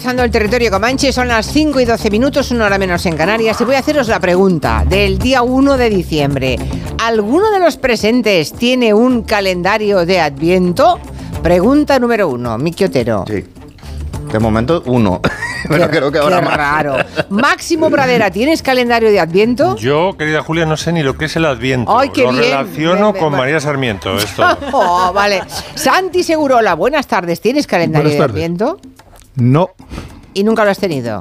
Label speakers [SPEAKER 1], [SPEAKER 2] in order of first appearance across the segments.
[SPEAKER 1] Empezando el territorio Comanche, son las 5 y 12 minutos, una hora menos en Canarias, y voy a haceros la pregunta del día 1 de diciembre. ¿Alguno de los presentes tiene un calendario de Adviento? Pregunta número uno, Miki Otero.
[SPEAKER 2] Sí. De momento, uno. Pero
[SPEAKER 1] Qué-
[SPEAKER 2] creo que ahora más.
[SPEAKER 1] raro. Máximo Pradera, ¿tienes calendario de Adviento?
[SPEAKER 3] Yo, querida Julia, no sé ni lo que es el Adviento.
[SPEAKER 1] Ay, qué
[SPEAKER 3] lo
[SPEAKER 1] bien.
[SPEAKER 3] relaciono
[SPEAKER 1] ven,
[SPEAKER 3] con
[SPEAKER 1] ven.
[SPEAKER 3] María Sarmiento, esto.
[SPEAKER 1] Oh, vale. Santi Segurola, buenas tardes. ¿Tienes calendario
[SPEAKER 4] Buenas
[SPEAKER 1] de
[SPEAKER 4] tardes.
[SPEAKER 1] Adviento?
[SPEAKER 4] No,
[SPEAKER 1] Y nunca lo has tenido.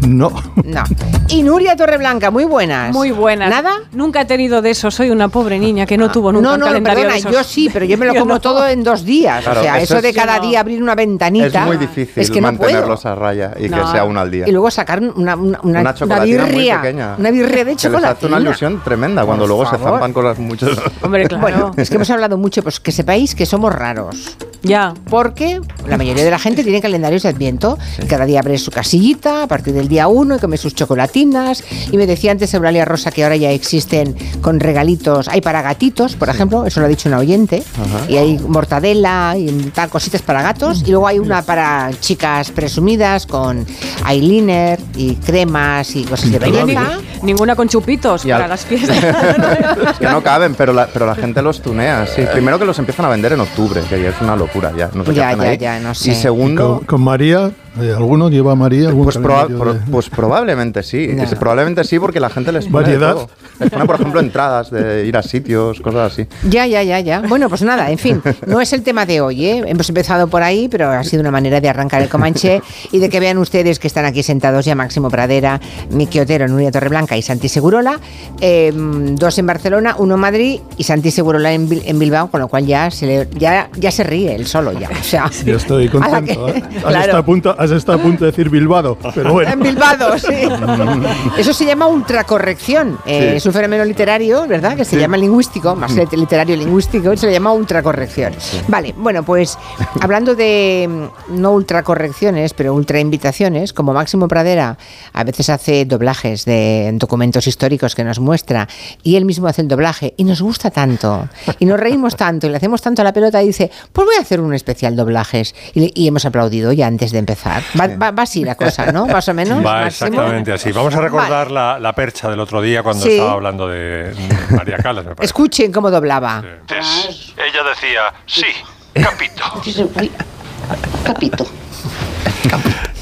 [SPEAKER 4] no.
[SPEAKER 1] No. Y Nuria Torreblanca, muy buenas.
[SPEAKER 5] Muy buenas.
[SPEAKER 1] ¿Nada?
[SPEAKER 5] Nunca he tenido de eso. Soy una pobre niña que no tuvo nunca
[SPEAKER 1] No,
[SPEAKER 5] un
[SPEAKER 1] no,
[SPEAKER 5] calendario
[SPEAKER 1] perdona,
[SPEAKER 5] de esos.
[SPEAKER 1] yo sí, pero yo me lo
[SPEAKER 5] Yo
[SPEAKER 1] como
[SPEAKER 5] no.
[SPEAKER 1] todo en dos días.
[SPEAKER 2] Claro,
[SPEAKER 1] o sea,
[SPEAKER 2] eso
[SPEAKER 1] eso de cada
[SPEAKER 5] no.
[SPEAKER 1] día abrir una ventanita.
[SPEAKER 2] Es muy difícil
[SPEAKER 1] es que
[SPEAKER 2] mantenerlos
[SPEAKER 1] puedo.
[SPEAKER 2] a raya y
[SPEAKER 5] No.
[SPEAKER 2] que sea uno al día.
[SPEAKER 1] Y luego sacar una, una, una,
[SPEAKER 2] una muy
[SPEAKER 1] birria.
[SPEAKER 2] pequeña.
[SPEAKER 1] Una birria de chocolate.
[SPEAKER 2] hace una ilusión tremenda cuando
[SPEAKER 1] Por
[SPEAKER 2] luego se
[SPEAKER 1] favor.
[SPEAKER 2] zampan con las muchas.
[SPEAKER 5] Hombre, claro.
[SPEAKER 1] Bueno, es que hemos hablado mucho, pues que sepáis que somos raros.
[SPEAKER 5] Ya.
[SPEAKER 1] Porque la mayoría de la gente tiene calendarios de Adviento. y Cada día abre su casillita a partir del día 1 y come sus chocolatinas. Y me decía antes Eulalia Rosa que ahora ya existen con regalitos. Hay para gatitos, por ejemplo, eso lo ha dicho una oyente. Y hay mortadela y tal, cositas para gatos. Y luego hay una para chicas presumidas con eyeliner y cremas y cosas de belleza.
[SPEAKER 5] ninguna con chupitos
[SPEAKER 2] Y
[SPEAKER 5] para
[SPEAKER 2] al-
[SPEAKER 5] las fiestas.
[SPEAKER 2] Es que no caben, pero la, pero la gente los tunea, sí. Primero que los empiezan a vender en octubre, que ya es una locura, ya. No sé qué
[SPEAKER 1] Ya, ya, no sé.
[SPEAKER 2] Y
[SPEAKER 4] Con,
[SPEAKER 2] segundo,
[SPEAKER 4] con María, eh, ¿alguno lleva a María? ¿Algún
[SPEAKER 2] pues, proba-
[SPEAKER 4] calendario
[SPEAKER 2] pro-
[SPEAKER 4] de-
[SPEAKER 2] pues probablemente sí.
[SPEAKER 1] No.
[SPEAKER 2] Probablemente sí, porque la gente les pone de
[SPEAKER 4] Variedad.
[SPEAKER 2] todo. Les pone, por ejemplo, entradas de ir a sitios, cosas así.
[SPEAKER 1] Ya, ya, ya, ya. Bueno, pues nada, en fin, no es el tema de hoy, ¿eh? Hemos empezado por ahí, pero ha sido una manera de arrancar el Comanche y de que vean ustedes que están aquí sentados ya Máximo Pradera, Miki Otero, Nuria Torreblanca y Santi Segurola, eh, dos en Barcelona, uno en Madrid y Santi Segurola en, Bil- en Bilbao, con lo cual ya se, le- ya, ya se ríe él solo ya. O sea,
[SPEAKER 4] Yo estoy
[SPEAKER 1] la que-
[SPEAKER 4] contento. ¿eh?
[SPEAKER 1] Claro.
[SPEAKER 4] a punto, has estado a punto de decir Bilbado, pero bueno.
[SPEAKER 1] En Bilbao, sí. Eso se llama ultracorrección. Eh,
[SPEAKER 2] Sí.
[SPEAKER 1] Es un fenómeno literario, ¿verdad? Que se llama lingüístico, más lit- literario lingüístico, se le llama ultracorrección. Vale, bueno, pues hablando de mm, no ultracorrecciones, pero ultrainvitaciones, como Máximo Pradera a veces hace doblajes de documentos históricos que nos muestra, y él mismo hace el doblaje, y nos gusta tanto, y nos reímos tanto, y le hacemos tanto a la pelota, y dice, pues voy a hacer un especial doblajes. Y hemos aplaudido ya antes de empezar. Va, va- va así la cosa, ¿no? Más o menos.
[SPEAKER 3] Va
[SPEAKER 1] Máximo.
[SPEAKER 3] exactamente así. Vamos a recordar la, la percha del otro día cuando
[SPEAKER 1] Sí.
[SPEAKER 3] estaba hablando de María Calas, me parece.
[SPEAKER 1] Escuchen cómo doblaba.
[SPEAKER 3] Ella decía, sí, capito.
[SPEAKER 6] Capito.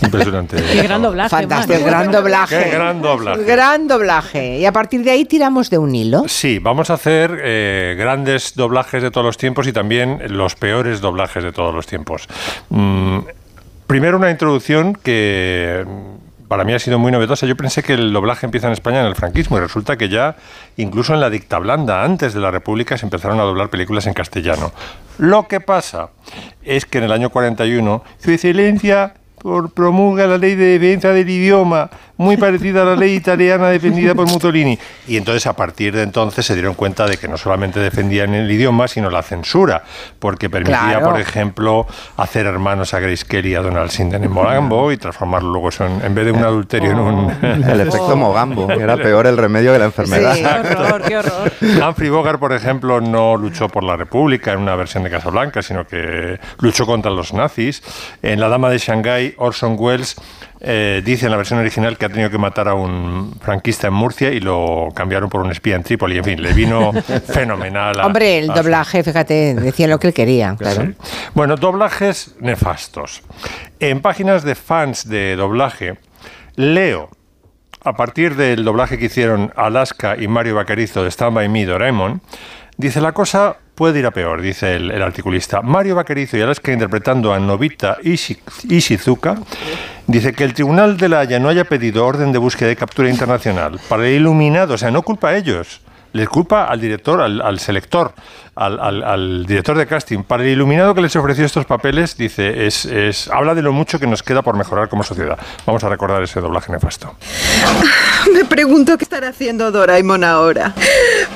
[SPEAKER 3] Impresionante.
[SPEAKER 5] Qué gran doblaje.
[SPEAKER 1] Fantástico,
[SPEAKER 5] man.
[SPEAKER 1] gran doblaje.
[SPEAKER 3] Qué gran doblaje.
[SPEAKER 1] Gran doblaje. Y a partir de ahí tiramos de un hilo.
[SPEAKER 3] Sí, vamos a hacer eh, grandes doblajes de todos los tiempos y también los peores doblajes de todos los tiempos. Mm, primero una introducción que mm, para mí ha sido muy novedosa. Yo pensé que el doblaje empieza en España en el franquismo y resulta que ya incluso en la dicta blanda, antes de la República, se empezaron a doblar películas en castellano. Lo que pasa es que en el año 41, Su Excelencia promulga la ley de defensa del idioma, muy parecida a la ley italiana defendida por Mussolini. Y entonces, a partir de entonces, se dieron cuenta de que no solamente defendían el idioma, sino la censura, porque permitía,
[SPEAKER 1] Claro.
[SPEAKER 3] por ejemplo, hacer hermanos a Grace Kelly y a Donald Sinden en Mogambo y transformarlo luego eso en, en vez de un adulterio en un...
[SPEAKER 2] El efecto Mogambo, que era peor el remedio que la enfermedad.
[SPEAKER 1] Sí.
[SPEAKER 5] Qué horror, qué horror.
[SPEAKER 3] Humphrey Bogart, por ejemplo, no luchó por la República en una versión de Casablanca, sino que luchó contra los nazis. En La Dama de Shanghái, Orson Welles eh, dice en la versión original que ha tenido que matar a un franquista en Murcia y lo cambiaron por un espía en Trípoli. En fin, le vino fenomenal. a-
[SPEAKER 1] Hombre, el
[SPEAKER 3] a su-
[SPEAKER 1] doblaje, fíjate, decía lo que él quería, claro.
[SPEAKER 3] Sí. Bueno, doblajes nefastos. En páginas de fans de doblaje, leo, a partir del doblaje que hicieron Alaska y Mario Bacarizo de Stand By Me, Doraemon, dice la cosa puede ir a peor, dice el, articulista. Mario Bacarizo y Alaska interpretando a Novita Ishi- Ishizuka, dice que el Tribunal de la Haya no haya pedido orden de búsqueda y captura internacional para el iluminado, o sea, no culpa a ellos. Les culpa al director, al, al selector, al, al- al director de casting. Para el iluminado que les ofreció estos papeles, dice, es, es, habla de lo mucho que nos queda por mejorar como sociedad. Vamos a recordar ese doblaje nefasto.
[SPEAKER 6] Me pregunto qué estará haciendo Doraemon ahora.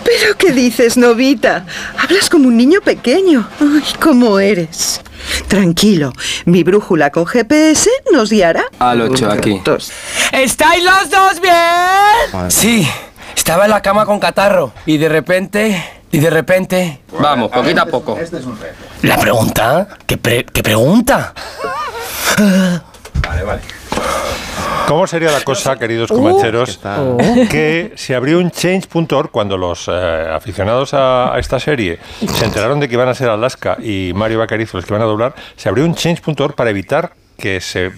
[SPEAKER 6] Pero ¿qué dices, Novita? Hablas como un niño pequeño. Ay, ¿cómo eres? Tranquilo, mi brújula con GPS nos guiará.
[SPEAKER 7] Al 8 aquí.
[SPEAKER 6] Dos.
[SPEAKER 7] ¿Estáis los dos bien? Sí, estaba en la cama con catarro y de repente, y de repente... Vamos, poquito a poco. ¿La pregunta? ¿Qué, pre- qué pregunta?
[SPEAKER 3] ¿Cómo sería la cosa, queridos
[SPEAKER 1] Uh,
[SPEAKER 3] comancheros,
[SPEAKER 2] está-
[SPEAKER 3] que se abrió un change.org cuando los eh, aficionados a, a esta serie se enteraron de que iban a ser Alaska y Mario Bacarizo los que iban a doblar, se abrió un change.org para evitar que se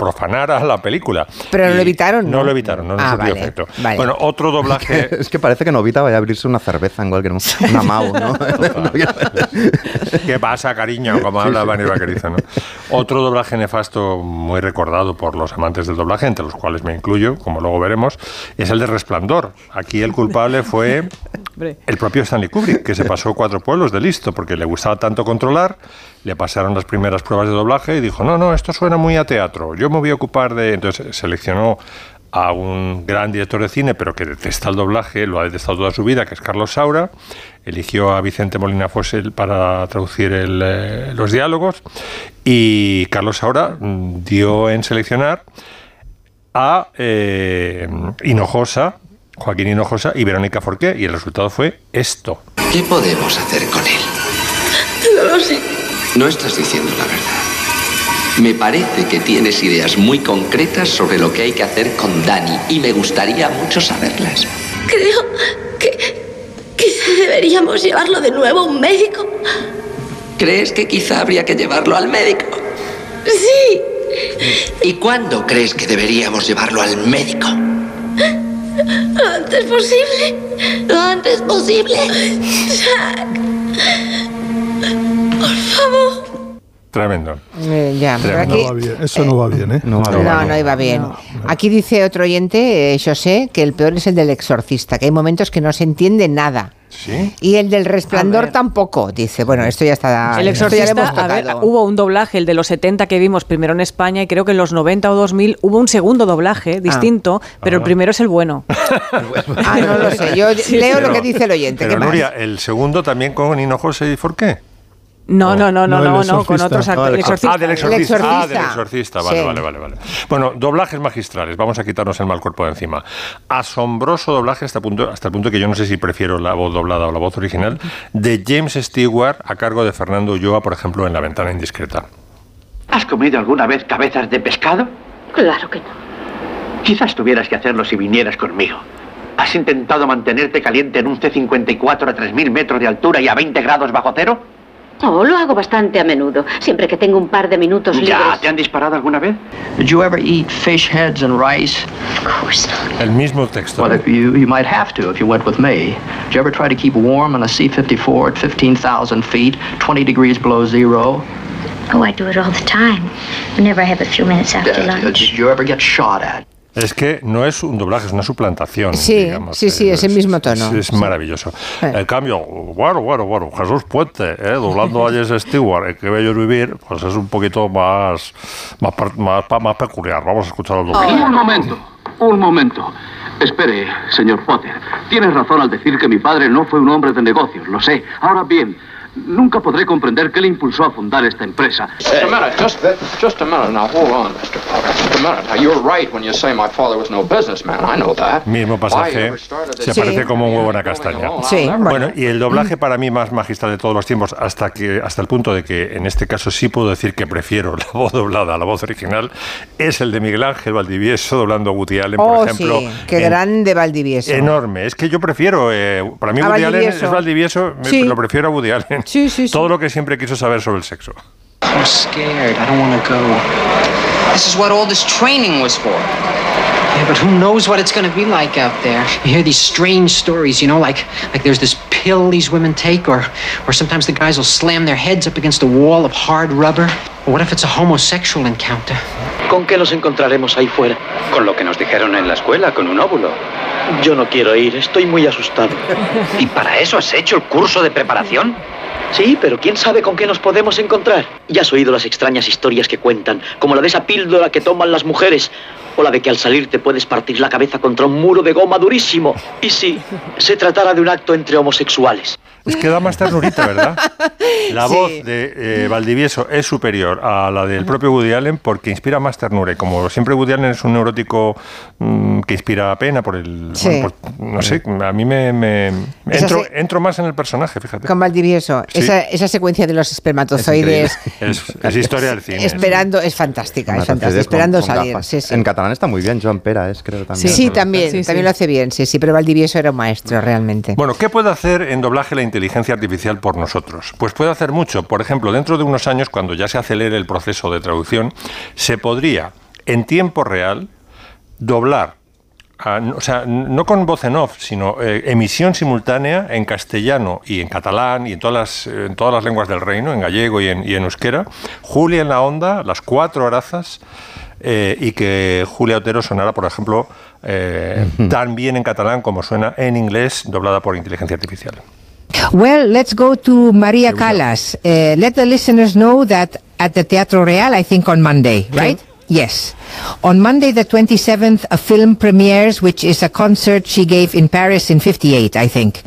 [SPEAKER 3] profanara la película.
[SPEAKER 1] Pero no
[SPEAKER 3] Y
[SPEAKER 1] lo evitaron,
[SPEAKER 3] No,
[SPEAKER 1] ¿no?
[SPEAKER 3] lo evitaron, no, no
[SPEAKER 1] Ah,
[SPEAKER 3] surtió
[SPEAKER 1] vale,
[SPEAKER 3] efecto.
[SPEAKER 1] vale.
[SPEAKER 3] Bueno, otro doblaje...
[SPEAKER 2] Es que parece que Novita vaya a abrirse una cerveza en cualquier momento. Una Mau, ¿no?
[SPEAKER 3] ¿Qué pasa, cariño? Como habla Mario Vaquerizo, ¿no? Otro doblaje nefasto muy recordado por los amantes del doblaje, entre los cuales me incluyo, como luego veremos, es el de Resplandor. Aquí el culpable fue el propio Stanley Kubrick, que se pasó cuatro pueblos de listo, porque le gustaba tanto controlar, le pasaron las primeras pruebas de doblaje y dijo, no, no, esto suena muy a teatro, yo me voy a ocupar de... Entonces seleccionó a un gran director de cine, pero que detesta el doblaje, lo ha detestado toda su vida, que es Carlos Saura. Eligió a Vicente Molina Fosel para traducir el, eh, los diálogos. Y Carlos Saura mm, dio en seleccionar a eh, Hinojosa, Joaquín Hinojosa y Verónica Forqué. Y el resultado fue esto.
[SPEAKER 8] ¿Qué podemos hacer con él?
[SPEAKER 9] No lo sé.
[SPEAKER 8] No estás diciendo la verdad. Me parece que tienes ideas muy concretas sobre lo que hay que hacer con Dani y me gustaría mucho saberlas.
[SPEAKER 9] Creo que quizá deberíamos llevarlo de nuevo a un médico.
[SPEAKER 8] ¿Crees que quizá habría que llevarlo al médico?
[SPEAKER 9] Sí.
[SPEAKER 8] ¿Y cuándo crees que deberíamos llevarlo al médico?
[SPEAKER 9] Lo antes posible. Lo antes posible. Jack. Favor.
[SPEAKER 3] Tremendo.
[SPEAKER 1] Eh, ya, pero
[SPEAKER 3] Tremendo.
[SPEAKER 1] aquí-
[SPEAKER 4] No va bien, eso no va bien, ¿eh?
[SPEAKER 2] No,
[SPEAKER 1] No, no, iba bien. Aquí dice otro oyente, eh, José, que el peor es el del exorcista, que hay momentos que no se entiende nada.
[SPEAKER 3] ¿Sí?
[SPEAKER 1] Y el del resplandor tampoco, dice. Bueno, esto ya está.
[SPEAKER 5] El exorcista,
[SPEAKER 1] hemos
[SPEAKER 5] a ver, hubo un doblaje, el de los 70 que vimos primero en España y creo que en los 90 o 2000 hubo un segundo doblaje distinto, pero el primero es el bueno.
[SPEAKER 1] Ah, no lo sé. Yo leo lo que dice el oyente.
[SPEAKER 3] Pero
[SPEAKER 1] ¿Qué más?
[SPEAKER 3] Nuria, el segundo también con Hinojosa y Forqué.
[SPEAKER 5] No, no, no, no,
[SPEAKER 4] No,
[SPEAKER 5] no,
[SPEAKER 4] el
[SPEAKER 5] no, con otros
[SPEAKER 2] No,
[SPEAKER 5] actores.
[SPEAKER 2] el
[SPEAKER 5] el exorcista.
[SPEAKER 3] Ah, del
[SPEAKER 1] El
[SPEAKER 3] exorcista. Ah, del exorcista. Vale,
[SPEAKER 1] Sí.
[SPEAKER 3] vale, vale, vale. Bueno, doblajes magistrales. Vamos a quitarnos el mal cuerpo de encima. Asombroso doblaje hasta, punto, hasta el punto que yo no sé si prefiero la voz doblada o la voz original de James Stewart a cargo de Fernando Ulloa, por ejemplo, en La ventana indiscreta.
[SPEAKER 10] ¿Has comido alguna vez cabezas de pescado?
[SPEAKER 9] Claro que no.
[SPEAKER 10] Quizás tuvieras que hacerlo si vinieras conmigo. ¿Has intentado mantenerte caliente en un C-54 a 3.000 metros de altura y a 20 grados bajo cero?
[SPEAKER 9] Oh, lo hago bastante a menudo, siempre que tengo un par de minutos
[SPEAKER 10] ¿Ya
[SPEAKER 9] libres.
[SPEAKER 10] te han disparado alguna vez?
[SPEAKER 11] Did you ever eat fish heads and rice?
[SPEAKER 9] Of course not.
[SPEAKER 3] El mismo texto.
[SPEAKER 11] Well, you, you might have to if you went with me. Did you ever try to keep warm on a C-54 at 15,000 feet, 20 degrees below zero?
[SPEAKER 12] Oh, I do it all the time. Whenever I have a few minutes after
[SPEAKER 11] Uh,
[SPEAKER 12] lunch.
[SPEAKER 11] did you ever get shot at?
[SPEAKER 3] Es que no es un doblaje, es una suplantación.
[SPEAKER 1] Sí,
[SPEAKER 3] digamos.
[SPEAKER 1] sí, sí, es el mismo tono.
[SPEAKER 3] Es, es
[SPEAKER 1] Sí.
[SPEAKER 3] maravilloso.
[SPEAKER 1] Eh.
[SPEAKER 3] En cambio, bueno, bueno, bueno, Jesús Puente, ¿eh? doblando a Jess Stewart, en Qué bello vivir, pues es un poquito más, más, más, pa- más peculiar. Vamos a escuchar el doblaje.
[SPEAKER 13] Un momento, un momento. Espere, señor Potter. Tienes razón al decir que mi padre no fue un hombre de negocios, lo sé. Ahora bien, nunca podré comprender qué le impulsó a fundar esta empresa.
[SPEAKER 14] Just a minute, just, just a minute now. Hold on, Mr. Potter. Just a minute. Now, you're right when you say my father was no businessman. I know that.
[SPEAKER 3] Mismo pasaje, se
[SPEAKER 14] this-
[SPEAKER 3] parece como un huevo en la castaña.
[SPEAKER 1] Sí,
[SPEAKER 3] Bueno, y el doblaje para mí más magistral de todos los tiempos, hasta que hasta el punto de que en este caso sí puedo decir que prefiero la voz doblada a la voz original, es el de Miguel Ángel Valdivieso doblando a Woody Allen, por
[SPEAKER 1] Oh,
[SPEAKER 3] ejemplo.
[SPEAKER 1] sí, qué
[SPEAKER 3] en-
[SPEAKER 1] grande Valdivieso.
[SPEAKER 3] Enorme. Es que yo prefiero, eh, para mí Woody Allen es Valdivieso, me-
[SPEAKER 1] Sí.
[SPEAKER 3] lo prefiero a Woody Allen.
[SPEAKER 1] Sí, sí, sí.
[SPEAKER 3] Todo lo que siempre quiso saber sobre el sexo.
[SPEAKER 7] I'm scared. I don't want to go. This is what all this training was for.
[SPEAKER 15] Yeah, but who knows what it's going to be like out there? You hear these strange stories, you know, like like there's this pill these women take, or or sometimes the guys will slam their heads up against a wall of hard rubber. Or what if it's a homosexual encounter?
[SPEAKER 10] ¿Con qué nos encontraremos ahí fuera?
[SPEAKER 13] Con lo que nos dijeron en la escuela, con un óvulo.
[SPEAKER 10] Yo no quiero ir, estoy muy asustado.
[SPEAKER 13] ¿Y para eso has hecho el curso de preparación?
[SPEAKER 10] Sí, pero quién sabe con qué nos podemos encontrar. Ya has oído las extrañas historias que cuentan, como la de esa píldora que toman las mujeres, o la de que al salir te puedes partir la cabeza contra un muro de goma durísimo. Y si se tratara de un acto entre homosexuales.
[SPEAKER 3] Es que da más ternurita, ¿verdad? La
[SPEAKER 1] Sí.
[SPEAKER 3] voz de eh, Valdivieso es superior a la del propio Woody Allen porque inspira más ternura. Y como siempre Woody Allen es un neurótico mm, que inspira pena por el...
[SPEAKER 1] Sí.
[SPEAKER 3] bueno, por- no sé, a mí me... entro, más en el personaje, fíjate.
[SPEAKER 1] Con Valdivieso,
[SPEAKER 3] Sí.
[SPEAKER 1] esa, esa secuencia de los espermatozoides
[SPEAKER 3] Es, es historia del cine.
[SPEAKER 1] esperando, es fantástica, es fantástica,
[SPEAKER 2] con-
[SPEAKER 1] esperando
[SPEAKER 2] con
[SPEAKER 1] salir.
[SPEAKER 2] gafas.
[SPEAKER 1] Sí, sí.
[SPEAKER 2] En catalán está muy bien, Joan Pera es, creo también.
[SPEAKER 1] Sí, también,
[SPEAKER 5] Sí,
[SPEAKER 1] también
[SPEAKER 5] sí.
[SPEAKER 1] lo hace bien, sí, sí, pero Valdivieso era un maestro realmente.
[SPEAKER 3] Bueno, ¿qué puede hacer en doblaje la inteligencia artificial por nosotros? Pues puede hacer mucho. Por ejemplo, dentro de unos años, cuando ya se acelere el proceso de traducción, se podría, en tiempo real, doblar, o sea, no con voz en off, sino eh, emisión simultánea en castellano y en catalán y en todas las, eh, en todas las lenguas del reino, en gallego y en, y en euskera, Julia en la onda, las cuatro horazas, eh, y que Julia Otero sonara, por ejemplo, eh, tan bien en catalán como suena en inglés, doblada por inteligencia artificial.
[SPEAKER 16] Well, let's go to Maria Callas. Uh, let the listeners know that at the Teatro Real, I think on Monday, right? Yes. On Monday, the 27th, a film premieres, which is a concert she gave in Paris in 58, I think.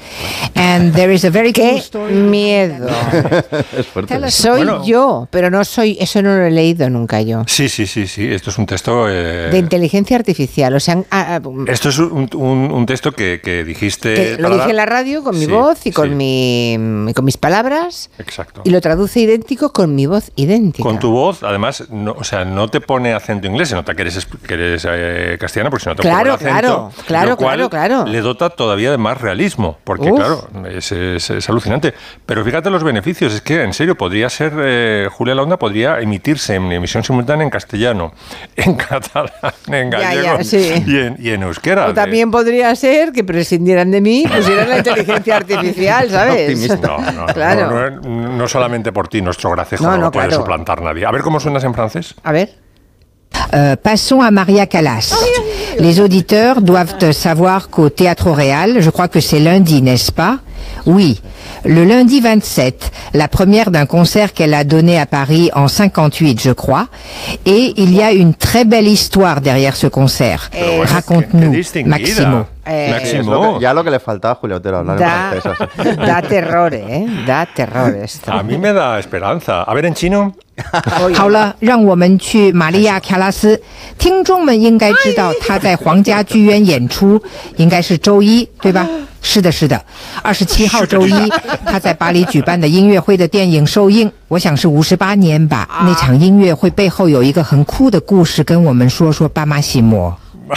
[SPEAKER 16] And there is a very cool story.
[SPEAKER 1] Miedo.
[SPEAKER 2] es fuerte.
[SPEAKER 1] Soy yo, pero no soy, eso no lo he leído nunca yo.
[SPEAKER 3] Sí, sí, sí, sí. Esto es un texto. eh,
[SPEAKER 1] De inteligencia artificial, o sea, ah, ah,
[SPEAKER 3] esto es un, un- un texto que, que dijiste.
[SPEAKER 1] que lo dije en la radio con mi
[SPEAKER 3] Sí,
[SPEAKER 1] voz y con,
[SPEAKER 3] sí,
[SPEAKER 1] mi, con mis palabras
[SPEAKER 3] Exacto.
[SPEAKER 1] y lo traduce idéntico con mi voz idéntica.
[SPEAKER 3] Con tu voz, además, no, o sea, no te pone acento inglés, se nota que eres, que eres eh, castellana, porque si no te
[SPEAKER 1] Claro,
[SPEAKER 3] pone acento.
[SPEAKER 1] claro, claro,
[SPEAKER 3] lo cual
[SPEAKER 1] claro, claro.
[SPEAKER 3] Le dota todavía de más realismo, porque
[SPEAKER 1] Uf.
[SPEAKER 3] claro, es, es- es alucinante. Pero fíjate los beneficios, es que en serio, podría ser, eh, Julia Launda podría emitirse en emisión simultánea en castellano, en catalán, en gallego
[SPEAKER 1] ya, sí.
[SPEAKER 3] y, en, y en euskera.
[SPEAKER 1] O también podría ser que prescindieran de mí pusieran la inteligencia artificial, ¿sabes?
[SPEAKER 3] No, no,
[SPEAKER 1] Claro.
[SPEAKER 3] no, solamente por ti, nuestro gracejo
[SPEAKER 1] No,
[SPEAKER 3] no, puede
[SPEAKER 1] claro.
[SPEAKER 3] suplantar nadie. A ver cómo suenas en francés.
[SPEAKER 1] A ver.
[SPEAKER 16] Euh, passons à Maria Callas. Les auditeurs doivent savoir qu'au Théâtre Réal, je crois que c'est lundi, n'est-ce pas? Oui, le lundi 27, la première d'un concert qu'elle a donné à Paris en 58, je crois. Et il y a une très belle histoire derrière ce concert. Raconte-nous, Maximo.
[SPEAKER 1] Eh,
[SPEAKER 2] lo que- ya lo que le faltaba Julio Otero, hablar en
[SPEAKER 1] Da,
[SPEAKER 2] francés. así.
[SPEAKER 1] da terror, ¿eh? Da terror esto.
[SPEAKER 3] A mí me da esperanza. A ver, en chino.
[SPEAKER 16] 好了，让我们去玛利亚·卡拉斯。听众们应该知道，她在皇家剧院演出，应该是周一，对吧？是的，是的，二十七号周一，她在巴黎举办的音乐会的电影首映，我想是五十八年吧。那场音乐会背后有一个很酷的故事，跟我们说说巴马西摩。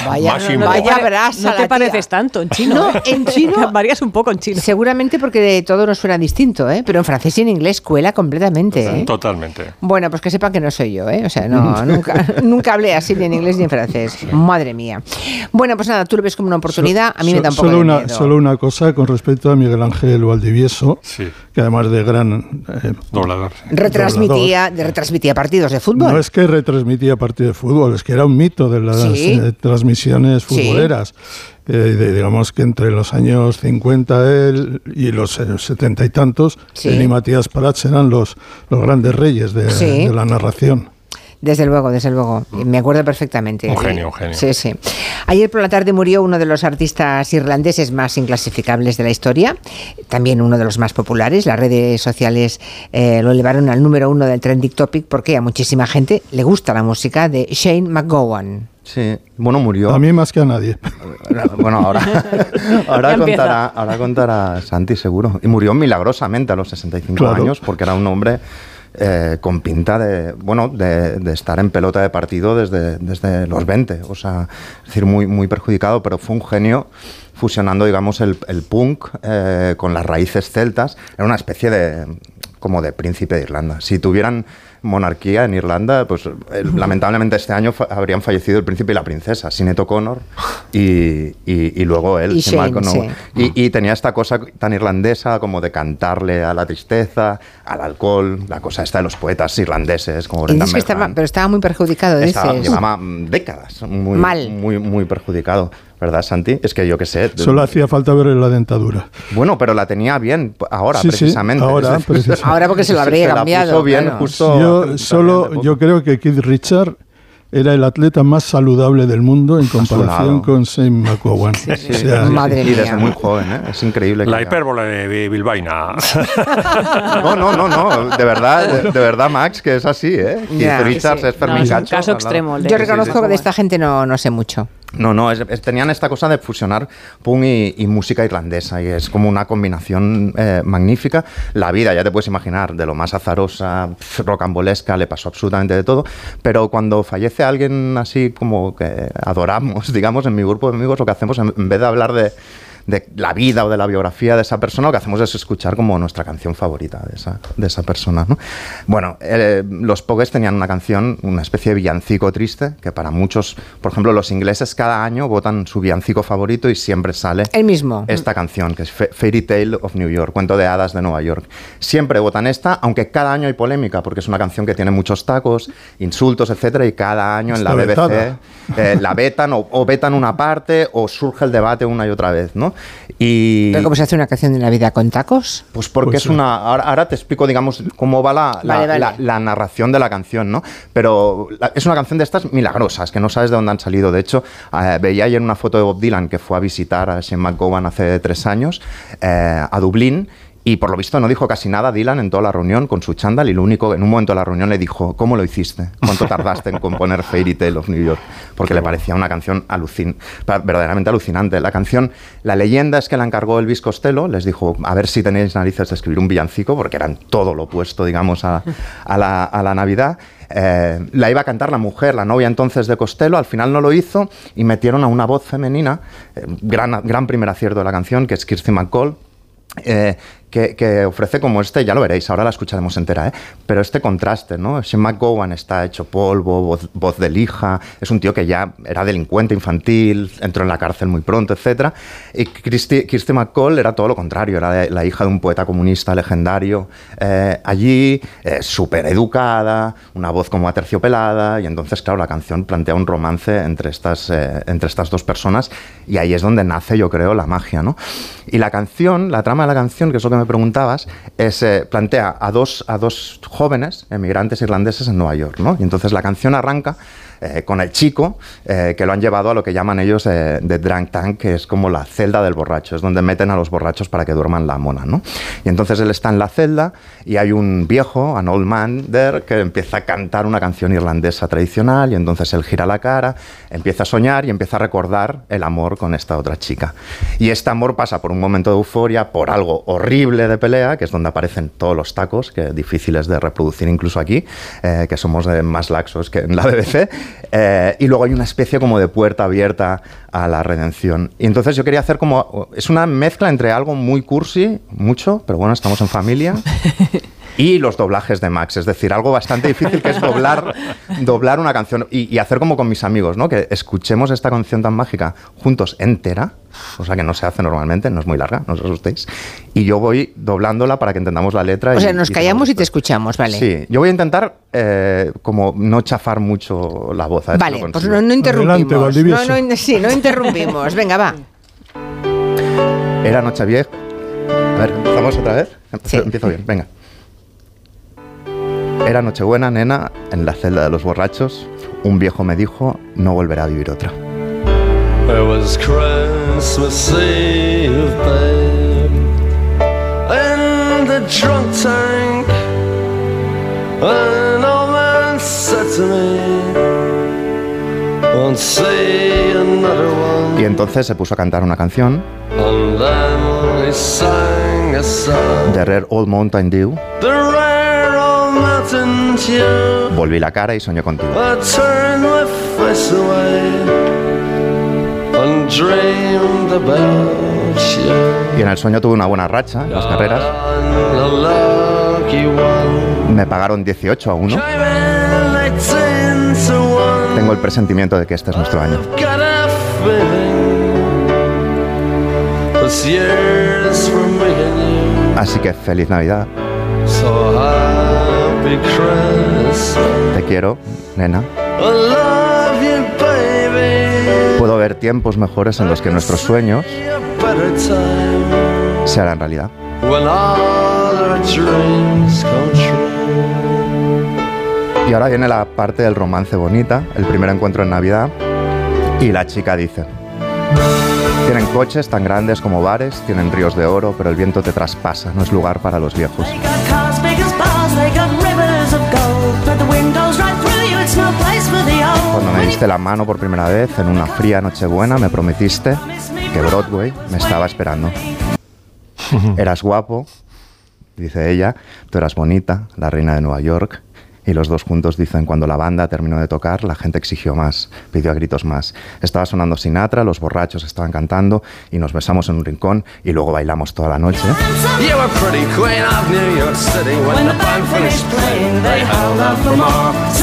[SPEAKER 1] Vaya,
[SPEAKER 3] Máximo.
[SPEAKER 1] vaya brasa
[SPEAKER 5] no
[SPEAKER 1] la
[SPEAKER 5] te
[SPEAKER 1] tía.
[SPEAKER 5] pareces tanto en chino.
[SPEAKER 1] No,
[SPEAKER 5] ¿eh?
[SPEAKER 1] en chino-
[SPEAKER 5] Varías un poco en chino.
[SPEAKER 1] Seguramente porque de todo nos suena distinto, ¿eh? Pero en francés y en inglés cuela completamente, ¿eh?
[SPEAKER 3] Totalmente.
[SPEAKER 1] Bueno, pues que sepan que no soy yo, ¿eh? O sea, no, nunca, nunca hablé así ni en inglés ni en francés. Madre mía. Bueno, pues nada, tú lo ves como una oportunidad, a mí me
[SPEAKER 4] So-
[SPEAKER 1] da un poco
[SPEAKER 4] solo
[SPEAKER 1] de
[SPEAKER 4] una,
[SPEAKER 1] miedo.
[SPEAKER 4] Solo una cosa con respecto a Miguel Ángel Valdivieso, que además de gran eh,
[SPEAKER 3] Doblador.
[SPEAKER 1] Retransmitía, de- retransmitía partidos de fútbol.
[SPEAKER 4] No es que retransmitía partido de fútbol, es que era un mito de las
[SPEAKER 1] Sí.
[SPEAKER 4] eh, transmisiones
[SPEAKER 1] Sí.
[SPEAKER 4] futboleras. Eh, de- digamos que entre los años 50 él y los eh, 70 y tantos,
[SPEAKER 1] Sí.
[SPEAKER 4] él y Matías Prats eran los, los grandes reyes de,
[SPEAKER 1] Sí.
[SPEAKER 4] de la narración.
[SPEAKER 1] Desde luego, desde luego. Me acuerdo perfectamente.
[SPEAKER 3] Un genio, un genio.
[SPEAKER 1] Sí, sí. Ayer por la tarde murió uno de los artistas irlandeses más inclasificables de la historia, también uno de los más populares. Las redes sociales eh, lo elevaron al número uno del trending topic porque a muchísima gente le gusta la música de Shane McGowan.
[SPEAKER 2] Sí, bueno, murió.
[SPEAKER 4] A mí más que a nadie.
[SPEAKER 2] Bueno, ahora, ahora, contará, ahora contará Santi, seguro. Y murió milagrosamente a los 65
[SPEAKER 4] Claro.
[SPEAKER 2] años porque era un hombre eh, con pinta de, bueno, de, de estar en pelota de partido desde, desde los 20. O sea, es decir, muy, muy perjudicado, pero fue un genio fusionando, digamos, el, el punk eh, con las raíces celtas. Era una especie de como de príncipe de Irlanda. Si tuvieran monarquía en Irlanda, pues eh, lamentablemente este año fa- habrían fallecido el príncipe y la princesa, Sinead O'Connor y, y- y luego él,
[SPEAKER 1] Y
[SPEAKER 2] Shane. Y, tenía esta cosa tan irlandesa como de cantarle a la tristeza, al alcohol, la cosa esta de los poetas irlandeses como
[SPEAKER 1] estaba,
[SPEAKER 2] Bernard.
[SPEAKER 1] pero estaba muy perjudicado, dices.
[SPEAKER 2] Estaba- llevaba mm, décadas muy,
[SPEAKER 1] Mal.
[SPEAKER 2] muy, muy perjudicado, ¿verdad, Santi? Es que yo qué sé.
[SPEAKER 4] Solo hacía falta verle la dentadura.
[SPEAKER 2] Bueno, pero la tenía bien ahora,
[SPEAKER 4] Sí, sí,
[SPEAKER 2] precisamente.
[SPEAKER 4] ahora, precisamente.
[SPEAKER 1] Ahora porque se lo habría
[SPEAKER 2] la
[SPEAKER 1] cambiado,
[SPEAKER 2] puso bien
[SPEAKER 1] claro.
[SPEAKER 2] justo.
[SPEAKER 4] Yo solo, yo creo que Keith Richard era el atleta más saludable del mundo en comparación con Shane McGowan.
[SPEAKER 2] Sí,
[SPEAKER 4] O sea,
[SPEAKER 1] Madre
[SPEAKER 2] y desde
[SPEAKER 1] mía.
[SPEAKER 2] muy joven, ¿eh? Es increíble. que
[SPEAKER 3] La
[SPEAKER 2] haya-
[SPEAKER 3] hipérbole de Bilbaina.
[SPEAKER 2] No, no, no, no, de verdad, de, de verdad, Max, que es así, ¿eh? Keith
[SPEAKER 1] Ya.
[SPEAKER 2] Richards
[SPEAKER 5] Sí,
[SPEAKER 2] es. Fermín
[SPEAKER 5] No, es un caso extremo
[SPEAKER 1] Yo
[SPEAKER 5] Sí, sí,
[SPEAKER 1] reconozco
[SPEAKER 5] sí.
[SPEAKER 1] que de esta gente no, no sé mucho.
[SPEAKER 2] No, no, es- es- tenían esta cosa de fusionar punk y, música irlandesa y es como una combinación eh, magnífica. La vida, ya te puedes imaginar, de lo más azarosa, rocambolesca, le pasó absolutamente de todo, pero cuando fallece alguien así como que adoramos, digamos, en mi grupo de amigos, lo que hacemos, en vez de hablar de, de la vida o de la biografía de esa persona, lo que hacemos es escuchar como nuestra canción favorita de esa, de esa persona. ¿no? Bueno, eh, los Pogues tenían una canción, una especie de villancico triste, que para muchos, por ejemplo, los ingleses cada año votan su villancico favorito y siempre sale
[SPEAKER 1] El mismo.
[SPEAKER 2] esta canción, que es Fa- Fairy Tale of New York, cuento de hadas de Nueva York. Siempre votan esta, aunque cada año hay polémica, porque es una canción que tiene muchos tacos, insultos, etcétera, y cada año en la BBC eh, la vetan o, o vetan una parte o surge el debate una y otra vez, ¿no? Y
[SPEAKER 1] ¿Pero cómo se hace una canción de Navidad con tacos?
[SPEAKER 2] pues porque
[SPEAKER 4] Pues
[SPEAKER 2] es una. Ahora, ahora te explico, digamos, cómo va la, la,
[SPEAKER 1] Vale, vale.
[SPEAKER 2] la- la narración de la canción, ¿no? Pero la- es una canción de estas milagrosas, que no sabes de dónde han salido. De hecho, eh, veía ayer una foto de Bob Dylan que fue a visitar a Shane McGowan hace tres años eh, a Dublín. Y por lo visto no dijo casi nada Dylan en toda la reunión con su chándal y lo único, en un momento de la reunión le dijo, ¿cómo lo hiciste? ¿Cuánto tardaste en componer Fairy Tale of New York? Porque le parecía una canción alucin verdaderamente alucinante. La canción, la leyenda es que la encargó Elvis Costello, les dijo, a ver si tenéis narices de escribir un villancico, porque eran todo lo opuesto, digamos, a, a la, a la Navidad. Eh, la iba a cantar la mujer, la novia entonces de Costello, al final no lo hizo y metieron a una voz femenina, eh, gran, gran primer acierto de la canción, que es Kirsty McCall, eh, que, que ofrece como este, ya lo veréis, ahora la escucharemos entera, ¿eh? pero este contraste, ¿no? Shane McGowan está hecho polvo, voz, voz de lija, es un tío que ya era delincuente infantil, entró en la cárcel muy pronto, etc. Y Kirsty, McCall era todo lo contrario, era la hija de un poeta comunista legendario eh, allí, eh, súper educada, una voz como aterciopelada, y entonces, claro, la canción plantea un romance entre estas, eh, entre estas dos personas, y ahí es donde nace, yo creo, la magia, ¿no? Y la canción, la trama de la canción, que es lo que me preguntabas, es, eh, plantea a dos, a dos jóvenes emigrantes irlandeses en Nueva York, ¿no? Y entonces la canción arranca eh, con el chico, eh, que lo han llevado a lo que llaman ellos eh, The Drunk Tank, que es como la celda del borracho, es donde meten a los borrachos para que duerman la mona, ¿no? Y entonces él está en la celda y hay un viejo, an old man there, que empieza a cantar una canción irlandesa tradicional y entonces él gira la cara, empieza a soñar y empieza a recordar el amor con esta otra chica. Y este amor pasa por un momento de euforia, por algo horrible de pelea, que es donde aparecen todos los tacos, que difíciles de reproducir incluso aquí, que somos más laxos que en la BBC. Eh, y luego hay una especie como de puerta abierta a la redención. Y entonces yo quería hacer como... Es una mezcla entre algo muy cursi, mucho, pero bueno, estamos en familia. Y los doblajes de Max, es decir, algo bastante difícil que es doblar, doblar una canción y, y hacer como con mis amigos, ¿no? Que escuchemos esta canción tan mágica juntos entera, cosa que no se hace normalmente, no es muy larga, no os asustéis. Y yo voy doblándola para que entendamos la letra.
[SPEAKER 1] O
[SPEAKER 2] y-
[SPEAKER 1] sea, nos
[SPEAKER 2] y
[SPEAKER 1] callamos y te escuchamos, ¿vale?
[SPEAKER 2] Sí, yo voy a intentar eh, como no chafar mucho la voz. a ver si
[SPEAKER 1] Vale, pues no, no interrumpimos.
[SPEAKER 4] Adelante,
[SPEAKER 1] no,
[SPEAKER 4] Valdivieso.
[SPEAKER 1] no, sí, no interrumpimos. Venga, va.
[SPEAKER 2] Era Nochevieja. A ver, ¿empezamos otra vez?
[SPEAKER 1] Sí.
[SPEAKER 2] Empiezo bien, venga. Era Nochebuena, nena, en la celda de los borrachos. Un viejo me dijo, no volverá a vivir otra.
[SPEAKER 17] It was Christmas Eve, babe, in the drunk tank. An old man said to me, Won't see another one.
[SPEAKER 2] Y entonces se puso a cantar una canción
[SPEAKER 17] And then he sang a song.
[SPEAKER 2] de Rare Old Mountain Dew.
[SPEAKER 17] The
[SPEAKER 2] Volví la cara y soñé contigo. Y en el sueño tuve una buena racha en las carreras. Me pagaron 18 a 1.
[SPEAKER 17] Came in 18 to one.
[SPEAKER 2] Tengo el presentimiento de que este es nuestro año. Así que feliz Navidad. Te quiero, nena. Puedo ver tiempos mejores en los que nuestros sueños se harán realidad. Y ahora viene la parte del romance bonita, el primer encuentro en Navidad, y la chica dice, tienen coches tan grandes como bares, tienen ríos de oro, pero el viento te traspasa, no es lugar para los viejos. Cuando me diste la mano por primera vez en una fría Nochebuena, me prometiste que Broadway me estaba esperando. Eras guapo, dice ella, tú eras bonita, la reina de Nueva York. Y los dos juntos dicen, cuando la banda terminó de tocar, la gente exigió más, pidió a gritos más. Estaba sonando Sinatra, los borrachos estaban cantando y nos besamos en un rincón y luego bailamos toda la noche.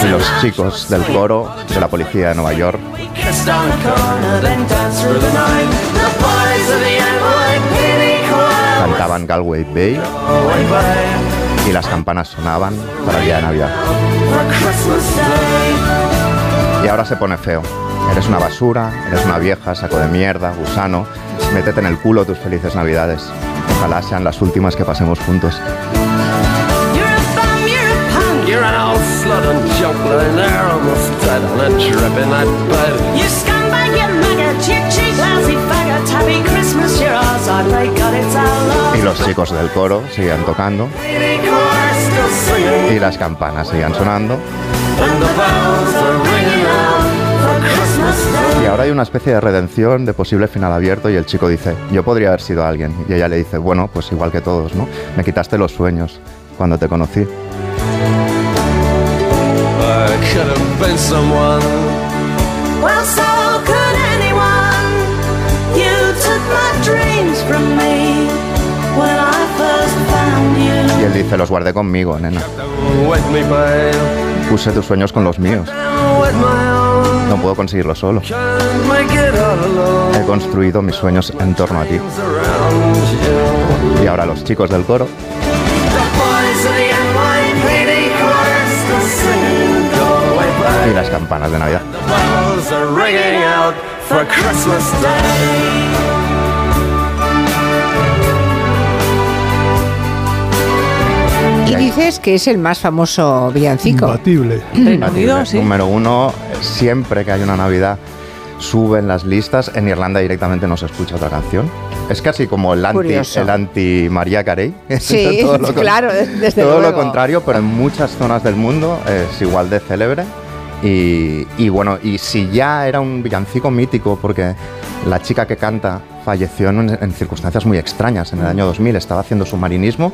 [SPEAKER 2] Y los chicos del coro de la policía de Nueva York. Cantaban Galway Bay y las campanas sonaban para el día de Navidad. Y ahora se pone feo. Eres una basura, eres una vieja, saco de mierda, gusano. Métete en el culo tus felices navidades. Ojalá sean las últimas que pasemos juntos. Y los chicos del coro seguían tocando y las campanas seguían sonando. Y ahora hay una especie de redención, de posible final abierto y el chico dice, yo podría haber sido alguien. Y ella le dice, bueno, pues igual que todos, ¿no? Me quitaste los sueños cuando te conocí.
[SPEAKER 18] I
[SPEAKER 2] dice, los guardé conmigo, nena. Puse tus sueños con los míos. No puedo conseguirlo solo. He construido mis sueños en torno a ti. Y ahora los chicos del coro y las campanas de Navidad.
[SPEAKER 1] Y dices que es el más famoso villancico.
[SPEAKER 19] Imbatible.
[SPEAKER 5] Sí.
[SPEAKER 2] Número uno, siempre que hay una Navidad suben las listas. En Irlanda directamente no se escucha otra canción. Es casi como el anti, el anti María Carey.
[SPEAKER 1] Sí,
[SPEAKER 2] Todo lo
[SPEAKER 1] claro, desde
[SPEAKER 2] Todo
[SPEAKER 1] luego.
[SPEAKER 2] lo contrario, pero en muchas zonas del mundo es igual de célebre. Y, y bueno, y si ya era un villancico mítico, porque la chica que canta falleció en, en circunstancias muy extrañas. En el año 2000 estaba haciendo submarinismo,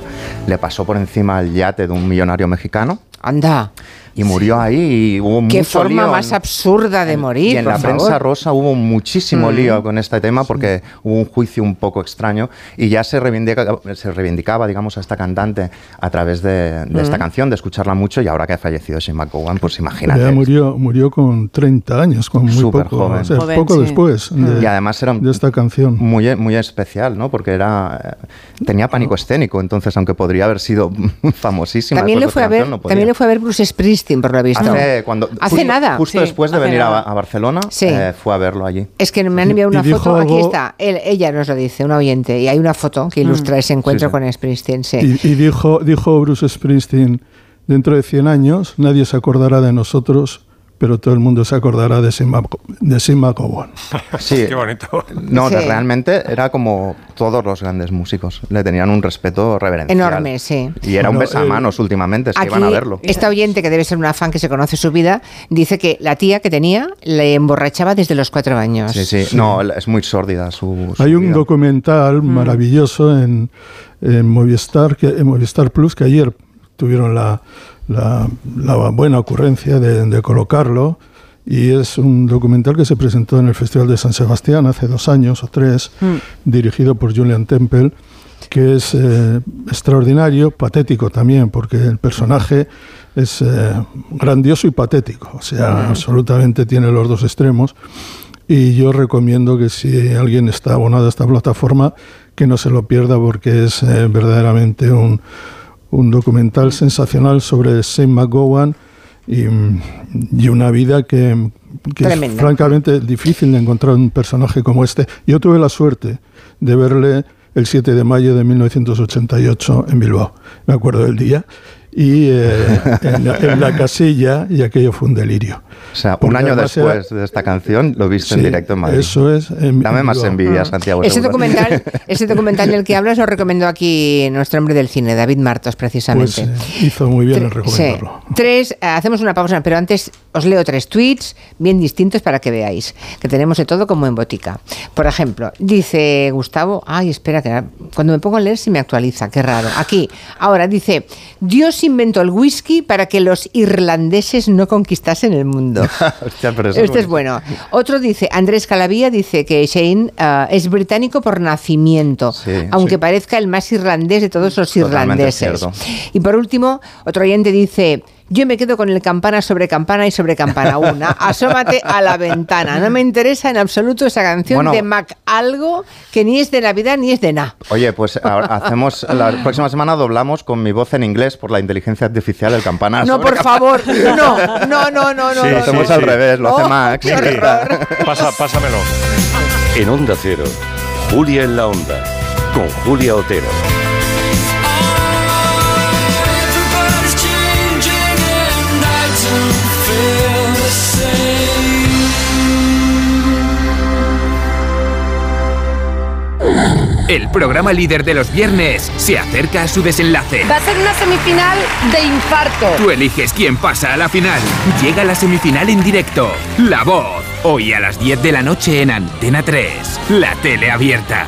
[SPEAKER 2] le pasó por encima el yate de un millonario mexicano
[SPEAKER 1] Anda,
[SPEAKER 2] y murió ahí y hubo
[SPEAKER 1] qué
[SPEAKER 2] mucho
[SPEAKER 1] forma
[SPEAKER 2] lío
[SPEAKER 1] más absurda de morir.
[SPEAKER 2] y en
[SPEAKER 1] por
[SPEAKER 2] la prensa
[SPEAKER 1] favor.
[SPEAKER 2] rosa hubo muchísimo
[SPEAKER 1] Mm.
[SPEAKER 2] lío con este tema porque hubo un juicio un poco extraño y ya se, reivindica- se reivindicaba, digamos, a esta cantante a través de, de esta
[SPEAKER 19] Mm.
[SPEAKER 2] canción, de escucharla mucho y ahora que ha fallecido Shane McGowan, pues imagínate.
[SPEAKER 19] Ella murió, murió con 30 años, con muy
[SPEAKER 2] Súper
[SPEAKER 19] poco,
[SPEAKER 2] joven.
[SPEAKER 19] o sea,
[SPEAKER 5] Joven,
[SPEAKER 19] poco
[SPEAKER 5] sí.
[SPEAKER 19] después de,
[SPEAKER 2] y además era
[SPEAKER 19] de esta canción.
[SPEAKER 2] muy, muy especial, ¿no? Porque era eh, tenía pánico escénico, entonces aunque podría haber sido famosísima,
[SPEAKER 1] También le, fue a ver,
[SPEAKER 2] no
[SPEAKER 1] también le fue a ver Bruce Springsteen, por lo visto.
[SPEAKER 2] Hace, cuando,
[SPEAKER 1] Hace
[SPEAKER 2] justo-
[SPEAKER 1] nada.
[SPEAKER 2] Justo
[SPEAKER 5] Sí,
[SPEAKER 2] después de venir a, Barcelona,
[SPEAKER 1] Sí.
[SPEAKER 2] eh, fue a verlo allí.
[SPEAKER 1] Es que me han enviado una foto, aquí está, él- ella nos lo dice, un oyente, y hay una foto que ilustra ese encuentro
[SPEAKER 2] Sí, sí.
[SPEAKER 1] con Springsteen. sí.
[SPEAKER 19] Y, y dijo, dijo Bruce Springsteen, dentro de 100 años nadie se acordará de nosotros, pero todo el mundo se acordará de Sim Mac- de Sim McGowan.
[SPEAKER 2] Sí.
[SPEAKER 3] Qué bonito.
[SPEAKER 2] No,
[SPEAKER 1] Sí.
[SPEAKER 2] realmente era como todos los grandes músicos. Le tenían un respeto reverencial.
[SPEAKER 1] Enorme, sí.
[SPEAKER 2] Y era un besamanos últimamente, es que
[SPEAKER 1] Aquí,
[SPEAKER 2] iban a verlo.
[SPEAKER 1] esta oyente, que debe ser una fan que se conoce su vida, dice que la tía que tenía le emborrachaba desde los cuatro años.
[SPEAKER 2] Sí, sí. No, es muy sórdida su. su
[SPEAKER 19] Hay un
[SPEAKER 2] vida.
[SPEAKER 19] documental maravilloso en, en Movistar, que, en Movistar Plus que ayer tuvieron la, la- la buena ocurrencia de, de colocarlo. Y es un documental que se presentó en el Festival de San Sebastián hace dos años o tres, dirigido por Julian Temple, que es eh, extraordinario, patético también, porque el personaje es eh, grandioso y patético, o sea, absolutamente tiene los dos extremos. Y yo recomiendo que si alguien está abonado a esta plataforma, que no se lo pierda porque es eh, verdaderamente un, un documental sensacional sobre Shane McGowan y, mm, y una vida que, que es francamente difícil de encontrar un personaje como este. Yo tuve la suerte de verle el 7 de mayo de 1988 en Bilbao, me acuerdo del día, y eh, en, en la casilla y aquello fue un delirio.
[SPEAKER 2] O sea, un
[SPEAKER 19] Porque
[SPEAKER 2] año después de esta canción lo viste en
[SPEAKER 19] Sí,
[SPEAKER 2] directo en Madrid.
[SPEAKER 19] Eso es. en-
[SPEAKER 2] Dame más
[SPEAKER 19] digo,
[SPEAKER 2] envidia,
[SPEAKER 1] Ah.
[SPEAKER 2] Santiago.
[SPEAKER 1] Ese
[SPEAKER 2] seguro.
[SPEAKER 1] documental, ese documental del que hablas lo recomendó aquí nuestro hombre del cine, David Martos,
[SPEAKER 19] Pues
[SPEAKER 1] precisamente.
[SPEAKER 19] eh, hizo muy bien en
[SPEAKER 1] Sí.
[SPEAKER 19] recomendarlo.
[SPEAKER 1] Tres, eh, hacemos una pausa, pero antes os leo tres tweets bien distintos para que veáis que tenemos de todo como en botica. Por ejemplo, dice Gustavo, ay, espera, que cuando me pongo a leer se me actualiza, qué raro. Aquí, ahora dice, Dios inventó el whisky para que los irlandeses no conquistasen el mundo.
[SPEAKER 2] Hostia, pero eso
[SPEAKER 1] Este es
[SPEAKER 2] bonito.
[SPEAKER 1] bueno. Otro dice, Andrés Calavía dice que Shane ah, es británico por nacimiento, aunque
[SPEAKER 2] sí.
[SPEAKER 1] parezca el más irlandés de todos los
[SPEAKER 2] Totalmente
[SPEAKER 1] irlandeses.
[SPEAKER 2] cierto.
[SPEAKER 1] Y por último, otro oyente dice, yo me quedo con el campana sobre campana y sobre campana una. Asómate a la ventana. No me interesa en absoluto esa canción
[SPEAKER 2] Bueno.
[SPEAKER 1] de Mac algo que ni es de Navidad ni es de nada.
[SPEAKER 2] Oye, pues ahora hacemos la próxima semana doblamos con mi voz en inglés por la inteligencia artificial el campana.
[SPEAKER 1] No, por favor, no, no, no, no, no.
[SPEAKER 2] Sí,
[SPEAKER 1] no,
[SPEAKER 2] lo hacemos al revés, lo hace
[SPEAKER 1] Oh,
[SPEAKER 2] Max.
[SPEAKER 3] Pasa, pásamelo.
[SPEAKER 20] En Onda Cero, Julia en la Onda, con Julia Otero.
[SPEAKER 21] El programa líder de los viernes se acerca a su desenlace.
[SPEAKER 22] Va a ser una semifinal de infarto.
[SPEAKER 21] Tú eliges quién pasa a la final. Llega la semifinal en directo. La voz. Hoy a las 10 de la noche en Antena 3. La tele abierta.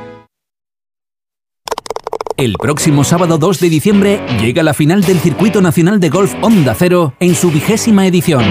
[SPEAKER 23] El próximo sábado 2 de diciembre llega la final del Circuito Nacional de Golf Onda Cero en su vigésima edición.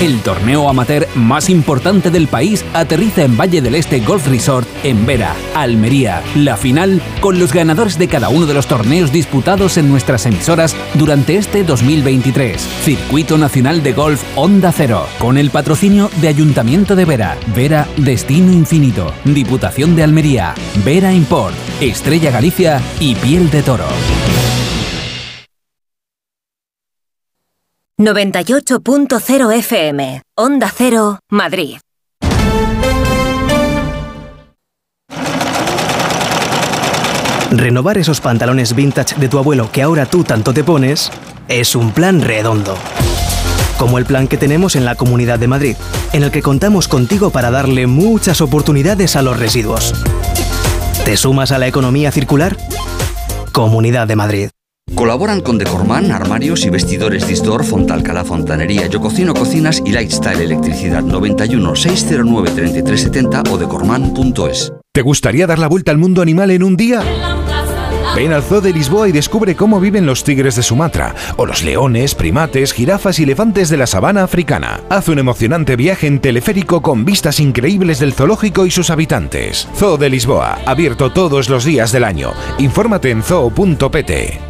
[SPEAKER 23] El torneo amateur más importante del país aterriza en Valle del Este Golf Resort en Vera, Almería. La final con los ganadores de cada uno de los torneos disputados en nuestras emisoras durante este 2023. Circuito Nacional de Golf Onda Cero, con el patrocinio de Ayuntamiento de Vera, Vera Destino Infinito, Diputación de Almería, Vera Import, Estrella Galicia y Piel de Toro.
[SPEAKER 24] 98.0 FM, Onda Cero, Madrid.
[SPEAKER 25] Renovar esos pantalones vintage de tu abuelo que ahora tú tanto te pones es un plan redondo. Como el plan que tenemos en la Comunidad de Madrid, en el que contamos contigo para darle muchas oportunidades a los residuos. ¿Te sumas a la economía circular? Comunidad de Madrid.
[SPEAKER 26] Colaboran con Decorman, armarios y vestidores Distor, Fontalcala Fontanería, Yo Cocino Cocinas y Lifestyle Electricidad 91 609 3370 o decorman.es.
[SPEAKER 27] ¿Te gustaría dar la vuelta al mundo animal en un día? Ven al Zoo de Lisboa y descubre cómo viven los tigres de Sumatra, o los leones, primates, jirafas y elefantes de la sabana africana. Haz un emocionante viaje en teleférico con vistas increíbles del zoológico y sus habitantes. Zoo de Lisboa, abierto todos los días del año. Infórmate en zoo.pt.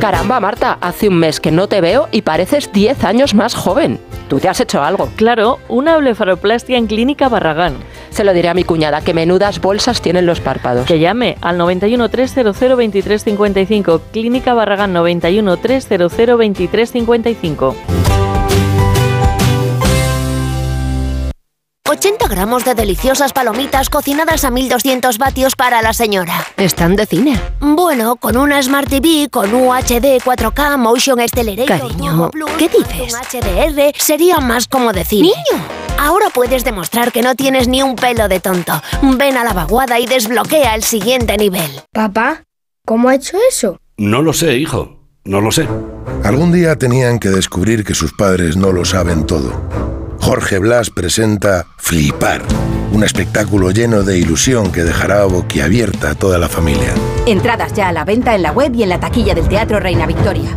[SPEAKER 28] Caramba, Marta, hace un mes que no te veo y pareces 10 años más joven. Tú te has hecho algo.
[SPEAKER 29] Claro, una blefaroplastia en Clínica Barragán.
[SPEAKER 28] Se lo diré a mi cuñada, que menudas bolsas tienen los párpados.
[SPEAKER 29] Que llame al 91 300 2355. Clínica Barragán 91
[SPEAKER 30] 80 gramos de deliciosas palomitas cocinadas a 1200 vatios para la señora.
[SPEAKER 28] Están de cine.
[SPEAKER 30] Bueno, con una Smart TV, con UHD 4K, Motion Accelerator,
[SPEAKER 28] Cariño,
[SPEAKER 30] Plus,
[SPEAKER 28] ¿qué dices?
[SPEAKER 30] un HDR, sería más como de cine.
[SPEAKER 28] Niño.
[SPEAKER 30] Ahora puedes demostrar que no tienes ni un pelo de tonto. Ven a la vaguada y desbloquea el siguiente nivel.
[SPEAKER 31] Papá, ¿cómo ha hecho eso?
[SPEAKER 32] No lo sé, hijo. No lo sé.
[SPEAKER 33] Algún día tenían que descubrir que sus padres no lo saben todo. Jorge Blas presenta Flipar, un espectáculo lleno de ilusión que dejará boquiabierta a toda la familia.
[SPEAKER 34] Entradas ya a la venta en la web y en la taquilla del Teatro Reina Victoria.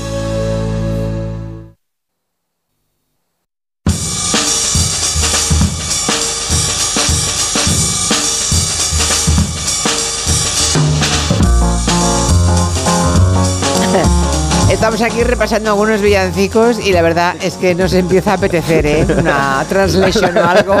[SPEAKER 1] Estamos aquí repasando algunos villancicos y la verdad es que nos empieza a apetecer, ¿eh? Una translation o algo.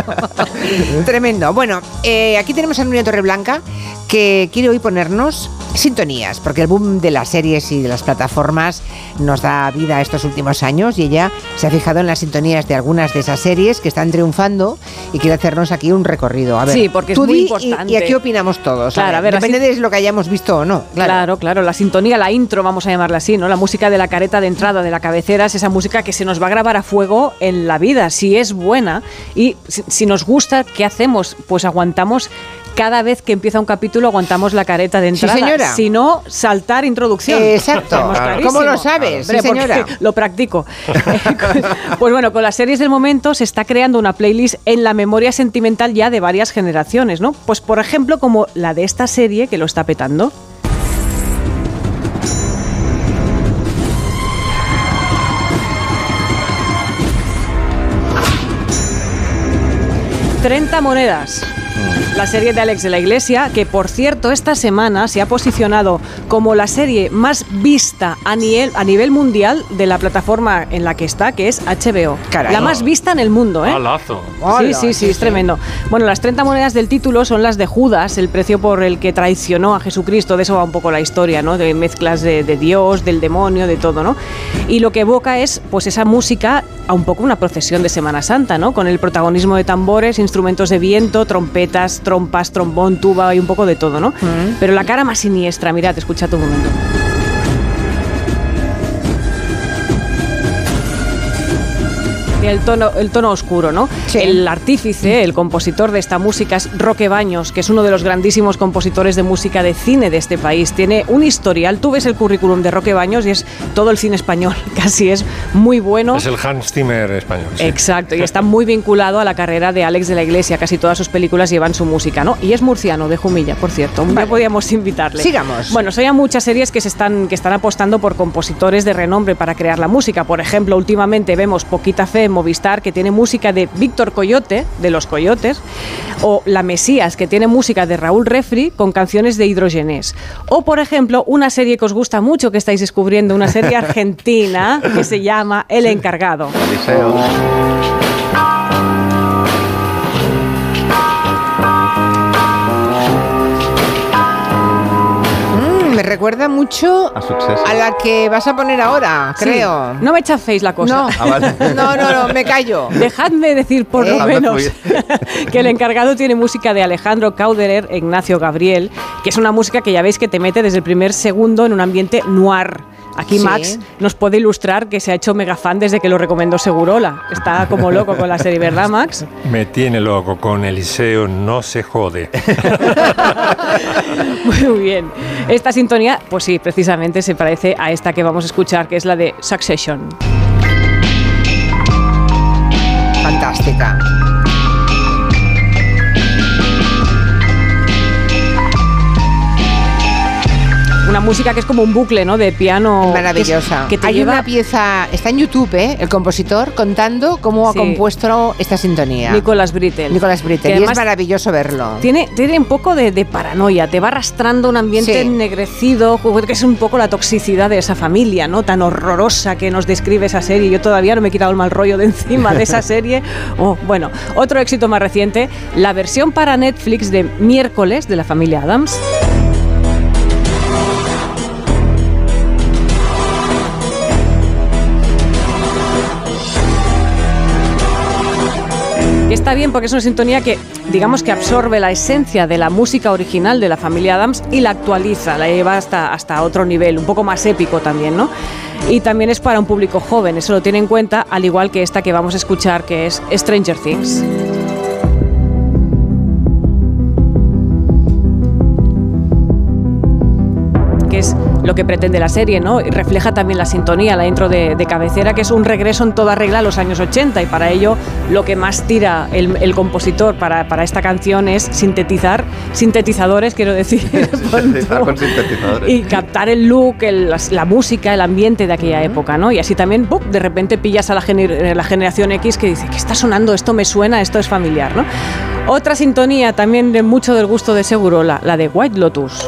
[SPEAKER 1] Tremendo. Bueno, eh, aquí tenemos a Nuria Torreblanca que quiere hoy ponernos sintonías, porque el boom de las series y de las plataformas nos da vida estos últimos años y ella se ha fijado en las sintonías de algunas de esas series que están triunfando y quiere hacernos aquí un recorrido. A ver,
[SPEAKER 5] Sí, porque es
[SPEAKER 1] tú
[SPEAKER 5] muy
[SPEAKER 1] di y-
[SPEAKER 5] importante.
[SPEAKER 1] Y, aquí opinamos todos.
[SPEAKER 5] Claro, a ver,
[SPEAKER 1] depende
[SPEAKER 5] así-
[SPEAKER 1] de lo que hayamos visto o no. Claro.
[SPEAKER 5] Claro. claro, la sintonía, la intro, vamos a llamarla así, ¿no? La música de la careta de entrada, de la cabecera, es esa música que se nos va a grabar a fuego en la vida, si es buena y si, si nos gusta, ¿qué hacemos? Pues aguantamos cada vez que empieza un capítulo aguantamos la careta de
[SPEAKER 1] Sí,
[SPEAKER 5] entrada.
[SPEAKER 1] señora.
[SPEAKER 5] Si no, saltar introducción.
[SPEAKER 1] Exacto. Claro.
[SPEAKER 5] clarísimo.
[SPEAKER 1] ¿Cómo lo sabes? Sí,
[SPEAKER 5] Hombre,
[SPEAKER 1] señora.
[SPEAKER 5] Lo practico. pues bueno, con las series del momento se está creando una playlist en la memoria sentimental ya de varias generaciones, ¿no? Pues por ejemplo, como la de esta serie que lo está petando. ...30 monedas. La serie de Alex de la Iglesia, que por cierto esta semana se ha posicionado como la serie más vista a nivel, a nivel mundial de la plataforma en la que está, que es HBO.
[SPEAKER 3] Caray.
[SPEAKER 5] La más vista en el mundo, ¿eh?
[SPEAKER 3] Alazo.
[SPEAKER 5] Sí, sí, sí, es tremendo. Bueno, las 30 monedas del título son las de Judas, el precio por el que traicionó a Jesucristo. De eso va un poco la historia, ¿no? De mezclas de, de Dios, del demonio, de todo, ¿no? Y lo que evoca es, pues, esa música a un poco una procesión de Semana Santa, ¿no? Con el protagonismo de tambores, instrumentos de viento, trompetas, trompas, trombón, tuba y un poco de todo, ¿no? Pero la cara más siniestra, mirad, escuchad un momento. El tono, el tono oscuro, ¿no? El artífice, el compositor de esta música es Roque Baños, que es uno de los grandísimos compositores de música de cine de este país. Tiene un historial. Tú ves el currículum de Roque Baños y es todo el cine español, casi es muy bueno.
[SPEAKER 3] Es el Hans Zimmer español. sí.
[SPEAKER 5] Exacto, y está muy vinculado a la carrera de Alex de la Iglesia. Casi todas sus películas llevan su música, ¿no? Y es murciano, de Jumilla, por cierto. Ya podíamos invitarle.
[SPEAKER 1] Sigamos.
[SPEAKER 5] Bueno, son ya muchas series que se están, que están apostando por compositores de renombre para crear la música. Por ejemplo, últimamente vemos Poquita Fe Movistar, que tiene música de Víctor Coyote, de Los Coyotes, o La Mesías, que tiene música de Raúl Refri con canciones de Hidrogenés. O, por ejemplo, una serie que os gusta mucho, que estáis descubriendo, una serie argentina que se llama El Encargado.
[SPEAKER 1] Mucho
[SPEAKER 35] A
[SPEAKER 1] la que vas a poner ahora,
[SPEAKER 5] Sí,
[SPEAKER 1] creo.
[SPEAKER 5] No me chaféis la cosa.
[SPEAKER 1] No.
[SPEAKER 35] Ah, vale.
[SPEAKER 1] no, no, no, me callo.
[SPEAKER 5] Dejadme decir por lo
[SPEAKER 35] Dejadme
[SPEAKER 5] menos que el encargado tiene música de Alejandro Cauderer e Ignacio Gabriel, que es una música que ya veis que te mete desde el primer segundo en un ambiente noir. Aquí
[SPEAKER 1] Sí.
[SPEAKER 5] Max nos puede ilustrar que se ha hecho mega fan desde que lo recomendó Segurola. Está como loco con la serie, ¿verdad, Max?
[SPEAKER 3] Me tiene loco con Eliseo, no se jode.
[SPEAKER 5] Muy bien. Esta sintonía, pues sí, precisamente se parece a esta que vamos a escuchar, que es la de Succession. Una música que es como un bucle, ¿no? De piano.
[SPEAKER 1] Maravillosa.
[SPEAKER 5] Que, es- que te
[SPEAKER 1] Hay
[SPEAKER 5] lleva
[SPEAKER 1] una pieza, está en YouTube, ¿eh? el compositor contando cómo
[SPEAKER 5] Sí.
[SPEAKER 1] ha compuesto esta sintonía.
[SPEAKER 5] Nicolas Brittel.
[SPEAKER 1] Nicolas Brittel. Y es maravilloso verlo.
[SPEAKER 5] Tiene, tiene un poco de, de paranoia, te va arrastrando un ambiente
[SPEAKER 1] Sí.
[SPEAKER 5] ennegrecido, que es un poco la toxicidad de esa familia, ¿no? Tan horrorosa que nos describe esa serie. Yo todavía no me he quitado el mal rollo de encima de esa serie. Oh, bueno, otro éxito más reciente, la versión para Netflix de Miércoles de la familia Adams. Está bien porque es una sintonía que, digamos que absorbe la esencia de la música original de la familia Adams y la actualiza, la lleva hasta, hasta otro nivel, un poco más épico también, ¿no? Y también es para un público joven, eso lo tiene en cuenta, al igual que esta que vamos a escuchar, que es Stranger Things. Lo que pretende la serie, ¿no? Y refleja también la sintonía, la intro de, de cabecera, que es un regreso en toda regla a los años 80 y para ello lo que más tira el, el compositor para, para esta canción es sintetizar, sintetizadores, quiero decir,
[SPEAKER 35] Sintetizar con sintetizadores.
[SPEAKER 5] y captar el look, el- la música, el ambiente de aquella época, ¿no? Y así también, ¡pum! de repente pillas a la, gener- la generación X que dice, ¿qué está sonando? Esto me suena, esto es familiar, ¿no? Otra sintonía también de mucho del gusto de seguro, la, la de White Lotus.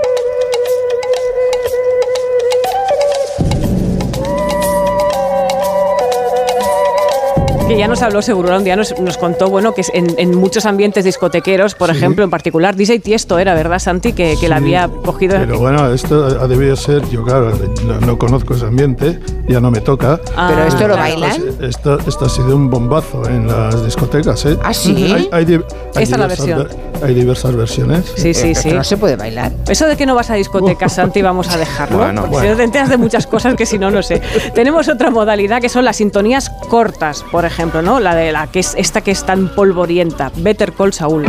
[SPEAKER 5] que ya nos habló seguro un día nos, nos contó bueno que es en, en muchos ambientes discotequeros por ejemplo en particular DJ Tiesto era verdad Santi que, que la había cogido
[SPEAKER 19] Pero bueno, esto ha debido ser, yo claro, no, no conozco ese ambiente, ya no me toca.
[SPEAKER 5] Ah, ¿Pero esto lo bailan?
[SPEAKER 19] Esto, esto ha sido un bombazo en las discotecas, ¿eh?
[SPEAKER 1] ¿Ah, sí?
[SPEAKER 19] Hay, hay di- hay
[SPEAKER 5] Esta es la
[SPEAKER 19] diversas
[SPEAKER 5] versión.
[SPEAKER 19] ver- hay diversas versiones.
[SPEAKER 5] Sí, sí, sí.
[SPEAKER 1] No se puede bailar.
[SPEAKER 5] Eso de que no vas a discotecas, Santi, vamos a dejarlo.
[SPEAKER 19] Bueno,
[SPEAKER 5] porque
[SPEAKER 19] bueno.
[SPEAKER 5] si no te enteras de muchas cosas que si no, no sé. Tenemos otra modalidad que son las sintonías cortas, por ejemplo, ¿no? La de la que es esta que es tan polvorienta, Better Call Saul.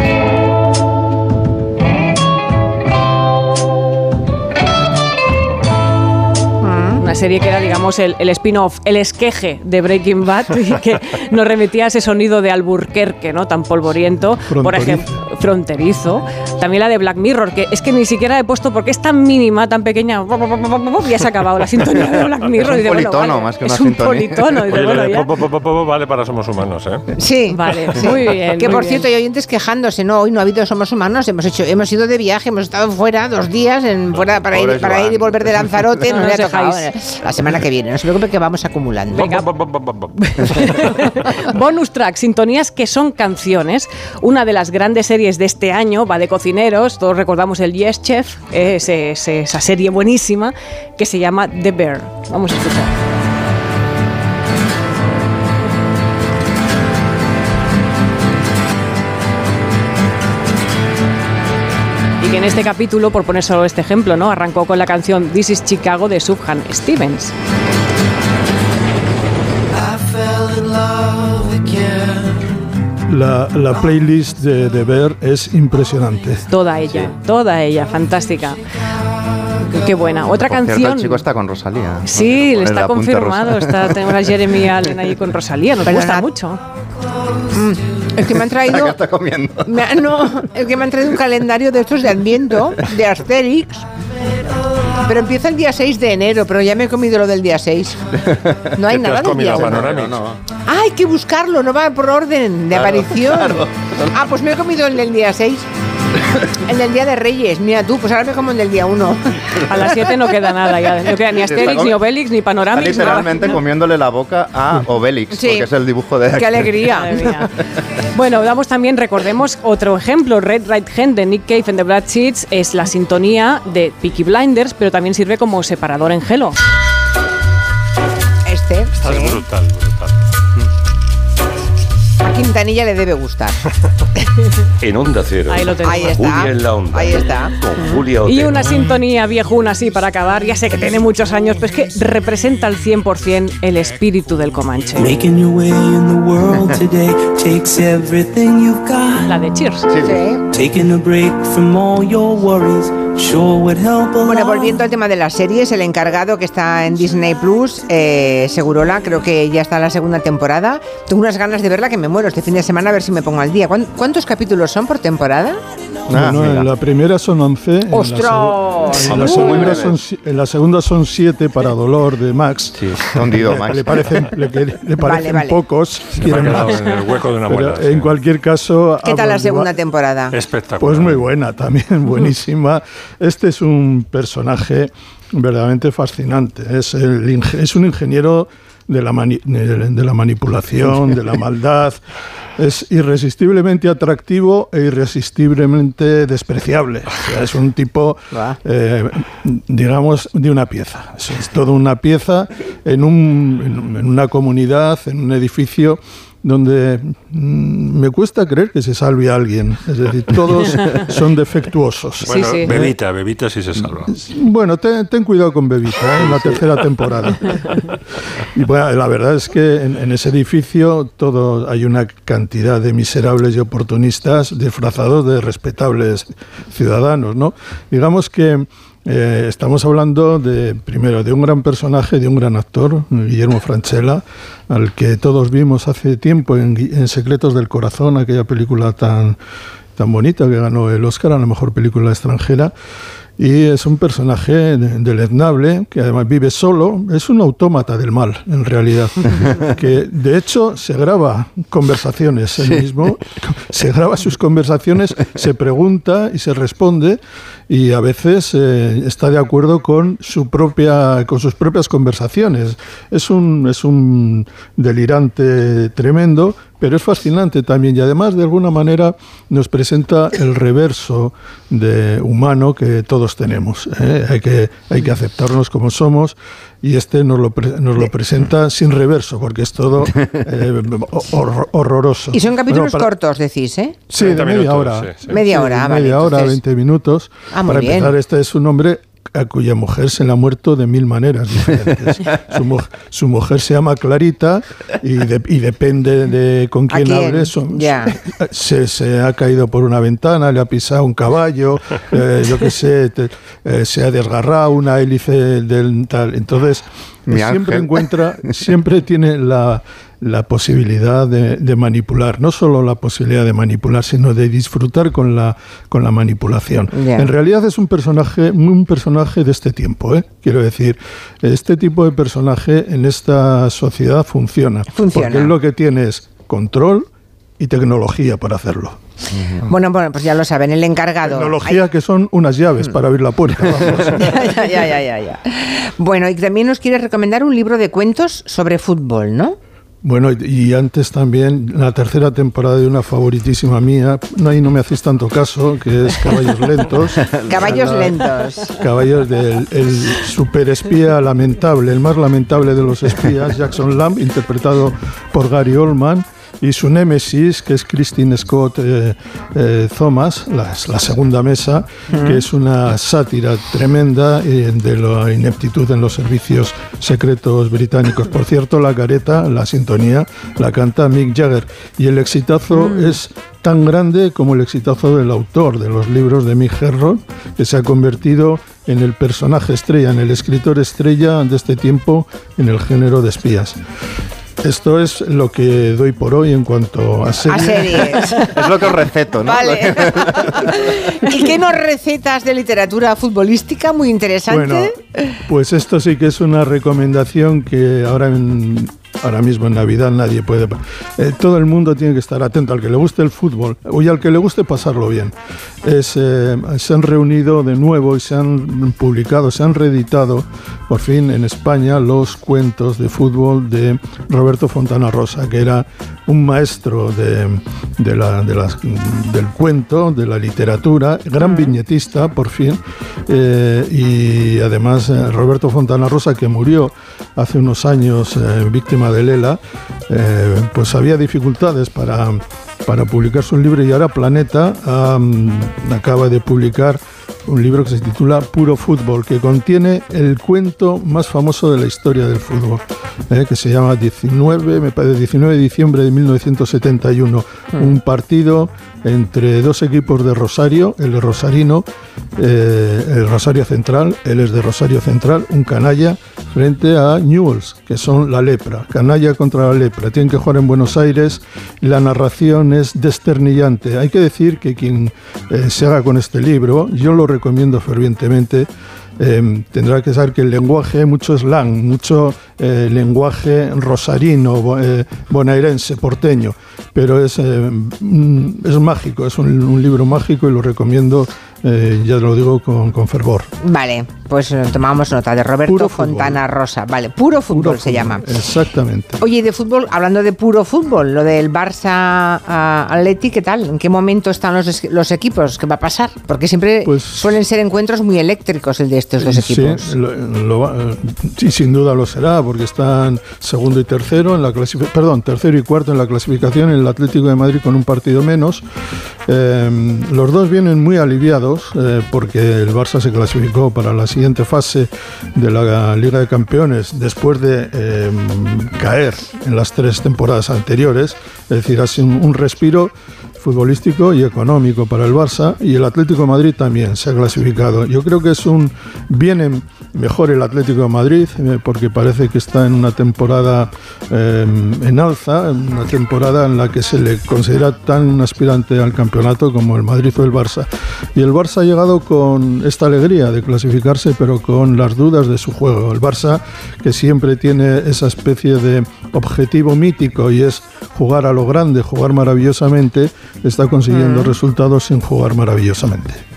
[SPEAKER 5] Una serie que era, digamos, el, el spin-off, el esqueje de Breaking Bad y que nos remitía a ese sonido de Alburquerque, ¿no? Tan polvoriento. Por ejemplo, fronterizo. También la de Black Mirror, que es que ni siquiera he puesto porque es tan mínima, tan pequeña. Ya se ha acabado la sintonía de Black Mirror.
[SPEAKER 35] Es un
[SPEAKER 5] bueno,
[SPEAKER 35] politono,
[SPEAKER 5] vale,
[SPEAKER 35] más que
[SPEAKER 5] es
[SPEAKER 35] una
[SPEAKER 5] un
[SPEAKER 35] sintonía.
[SPEAKER 5] politono. y digo,
[SPEAKER 3] Oye, lo
[SPEAKER 5] bueno,
[SPEAKER 3] de
[SPEAKER 5] ya.
[SPEAKER 3] po, po, po, po, vale para Somos Humanos, ¿eh?
[SPEAKER 1] Sí.
[SPEAKER 5] Vale, muy bien.
[SPEAKER 1] Que
[SPEAKER 5] muy
[SPEAKER 1] por
[SPEAKER 5] bien.
[SPEAKER 1] cierto, hay oyentes quejándose, no, hoy no ha habido Somos Humanos, hemos hecho, hemos ido de viaje, hemos estado fuera dos días en, fuera para ir,
[SPEAKER 35] Pobres
[SPEAKER 1] para ir y volver de Lanzarote,
[SPEAKER 5] No
[SPEAKER 1] no, le ha
[SPEAKER 5] nos
[SPEAKER 1] tocado.
[SPEAKER 5] dejáis.
[SPEAKER 1] La semana que viene, no se preocupe que vamos acumulando.
[SPEAKER 5] Venga. Bonus track, sintonías que son canciones. Una de las grandes series de este año va de cocineros. Todos recordamos el Yes Chef, esa serie buenísima que se llama The Bear. Vamos a escuchar. Y que en este capítulo, por poner solo este ejemplo, ¿no? arrancó con la canción This is Chicago de Subhan Stevens.
[SPEAKER 19] La, la playlist de, de Ver es impresionante.
[SPEAKER 5] Toda ella, toda ella, fantástica. Qué buena. Otra
[SPEAKER 35] Por cierto,
[SPEAKER 5] canción.
[SPEAKER 35] el chico está con Rosalía.
[SPEAKER 5] Sí, le está confirmado. Está, tenemos a Jeremy Allen ahí con Rosalía. Nos gusta mucho.
[SPEAKER 1] Mm, Es que me han
[SPEAKER 35] ¿Qué
[SPEAKER 1] traído.
[SPEAKER 35] está comiendo?
[SPEAKER 1] me ha- no, es que me han traído un calendario de estos de Adviento, de Asterix. Pero empieza el día 6 de enero, pero ya me he comido lo del día 6. No hay
[SPEAKER 3] ¿Qué te
[SPEAKER 1] nada
[SPEAKER 3] has
[SPEAKER 1] del día
[SPEAKER 3] comido,
[SPEAKER 1] 1.
[SPEAKER 3] Panoramix?
[SPEAKER 1] Ah, hay que buscarlo, no va por orden de
[SPEAKER 35] Claro,
[SPEAKER 1] aparición.
[SPEAKER 35] claro.
[SPEAKER 1] Ah, pues me he comido el del día 6. El del día de Reyes, mira tú, pues ahora me como el del día 1.
[SPEAKER 5] A las 7 no queda nada ya. No queda ni Asterix, ni Obelix, ni nada.
[SPEAKER 35] literalmente comiéndole la boca a Obelix,
[SPEAKER 1] Sí.
[SPEAKER 35] porque es el dibujo de
[SPEAKER 1] ¡Qué alegría!
[SPEAKER 5] Bueno, damos también, recordemos, otro ejemplo. Red Right Hand de Nick Cave en The Black Sheets es la sintonía de Peaky Blinders, pero también sirve como separador en gelo.
[SPEAKER 1] Este,
[SPEAKER 3] Estás
[SPEAKER 1] sí.
[SPEAKER 3] brutal, brutal.
[SPEAKER 1] Quintanilla le debe gustar.
[SPEAKER 36] En Onda Cero.
[SPEAKER 5] Ahí lo tenemos.
[SPEAKER 1] Ahí está.
[SPEAKER 36] Julia en la Onda.
[SPEAKER 1] Ahí está.
[SPEAKER 36] Con Julia
[SPEAKER 5] Y una sintonía viejuna así para acabar, ya sé que tiene muchos años, pero es que representa al 100% el espíritu del Comanche.
[SPEAKER 37] Making your way in the world today takes everything you've got.
[SPEAKER 5] La de Cheers.
[SPEAKER 1] Sí.
[SPEAKER 37] Taking
[SPEAKER 1] Bueno, volviendo al tema de las series, el encargado que está en Disney Plus, eh, Segurola, creo que ya está en la segunda temporada. Tengo unas ganas de verla que me muero este fin de semana a ver si me pongo al día. ¿Cuán- ¿Cuántos capítulos son por temporada?
[SPEAKER 35] Ah,
[SPEAKER 19] Bueno, en la primera son 11. en la
[SPEAKER 1] ¡Ostras!
[SPEAKER 19] En la, segunda son, en la segunda son 7 para dolor de Max.
[SPEAKER 35] Sí, hundido, Max.
[SPEAKER 19] Le parecen, le, le parecen
[SPEAKER 1] vale.
[SPEAKER 19] pocos.
[SPEAKER 3] Me ha
[SPEAKER 19] quieren más.
[SPEAKER 3] en el hueco de una
[SPEAKER 19] Pero
[SPEAKER 3] muela.
[SPEAKER 19] en cualquier caso.
[SPEAKER 1] ¿Qué tal la segunda temporada?
[SPEAKER 3] Espectacular.
[SPEAKER 19] Pues muy buena, también buenísima. Este es un personaje verdaderamente fascinante. Es, el es un ingeniero de la, mani- de la manipulación, de la maldad. Es irresistiblemente atractivo e irresistiblemente despreciable. O sea, es un tipo, eh, digamos, de una pieza. Es, es toda una pieza en, un, en una comunidad, en un edificio donde mm, me cuesta creer que se salve a alguien. Es decir, todos son defectuosos.
[SPEAKER 3] Bueno,
[SPEAKER 5] sí.
[SPEAKER 3] Bebita, Bebita sí se salva.
[SPEAKER 19] Bueno, ten, ten cuidado con Bebita ¿eh? en la tercera temporada. Y bueno, la verdad es que en, en ese edificio todo hay una cantidad de miserables y oportunistas disfrazados de respetables ciudadanos, ¿no? Digamos que eh, estamos hablando de primero de un gran personaje, de un gran actor, Guillermo Franchella, al que todos vimos hace tiempo en, en Secretos del Corazón, aquella película tan tan bonita que ganó el Oscar a la mejor película extranjera. Y es un personaje de- deleznable que además vive solo. Es un autómata del mal, en realidad. que de hecho se graba conversaciones él mismo, se graba sus conversaciones, se pregunta y se responde y a veces eh, está de acuerdo con su propia con sus propias conversaciones. Es un es un delirante tremendo, pero es fascinante también y además de alguna manera nos presenta el reverso de humano que todos tenemos. ¿eh? Hay que hay que aceptarnos como somos y este nos lo pre- nos lo presenta sin reverso porque es todo eh, hor- horroroso.
[SPEAKER 1] Y son capítulos
[SPEAKER 19] Bueno, para-
[SPEAKER 1] cortos, decís, ¿eh?
[SPEAKER 19] Sí, de
[SPEAKER 3] 30
[SPEAKER 19] media
[SPEAKER 3] minutos,
[SPEAKER 19] hora.
[SPEAKER 3] sí, sí.
[SPEAKER 1] Media hora, vale,
[SPEAKER 19] Media hora,
[SPEAKER 1] entonces-
[SPEAKER 19] 20 minutos.
[SPEAKER 1] Ah, muy
[SPEAKER 19] Para
[SPEAKER 1] bien.
[SPEAKER 19] empezar, este es un hombre a cuya mujer se le ha muerto de mil maneras diferentes. su, mu- su mujer se llama Clarita y, de- y depende de con
[SPEAKER 1] ¿A
[SPEAKER 19] quién,
[SPEAKER 1] quién?
[SPEAKER 19] hable. son- se, se ha caído por una ventana, le ha pisado un caballo, eh, yo qué sé, te- eh, se ha desgarrado una hélice del tal. Entonces,
[SPEAKER 35] Mi
[SPEAKER 19] siempre
[SPEAKER 35] ángel.
[SPEAKER 19] encuentra, siempre tiene la, la posibilidad de, de manipular, no solo la posibilidad de manipular, sino de disfrutar con la, con la manipulación. En realidad es un personaje, un personaje de este tiempo, ¿eh? quiero decir, este tipo de personaje en esta sociedad funciona,
[SPEAKER 1] Funciona.
[SPEAKER 19] porque él lo que tiene es control y tecnología para hacerlo.
[SPEAKER 1] Bueno, bueno, pues ya lo saben, el encargado.
[SPEAKER 19] Tecnología que son unas llaves para abrir la puerta. vamos.
[SPEAKER 1] ya, ya, ya, ya, ya. Bueno, y también nos quieres recomendar un libro de cuentos sobre fútbol, ¿no?
[SPEAKER 19] Bueno, y antes también la tercera temporada de una favoritísima mía, no, ahí no me hacéis tanto caso, que es Caballos Lentos.
[SPEAKER 1] Caballos
[SPEAKER 19] La-
[SPEAKER 1] lentos.
[SPEAKER 19] Caballos del el superespía lamentable, el más lamentable de los espías, Jackson Lamb, interpretado por Gary Oldman, y su némesis, que es Christine Scott eh, eh, Thomas, la, la segunda mesa, que es una sátira tremenda eh, de la ineptitud en los servicios secretos británicos. Por cierto, la careta, la sintonía, la canta Mick Jagger y el exitazo es tan grande como el exitazo del autor de los libros de Mick Herron, que se ha convertido en el personaje estrella, en el escritor estrella de este tiempo en el género de espías. Esto es lo que doy por hoy en cuanto a
[SPEAKER 1] A
[SPEAKER 19] series.
[SPEAKER 1] series.
[SPEAKER 35] Es lo que os receto, ¿no?
[SPEAKER 1] Vale. ¿Y qué nos recetas de literatura futbolística? Muy interesante.
[SPEAKER 19] Bueno, pues esto sí que es una recomendación que ahora en- Ahora mismo en Navidad nadie puede... eh, todo el mundo tiene que estar atento al que le guste el fútbol y al que le guste pasarlo bien. Es, eh, se han reunido de nuevo y se han publicado, se han reeditado por fin en España los cuentos de fútbol de Roberto Fontana Rosa, que era un maestro de, de la- de las- del cuento, de la literatura, gran viñetista por fin, eh, y además Roberto Fontana Rosa, que murió hace unos años víctima del ELA, eh, pues había dificultades para, para publicar su libro y ahora Planeta acaba de publicar un libro que se titula Puro Fútbol, que contiene el cuento más famoso de la historia del fútbol, eh, que se llama 19, me parece 19 de diciembre de 1971, un partido entre dos equipos de Rosario, el de Rosarino, eh, el Rosario Central, él es de Rosario Central, un canalla, frente a Newells, que son la lepra, canalla contra la lepra. Tienen que jugar en Buenos Aires, la narración es desternillante. Hay que decir que quien eh, se haga con este libro, yo lo recomiendo fervientemente, eh, tendrá que saber que el lenguaje, hay mucho slang, mucho eh, lenguaje rosarino, eh, bonaerense, porteño, pero es, eh, mm, es mágico, es un libro mágico y lo recomiendo, eh, ya lo digo con, con fervor.
[SPEAKER 1] Vale, pues eh, tomamos nota de Roberto. Fontana Rosa. Vale, puro fútbol
[SPEAKER 19] Puro
[SPEAKER 1] se
[SPEAKER 19] fútbol,
[SPEAKER 1] llama.
[SPEAKER 19] Exactamente.
[SPEAKER 1] Oye, de fútbol, hablando de puro fútbol, lo del Barça ah, Atleti, ¿qué tal? ¿En qué momento están los, los equipos? ¿Qué va a pasar? Porque siempre suelen ser encuentros muy eléctricos el de estos dos equipos.
[SPEAKER 19] Sí, lo- lo va- sí, sin duda lo será, porque están segundo y tercero en la clasificación, perdón, tercero y cuarto en la clasificación, el Atlético de Madrid con un partido menos. Eh, los dos vienen muy aliviados eh, porque el Barça se clasificó para la siguiente fase de la Liga de Campeones después de eh, caer en las tres temporadas anteriores, es decir, ha un respiro futbolístico y económico para el Barça y el Atlético de Madrid también se ha clasificado. Yo creo que es un viene mejor el Atlético de Madrid eh, porque parece que está en una temporada eh, en alza, una temporada en la que se le considera tan aspirante al campeonato como el Madrid o el Barça. Y el Barça ha llegado con esta alegría de clasificarse, pero con las dudas de su juego. El Barça que siempre tiene esa especie de objetivo mítico y es jugar a lo grande, jugar maravillosamente, está consiguiendo resultados sin jugar maravillosamente.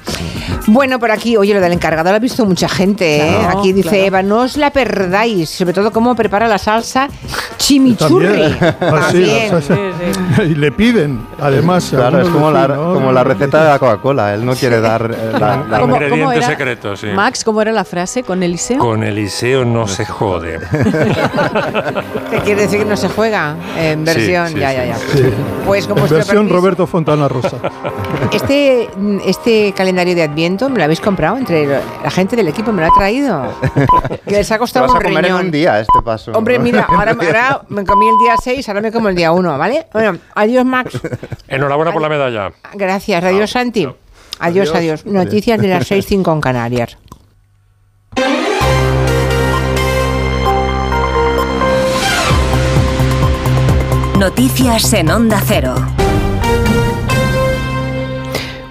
[SPEAKER 1] Bueno, por aquí, oye, lo del encargado lo ha visto mucha gente. ¿eh?
[SPEAKER 5] Claro,
[SPEAKER 1] Aquí dice
[SPEAKER 5] claro.
[SPEAKER 1] Eva, no os la perdáis, sobre todo cómo prepara la salsa chimichurri.
[SPEAKER 19] También. Ah, sí,
[SPEAKER 1] También.
[SPEAKER 19] o sea, y le piden, además.
[SPEAKER 35] Claro, es como la,
[SPEAKER 19] vecinos,
[SPEAKER 35] como la receta de la Coca-Cola. Él no quiere dar eh, la, la-
[SPEAKER 5] ¿Cómo- cómo
[SPEAKER 3] Ingrediente
[SPEAKER 5] era?
[SPEAKER 3] secreto, sí.
[SPEAKER 5] Max, ¿cómo era la frase con Eliseo?
[SPEAKER 3] Con Eliseo no se jode.
[SPEAKER 1] ¿Qué quiere decir que no se juega? En versión,
[SPEAKER 3] sí,
[SPEAKER 1] ya,
[SPEAKER 3] sí,
[SPEAKER 1] ya, ya.
[SPEAKER 19] Sí.
[SPEAKER 1] Pues con
[SPEAKER 19] En versión Roberto Fontana Rosa.
[SPEAKER 1] Este, este calendario de Adviento me lo habéis comprado entre la gente del equipo, me lo ha traído. Que les ha costado
[SPEAKER 35] vas a
[SPEAKER 1] un
[SPEAKER 35] en un día este paso.
[SPEAKER 1] Hombre, mira, ahora, ahora me comí el día 6, ahora me como el día 1, ¿vale? Bueno, adiós Max.
[SPEAKER 3] Enhorabuena por la medalla.
[SPEAKER 1] Gracias, adiós Santi. Adiós, adiós.
[SPEAKER 3] Adiós.
[SPEAKER 1] Noticias de las 6, 5 en Canarias.
[SPEAKER 38] Noticias en Onda Cero.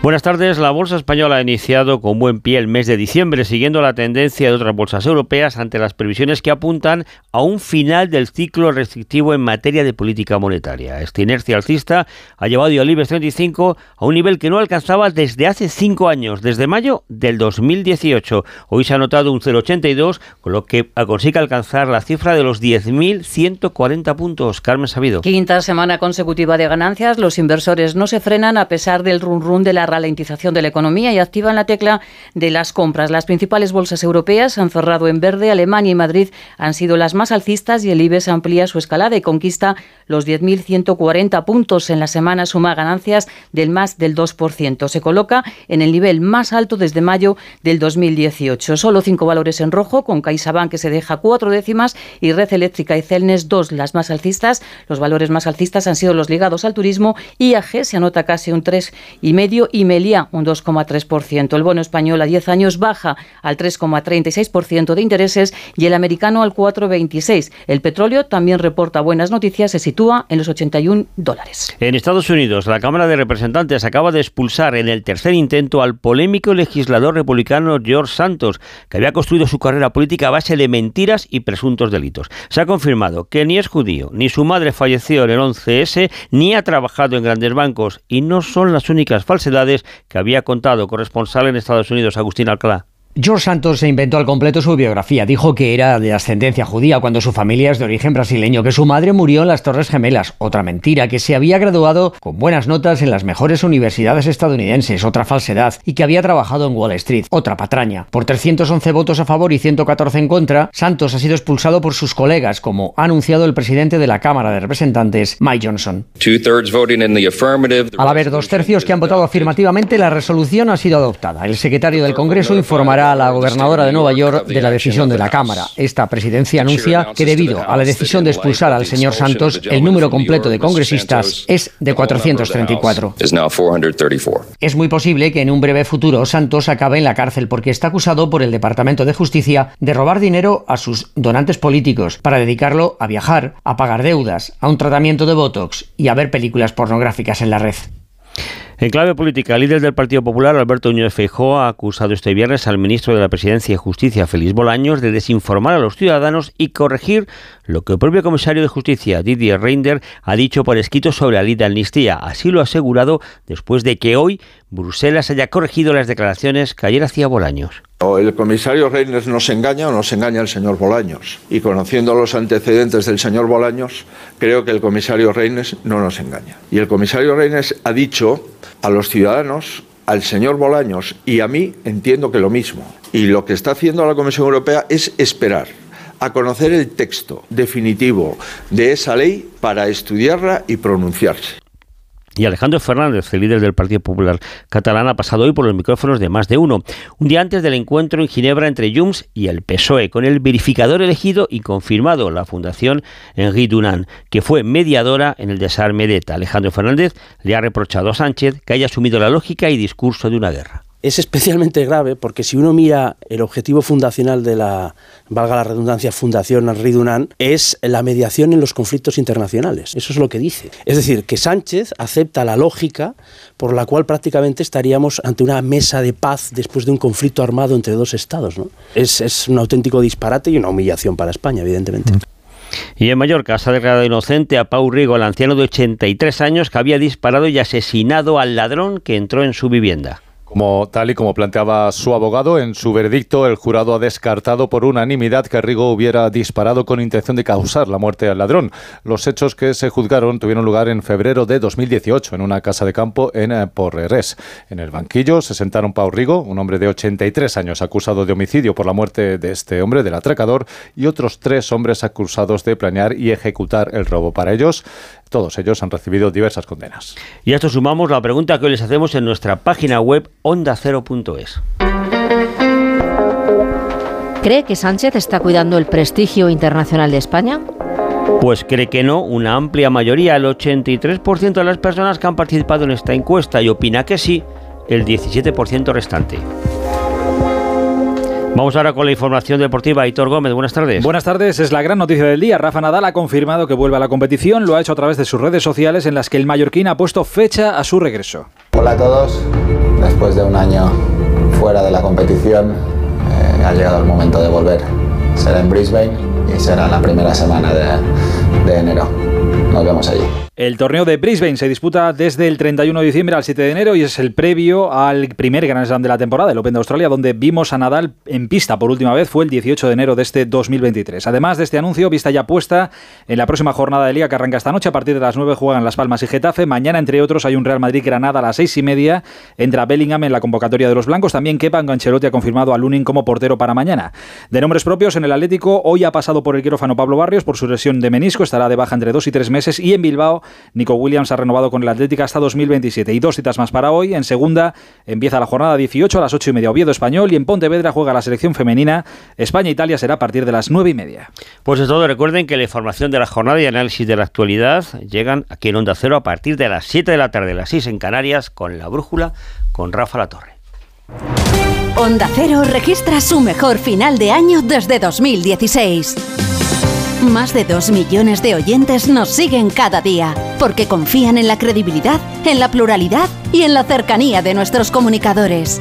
[SPEAKER 39] Buenas tardes. La bolsa española ha iniciado con buen pie el mes de diciembre, siguiendo la tendencia de otras bolsas europeas ante las previsiones que apuntan a un final del ciclo restrictivo en materia de política monetaria. Esta inercia alcista ha llevado al IBEX 35 a un nivel que no alcanzaba desde hace cinco años, desde mayo del 2018. Hoy se ha notado un 0,82, con lo que consigue alcanzar la cifra de los 10.140 puntos. Carmen Sabido.
[SPEAKER 40] Quinta semana consecutiva de ganancias, los inversores no se frenan a pesar del run run de la
[SPEAKER 31] ralentización de la economía y activan la tecla de las compras. Las principales bolsas europeas han cerrado en verde. Alemania y Madrid han sido las más alcistas y el IBEX amplía su escalada y conquista los 10.140 puntos. En la semana suma ganancias del más del 2%. Se coloca en el nivel más alto desde mayo del 2018. Solo cinco valores en rojo, con CaixaBank que se deja cuatro décimas y Red Eléctrica y Celnes dos, las más alcistas. Los valores más alcistas han sido los ligados al turismo. IAG se anota casi un 3,5% y Melia un 2,3%. El bono español a 10 años baja al 3,36% de intereses y el americano al 4,26%. El petróleo también reporta buenas noticias, se sitúa en los 81 dólares.
[SPEAKER 39] En Estados Unidos, la Cámara de Representantes acaba de expulsar en el tercer intento al polémico legislador republicano George Santos, que había construido su carrera política a base de mentiras y presuntos delitos. Se ha confirmado que ni es judío, ni su madre falleció en el 11S, ni ha trabajado en grandes bancos y no son las únicas falsedades que había contado corresponsal en Estados Unidos, Agustín Alcalá.
[SPEAKER 40] George Santos se inventó al completo su biografía. Dijo que era de ascendencia judía cuando su familia es de origen brasileño, que su madre murió en las Torres Gemelas. Otra mentira, que se había graduado con buenas notas en las mejores universidades estadounidenses. Otra falsedad, y que había trabajado en Wall Street. Otra patraña. Por 311 votos a favor y 114 en contra, Santos ha sido expulsado por sus colegas, como ha anunciado el presidente de la Cámara de Representantes, Mike Johnson. Al haber dos tercios que han votado afirmativamente, la resolución ha sido adoptada. El secretario del Congreso informará a la gobernadora de Nueva York de la decisión de la Cámara. Esta presidencia anuncia que debido a la decisión de expulsar al señor Santos, el número completo de congresistas es de 434. Es muy posible que en un breve futuro Santos acabe en la cárcel porque está acusado por el Departamento de Justicia de robar dinero a sus donantes políticos para dedicarlo a viajar, a pagar deudas, a un tratamiento de Botox y a ver películas pornográficas en la red.
[SPEAKER 39] En clave política, el líder del Partido Popular, Alberto Núñez Feijóo, ha acusado este viernes al ministro de la Presidencia y Justicia, Félix Bolaños, de desinformar a los ciudadanos y corregir lo que el propio comisario de Justicia, Didier Reinder, ha dicho por escrito sobre la ley de amnistía. Así lo ha asegurado después de que hoy Bruselas haya corregido las declaraciones que ayer hacía Bolaños.
[SPEAKER 41] O el comisario Reyners nos engaña o nos engaña el señor Bolaños. Y conociendo los antecedentes del señor Bolaños, creo que el comisario Reyners no nos engaña. Y el comisario Reyners ha dicho a los ciudadanos, al señor Bolaños y a mí, entiendo que lo mismo. Y lo que está haciendo la Comisión Europea es esperar a conocer el texto definitivo de esa ley para estudiarla y pronunciarse.
[SPEAKER 39] Y Alejandro Fernández, el líder del Partido Popular catalán, ha pasado hoy por los micrófonos de más de uno, un día antes del encuentro en Ginebra entre Junts y el PSOE, con el verificador elegido y confirmado, la Fundación Henri Dunant, que fue mediadora en el desarme de ETA. Alejandro Fernández le ha reprochado a Sánchez que haya asumido la lógica y discurso de una guerra
[SPEAKER 42] es especialmente grave porque si uno mira el objetivo fundacional de la, valga la redundancia, Fundación Ridunan, es la mediación en los conflictos internacionales. Eso es lo que dice. Es decir, que Sánchez acepta la lógica por la cual prácticamente estaríamos ante una mesa de paz después de un conflicto armado entre dos estados. Es, un auténtico disparate y una humillación para España, evidentemente.
[SPEAKER 39] Y en Mallorca se ha declarado inocente a Pau Rigo, el anciano de 83 años que había disparado y asesinado al ladrón que entró en su vivienda.
[SPEAKER 43] Como tal y como planteaba su abogado, en su veredicto el jurado ha descartado por unanimidad que Rigo hubiera disparado con intención de causar la muerte al ladrón. Los hechos que se juzgaron tuvieron lugar en febrero de 2018 en una casa de campo en eh, Porreres. En el banquillo se sentaron Pau Rigo, un hombre de 83 años acusado de homicidio por la muerte de este hombre, del atracador, y otros tres hombres acusados de planear y ejecutar el robo. Para ellos, todos ellos han recibido diversas condenas.
[SPEAKER 39] Y a esto sumamos la pregunta que hoy les hacemos en nuestra página web ondacero.es.
[SPEAKER 44] ¿Cree que Sánchez está cuidando el prestigio internacional de España?
[SPEAKER 39] Pues cree que no, una amplia mayoría, el 83% de las personas que han participado en esta encuesta y opina que sí, el 17% restante. Vamos ahora con la información deportiva. Hitor Gómez, buenas tardes.
[SPEAKER 45] Buenas tardes, es la gran noticia del día. Rafa Nadal ha confirmado que vuelve a la competición, lo ha hecho a través de sus redes sociales en las que el mallorquín ha puesto fecha a su regreso.
[SPEAKER 46] Hola a todos, después de un año fuera de la competición, eh, ha llegado el momento de volver. Será en Brisbane y será la primera semana de, de enero. Nos vemos allí.
[SPEAKER 45] El torneo de Brisbane se disputa desde el 31 de diciembre al 7 de enero y es el previo al primer Grand Slam de la temporada, el Open de Australia, donde vimos a Nadal en pista por última vez, fue el 18 de enero de este 2023. Además de este anuncio, vista ya puesta en la próxima jornada de liga que arranca esta noche, a partir de las 9 juegan Las Palmas y Getafe. Mañana, entre otros, hay un Real Madrid-Granada a las 6 y media. Entra Bellingham en la convocatoria de los blancos. También Kepa Ancelotti ha confirmado a Lunin como portero para mañana. De nombres propios, en el Atlético, hoy ha pasado por el quirófano Pablo Barrios por su lesión de menisco, estará de baja entre 2 y 3 meses. Y en Bilbao, Nico Williams ha renovado con el Atlético hasta 2027. Y dos citas más para hoy. En segunda empieza la jornada 18 a las 8 y media Oviedo Español y en Pontevedra juega la selección femenina. España-Italia será a partir de las 9 y media.
[SPEAKER 39] Pues de todo, recuerden que la información de la jornada y análisis de la actualidad llegan aquí en Onda Cero a partir de las 7 de la tarde, las 6 en Canarias, con la brújula, con Rafa La Torre.
[SPEAKER 47] Onda Cero registra su mejor final de año desde 2016. Más de 2 millones de oyentes nos siguen cada día, porque confían en la credibilidad, en la pluralidad y en la cercanía de nuestros comunicadores.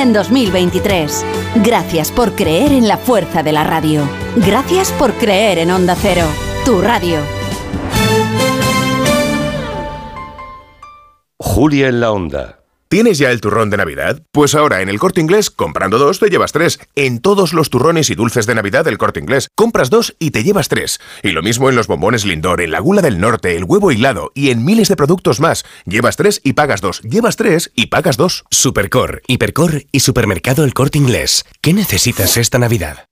[SPEAKER 47] en 2023. Gracias por creer en la fuerza de la radio. Gracias por creer en Onda Cero, tu radio.
[SPEAKER 48] Julia en la Onda.
[SPEAKER 49] ¿Tienes ya el turrón de Navidad? Pues ahora en el corte inglés, comprando dos, te llevas tres. En todos los turrones y dulces de Navidad del corte inglés, compras dos y te llevas tres. Y lo mismo en los bombones Lindor, en la gula del norte, el huevo hilado y en miles de productos más. Llevas tres y pagas dos. Llevas tres y pagas dos.
[SPEAKER 50] Supercor, Hipercor y Supermercado El Corte Inglés. ¿Qué necesitas esta Navidad?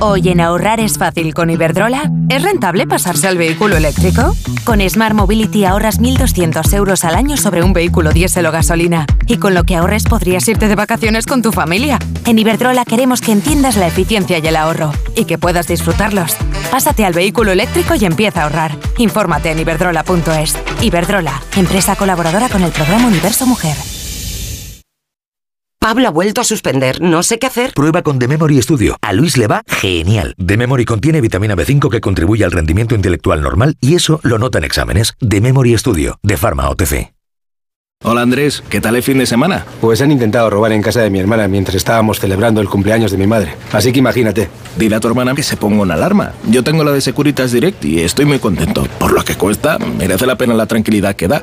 [SPEAKER 51] Hoy en ahorrar es fácil con Iberdrola. ¿Es rentable pasarse al vehículo eléctrico? Con Smart Mobility ahorras 1.200 euros al año sobre un vehículo diésel o gasolina. Y con lo que ahorres podrías irte de vacaciones con tu familia. En Iberdrola queremos que entiendas la eficiencia y el ahorro. Y que puedas disfrutarlos. Pásate al vehículo eléctrico y empieza a ahorrar. Infórmate en iberdrola.es. Iberdrola, empresa colaboradora con el programa Universo Mujer.
[SPEAKER 52] Pablo ha vuelto a suspender, no sé qué hacer.
[SPEAKER 53] Prueba con The Memory Studio. A Luis le va genial. The Memory contiene vitamina B5 que contribuye al rendimiento intelectual normal y eso lo nota en exámenes. The Memory Studio, de Pharma OTC.
[SPEAKER 54] Hola Andrés, ¿qué tal el fin de semana?
[SPEAKER 55] Pues han intentado robar en casa de mi hermana mientras estábamos celebrando el cumpleaños de mi madre. Así que imagínate.
[SPEAKER 54] Dile a tu hermana que se ponga una alarma. Yo tengo la de Securitas Direct y estoy muy contento. Por lo que cuesta, merece la pena la tranquilidad que da.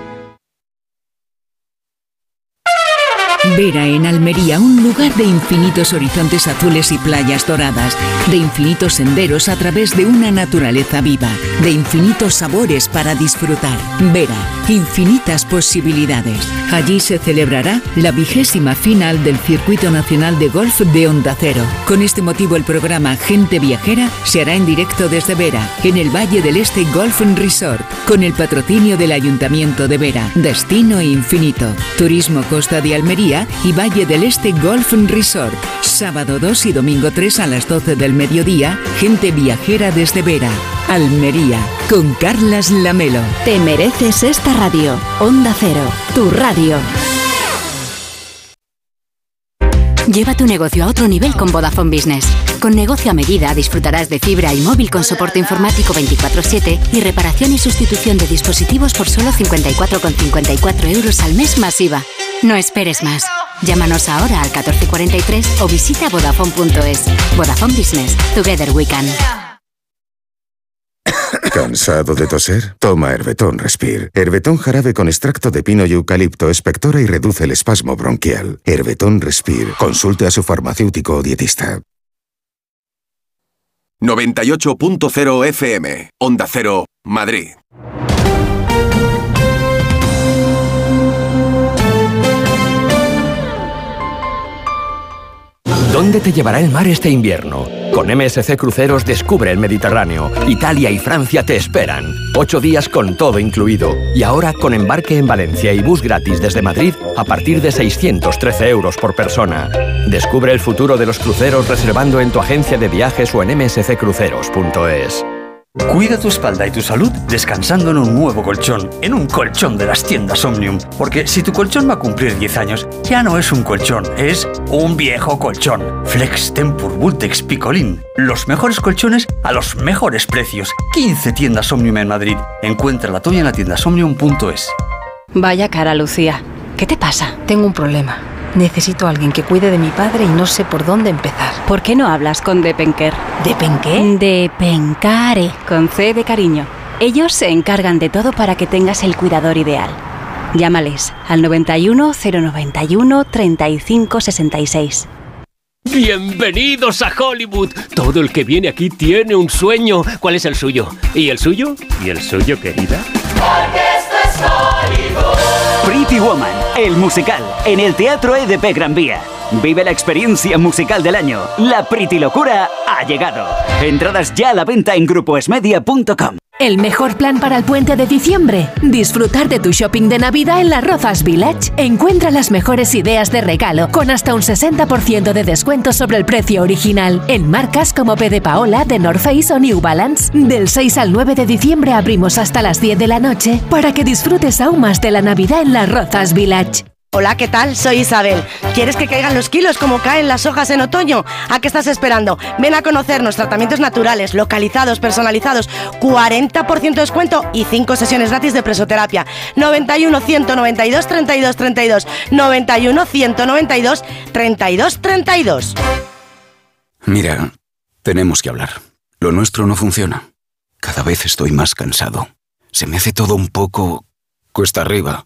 [SPEAKER 56] Vera en Almería, un lugar de infinitos horizontes azules y playas doradas, de infinitos senderos a través de una naturaleza viva, de infinitos sabores para disfrutar. Vera, infinitas posibilidades. Allí se celebrará la vigésima final del Circuito Nacional de Golf de Onda Cero. Con este motivo el programa Gente Viajera se hará en directo desde Vera, en el Valle del Este Golf Resort, con el patrocinio del Ayuntamiento de Vera. Destino infinito. Turismo Costa de Almería y Valle del Este Golf Resort. Sábado 2 y domingo 3 a las 12 del mediodía, gente viajera desde Vera, Almería, con Carlas Lamelo.
[SPEAKER 47] Te mereces esta radio. Onda Cero, tu radio.
[SPEAKER 57] Lleva tu negocio a otro nivel con Vodafone Business. Con negocio a medida disfrutarás de fibra y móvil con soporte informático 24/7 y reparación y sustitución de dispositivos por solo 54,54 euros al mes masiva. No esperes más. Llámanos ahora al 1443 o visita vodafone.es. Vodafone Business. Together we can.
[SPEAKER 58] ¿Cansado de toser? Toma Herbetón Respire. Herbetón jarabe con extracto de pino y eucalipto espectora y reduce el espasmo bronquial. Herbetón Respire. Consulte a su farmacéutico o dietista.
[SPEAKER 59] 98.0 FM. Onda Cero, Madrid.
[SPEAKER 60] ¿Dónde te llevará el mar este invierno?
[SPEAKER 54] Con MSC Cruceros descubre el Mediterráneo. Italia y Francia te esperan. Ocho días con todo incluido. Y ahora con embarque en Valencia y bus gratis desde Madrid a partir de 613 euros por persona. Descubre el futuro de los cruceros reservando en tu agencia de viajes o en msccruceros.es.
[SPEAKER 26] Cuida tu espalda y tu salud descansando en un nuevo colchón, en un colchón de las tiendas Omnium. Porque si tu colchón va a cumplir 10 años, ya no es un colchón, es un viejo colchón. Flex Tempur Vultex Picolín. Los mejores colchones a los mejores precios. 15 tiendas Omnium en Madrid. Encuentra la tuya en la tienda.
[SPEAKER 16] Vaya cara, Lucía. ¿Qué te pasa? Tengo un problema. Necesito a alguien que cuide de mi padre y no sé por dónde empezar.
[SPEAKER 47] ¿Por qué no hablas con Depenker?
[SPEAKER 16] ¿Depenqué?
[SPEAKER 47] Depencare, con C de cariño. Ellos se encargan de todo para que tengas el cuidador ideal. Llámales al 91 091 35 66.
[SPEAKER 61] Bienvenidos a Hollywood. Todo el que viene aquí tiene un sueño. ¿Cuál es el suyo? ¿Y el suyo? ¿Y el suyo, querida?
[SPEAKER 62] Porque esto es Hollywood.
[SPEAKER 63] Pretty Woman, el musical, en el Teatro EDP Gran Vía. Vive la experiencia musical del año. La Pretty Locura ha llegado. Entradas ya a la venta en grupoesmedia.com.
[SPEAKER 64] El mejor plan para el puente de diciembre. Disfrutar de tu shopping de Navidad en las Rozas Village. Encuentra las mejores ideas de regalo con hasta un 60% de descuento sobre el precio original en marcas como P de Paola, de North Face o New Balance. Del 6 al 9 de diciembre abrimos hasta las 10 de la noche para que disfrutes aún más de la Navidad en las Rozas Village.
[SPEAKER 65] Hola, ¿qué tal? Soy Isabel. ¿Quieres que caigan los kilos como caen las hojas en otoño? ¿A qué estás esperando? Ven a conocernos tratamientos naturales, localizados, personalizados, 40% de descuento y 5 sesiones gratis de presoterapia. 91 192 32 32 91 192 32 32.
[SPEAKER 41] Mira, tenemos que hablar. Lo nuestro no funciona. Cada vez estoy más cansado. Se me hace todo un poco cuesta arriba.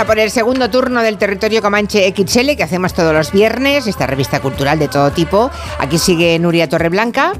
[SPEAKER 1] A por el segundo turno del territorio Comanche XL que hacemos todos los viernes, esta revista cultural de todo tipo. Aquí sigue Nuria Torreblanca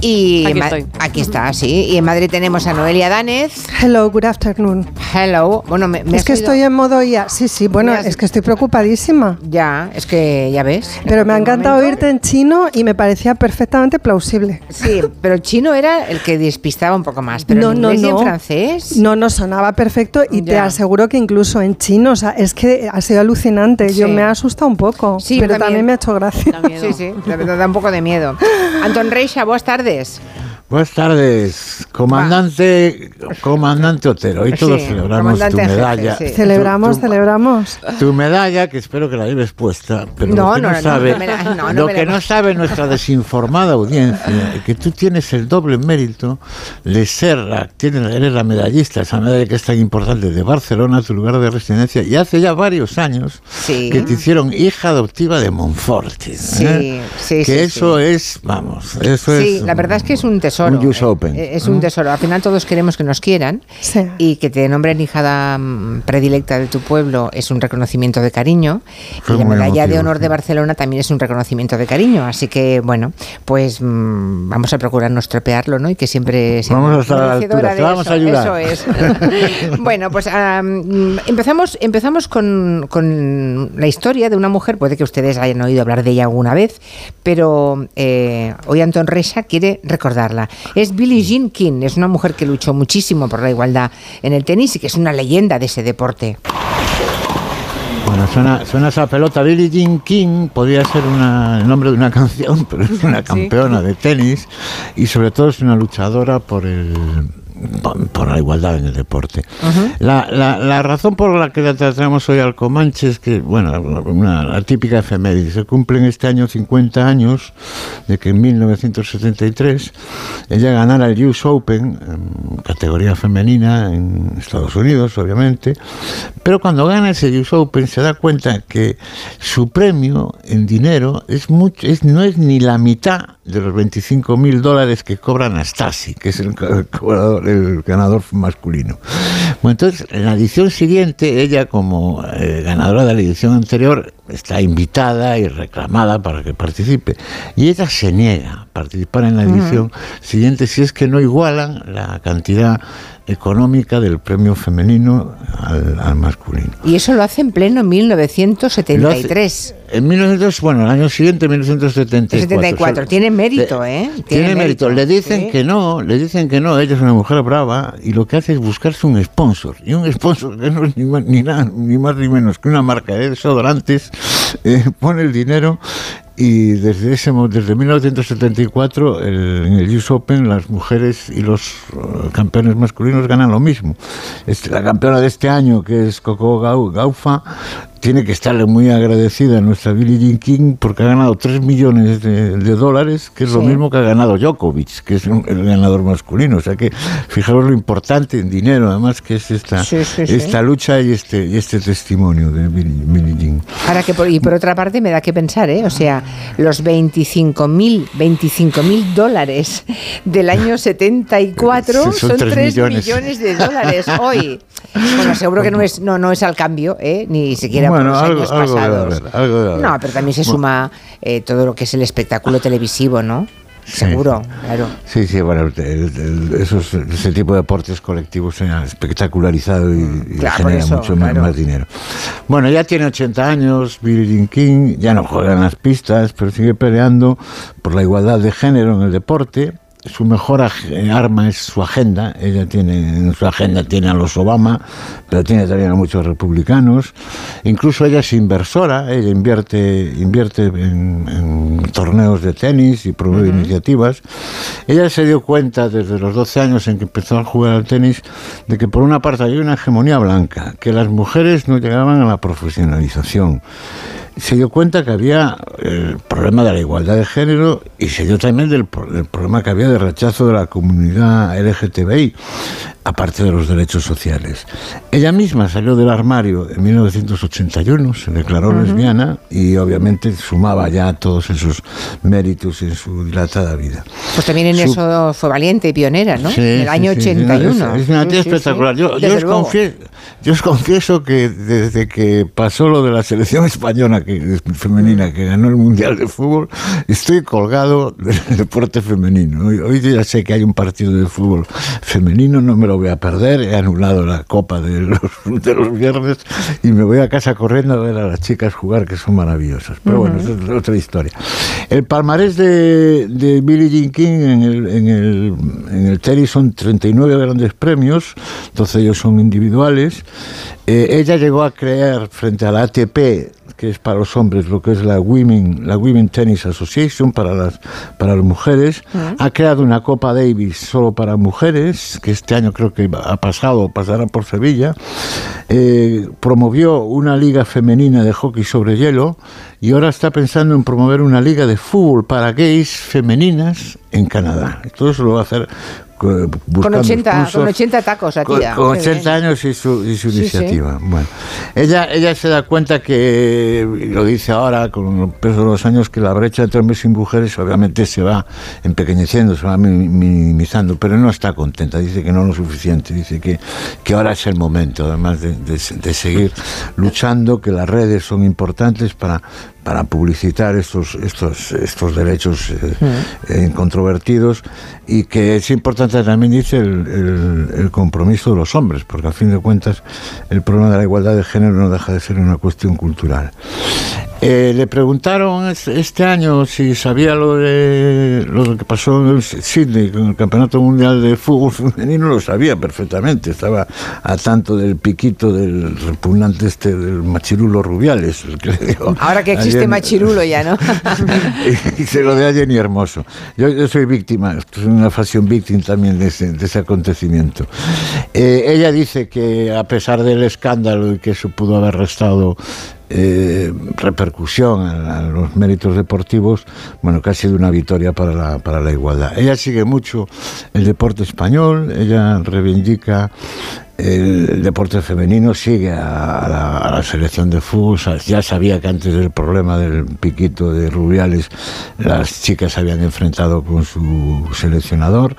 [SPEAKER 1] y
[SPEAKER 66] Aquí estoy.
[SPEAKER 1] aquí está, sí. Y en Madrid tenemos a Noelia Danez.
[SPEAKER 66] Hello, good afternoon.
[SPEAKER 1] Hello. Bueno, me, me
[SPEAKER 66] Es que
[SPEAKER 1] oído-
[SPEAKER 66] estoy en modo IA. Sí, sí, bueno,
[SPEAKER 1] has-
[SPEAKER 66] es que estoy preocupadísima.
[SPEAKER 1] Ya, es que ya ves.
[SPEAKER 66] Pero me ha encantado oírte en chino y me parecía perfectamente plausible.
[SPEAKER 1] Sí, pero el chino era el que despistaba un poco más. Pero
[SPEAKER 66] no,
[SPEAKER 1] en
[SPEAKER 66] no,
[SPEAKER 1] inglés y en
[SPEAKER 66] no.
[SPEAKER 1] francés.
[SPEAKER 66] No, no sonaba perfecto y te
[SPEAKER 1] Ya.
[SPEAKER 66] aseguro que incluso en chino, o sea, es que ha sido alucinante. Yo me ha asustado un poco,
[SPEAKER 1] Sí,
[SPEAKER 66] pero
[SPEAKER 1] también.
[SPEAKER 66] también. me ha hecho gracia.
[SPEAKER 1] Sí, sí, da, da un poco de miedo. Anton Reixa, buenas tardes.
[SPEAKER 67] Buenas tardes, comandante, comandante Otero. Hoy todos
[SPEAKER 66] Sí,
[SPEAKER 67] celebramos tu
[SPEAKER 66] en jefe,
[SPEAKER 67] medalla.
[SPEAKER 66] sí. Celebramos,
[SPEAKER 67] Tu-
[SPEAKER 66] celebramos.
[SPEAKER 67] Tu, tu medalla, que espero que la lleves puesta, pero
[SPEAKER 66] No,
[SPEAKER 67] lo que
[SPEAKER 66] no,
[SPEAKER 67] no,
[SPEAKER 66] no,
[SPEAKER 67] sabe,
[SPEAKER 66] no me la- no, no
[SPEAKER 67] lo
[SPEAKER 66] me
[SPEAKER 67] que
[SPEAKER 66] la-
[SPEAKER 67] no sabe nuestra desinformada audiencia, es que tú tienes el doble mérito de ser, la, tienes, eres la medallista, esa medalla que es tan importante de Barcelona, tu lugar de residencia, y hace ya varios años
[SPEAKER 1] Sí.
[SPEAKER 67] que te hicieron hija adoptiva de Monforte. ¿eh?
[SPEAKER 1] Sí, sí,
[SPEAKER 67] que
[SPEAKER 1] sí,
[SPEAKER 67] eso es, vamos, eso
[SPEAKER 1] Sí,
[SPEAKER 67] es
[SPEAKER 1] la verdad es que es un tesoro.
[SPEAKER 67] Un use open.
[SPEAKER 1] Eh, Es un tesoro. Al final todos queremos que nos quieran y que te nombren hijada mm, predilecta de tu pueblo es un reconocimiento de cariño.
[SPEAKER 67] Fue
[SPEAKER 1] y la medalla de honor de Barcelona también es un reconocimiento de cariño. Así que, bueno, pues mm, vamos a procurar no estropearlo, ¿no? Y que siempre sea
[SPEAKER 67] Vamos a estar a la altura, te
[SPEAKER 1] de
[SPEAKER 67] vamos
[SPEAKER 1] eso,
[SPEAKER 67] a ayudar.
[SPEAKER 1] Eso es. bueno, pues ah, mm, empezamos, empezamos con, con la historia de una mujer, puede que ustedes hayan oído hablar de ella alguna vez, pero eh, hoy Anton Resha quiere recordarla. Es Billie Jean King, es una mujer que luchó muchísimo por la igualdad en el tenis y que es una leyenda de ese deporte.
[SPEAKER 67] Bueno, suena, suena esa pelota. Billie Jean King podría ser una- el nombre de una canción, pero es una campeona de tenis y sobre todo es una luchadora por el por, la igualdad en el deporte. la, la, la razón por la que la tratamos hoy al Comanche es que, bueno, una, la típica efeméride, se cumplen este año 50 años de que en 1973 ella ganara el US Open, en categoría femenina, en Estados Unidos, obviamente, pero cuando gana ese US Open se da cuenta que su premio en dinero es mucho, es, no es ni la mitad de los 25 mil dólares que cobra Nastasi, que es el, cobrador- el ganador masculino. Bueno, entonces, en la edición siguiente, ella como eh, ganadora de la edición anterior está invitada y reclamada para que participe. Y ella se niega a participar en la edición siguiente si es que no igualan la cantidad económica del premio femenino al, al masculino.
[SPEAKER 68] Y eso lo hace en pleno 1973.
[SPEAKER 67] En 1900, bueno, el año siguiente, 1974.
[SPEAKER 68] 74.
[SPEAKER 67] Se-
[SPEAKER 68] Tiene mérito, ¿eh?
[SPEAKER 67] Tiene, mérito. Le dicen
[SPEAKER 68] sí.
[SPEAKER 67] que no, le dicen que no. Ella es una mujer brava y lo que hace es buscarse un sponsor. Y un sponsor que no es ni más ni, nada, ni, más ni menos que una marca de desodorantes eh, pone el dinero y desde ese desde 1974 el- en el US Open las mujeres y los eh, campeones masculinos ganan lo mismo. La campeona de este año que es Coco Gau- Gaufa tiene que estarle muy agradecida a nuestra Billie Jean King porque ha ganado 3 millones de, de dólares, que es lo mismo que ha ganado Djokovic, que es un- el ganador masculino. O sea que fijaros lo importante en dinero, además, que es esta,
[SPEAKER 68] Sí, sí, sí.
[SPEAKER 67] esta lucha y este, y este testimonio de Billie, Billie Jean.
[SPEAKER 68] Ahora que por, y por otra parte me da que pensar, ¿eh? O sea, los 25.000 25.000 dólares del año 74
[SPEAKER 67] Sí, son
[SPEAKER 68] son,
[SPEAKER 67] tres
[SPEAKER 68] 3
[SPEAKER 67] millones.
[SPEAKER 68] millones. de dólares hoy. Bueno, seguro que no es no no es al cambio, ¿eh? Ni siquiera
[SPEAKER 67] Bueno,
[SPEAKER 68] por los
[SPEAKER 67] algo-
[SPEAKER 68] años
[SPEAKER 67] algo
[SPEAKER 68] pasados.
[SPEAKER 67] haber, algo.
[SPEAKER 68] No, pero también se
[SPEAKER 67] Bueno.
[SPEAKER 68] suma eh, todo lo que es el espectáculo televisivo, ¿no? Seguro, claro.
[SPEAKER 67] Sí, sí, bueno, el- el- esos, ese tipo de deportes colectivos se han espectacularizado y, y
[SPEAKER 68] Claro, por
[SPEAKER 67] genera
[SPEAKER 68] eso,
[SPEAKER 67] mucho más, más dinero. Bueno, ya tiene 80 años, Billie Jean King, ya no juega en las pistas, pero sigue peleando por la igualdad de género en el deporte. Su mejor aj- arma es su agenda. Ella tiene en su agenda tiene a los Obama, pero tiene también a muchos republicanos. Incluso ella es inversora. Ella invierte invierte en, en torneos de tenis y promueve iniciativas. Ella se dio cuenta desde los 12 años en que empezó a jugar al tenis de que por una parte había una hegemonía blanca, que las mujeres no llegaban a la profesionalización. Se dio cuenta que había el problema de la igualdad de género y se dio también del, del problema que había de rechazo de la comunidad LGTBI, aparte de los derechos sociales. Ella misma salió del armario en 1981, se declaró
[SPEAKER 68] Ujú.
[SPEAKER 67] lesbiana y obviamente sumaba ya todos esos méritos en su dilatada vida.
[SPEAKER 68] Pues también en
[SPEAKER 67] Su-
[SPEAKER 68] eso fue valiente y pionera, ¿no?
[SPEAKER 67] Sí,
[SPEAKER 68] en el año
[SPEAKER 67] sí, sí,
[SPEAKER 68] 81.
[SPEAKER 67] Es, es una tía espectacular. Yo, yo os confieso, yo os confieso que desde que pasó lo de la selección española que, femenina que ganó el Mundial de Fútbol, estoy colgado del deporte femenino. Hoy, ya sé que hay un partido de fútbol femenino, no me lo voy a perder. He anulado la copa de los, de los viernes y me voy a casa corriendo a ver a las chicas jugar, que son maravillosas. Pero bueno, eso es otra historia. El palmarés de, de Billie Jean King en el, en, el, en el tenis son 39 grandes premios, 12 de ellos son individuales. Eh, ella llegó a crear frente a la ATP, que es para los hombres, lo que es la Women, la Women Tennis Association para las, para las mujeres. Ha creado una Copa Davis solo para mujeres, que este año creo que ha pasado, pasará por Sevilla. Eh, promovió una liga femenina de hockey sobre hielo y ahora está pensando en promover una liga de fútbol para gays femeninas en Canadá. Todo eso lo va a hacer
[SPEAKER 68] Con
[SPEAKER 67] buscando
[SPEAKER 68] 80, con
[SPEAKER 67] sponsors.
[SPEAKER 68] 80 tacos,
[SPEAKER 67] Con,
[SPEAKER 68] tía.
[SPEAKER 67] con
[SPEAKER 68] Qué
[SPEAKER 67] 80
[SPEAKER 68] bien.
[SPEAKER 67] años y su, y su
[SPEAKER 68] Sí,
[SPEAKER 67] iniciativa. Bueno, ella, ella se da cuenta que, lo dice ahora con el peso de los años, que la brecha entre hombres y mujeres obviamente se va empequeñeciendo, se va mi- minimizando, pero no está contenta, dice que no lo suficiente, dice que, que ahora es el momento, además de, de- de seguir luchando, que las redes son importantes para para publicitar estos estos estos derechos eh, eh, incontrovertidos y que es importante también dice el, el- el compromiso de los hombres porque al fin de cuentas el problema de la igualdad de género no deja de ser una cuestión cultural Eh, le preguntaron es- este año si sabía lo de lo que pasó en Sydney con el Campeonato Mundial de Fútbol Femenino, lo sabía perfectamente, estaba a tanto del piquito del repugnante este del machirulo Rubiales. el que le dio
[SPEAKER 68] Ahora que existe
[SPEAKER 67] Jenny-
[SPEAKER 68] machirulo ya, ¿no?
[SPEAKER 67] y se lo de a Jenny Hermoso. Yo, yo soy víctima, soy una fashion victim también de ese, de ese acontecimiento. Eh, ella dice que a pesar del escándalo y que eso pudo haber restado eh, repercusión a, los méritos deportivos, bueno, ha sido una victoria para la, para la igualdad. Ella sigue mucho el deporte español, ella reivindica el, deporte femenino, sigue a, la, selección de fútbol, ya sabía que antes del problema del piquito de Rubiales las chicas habían enfrentado con su seleccionador,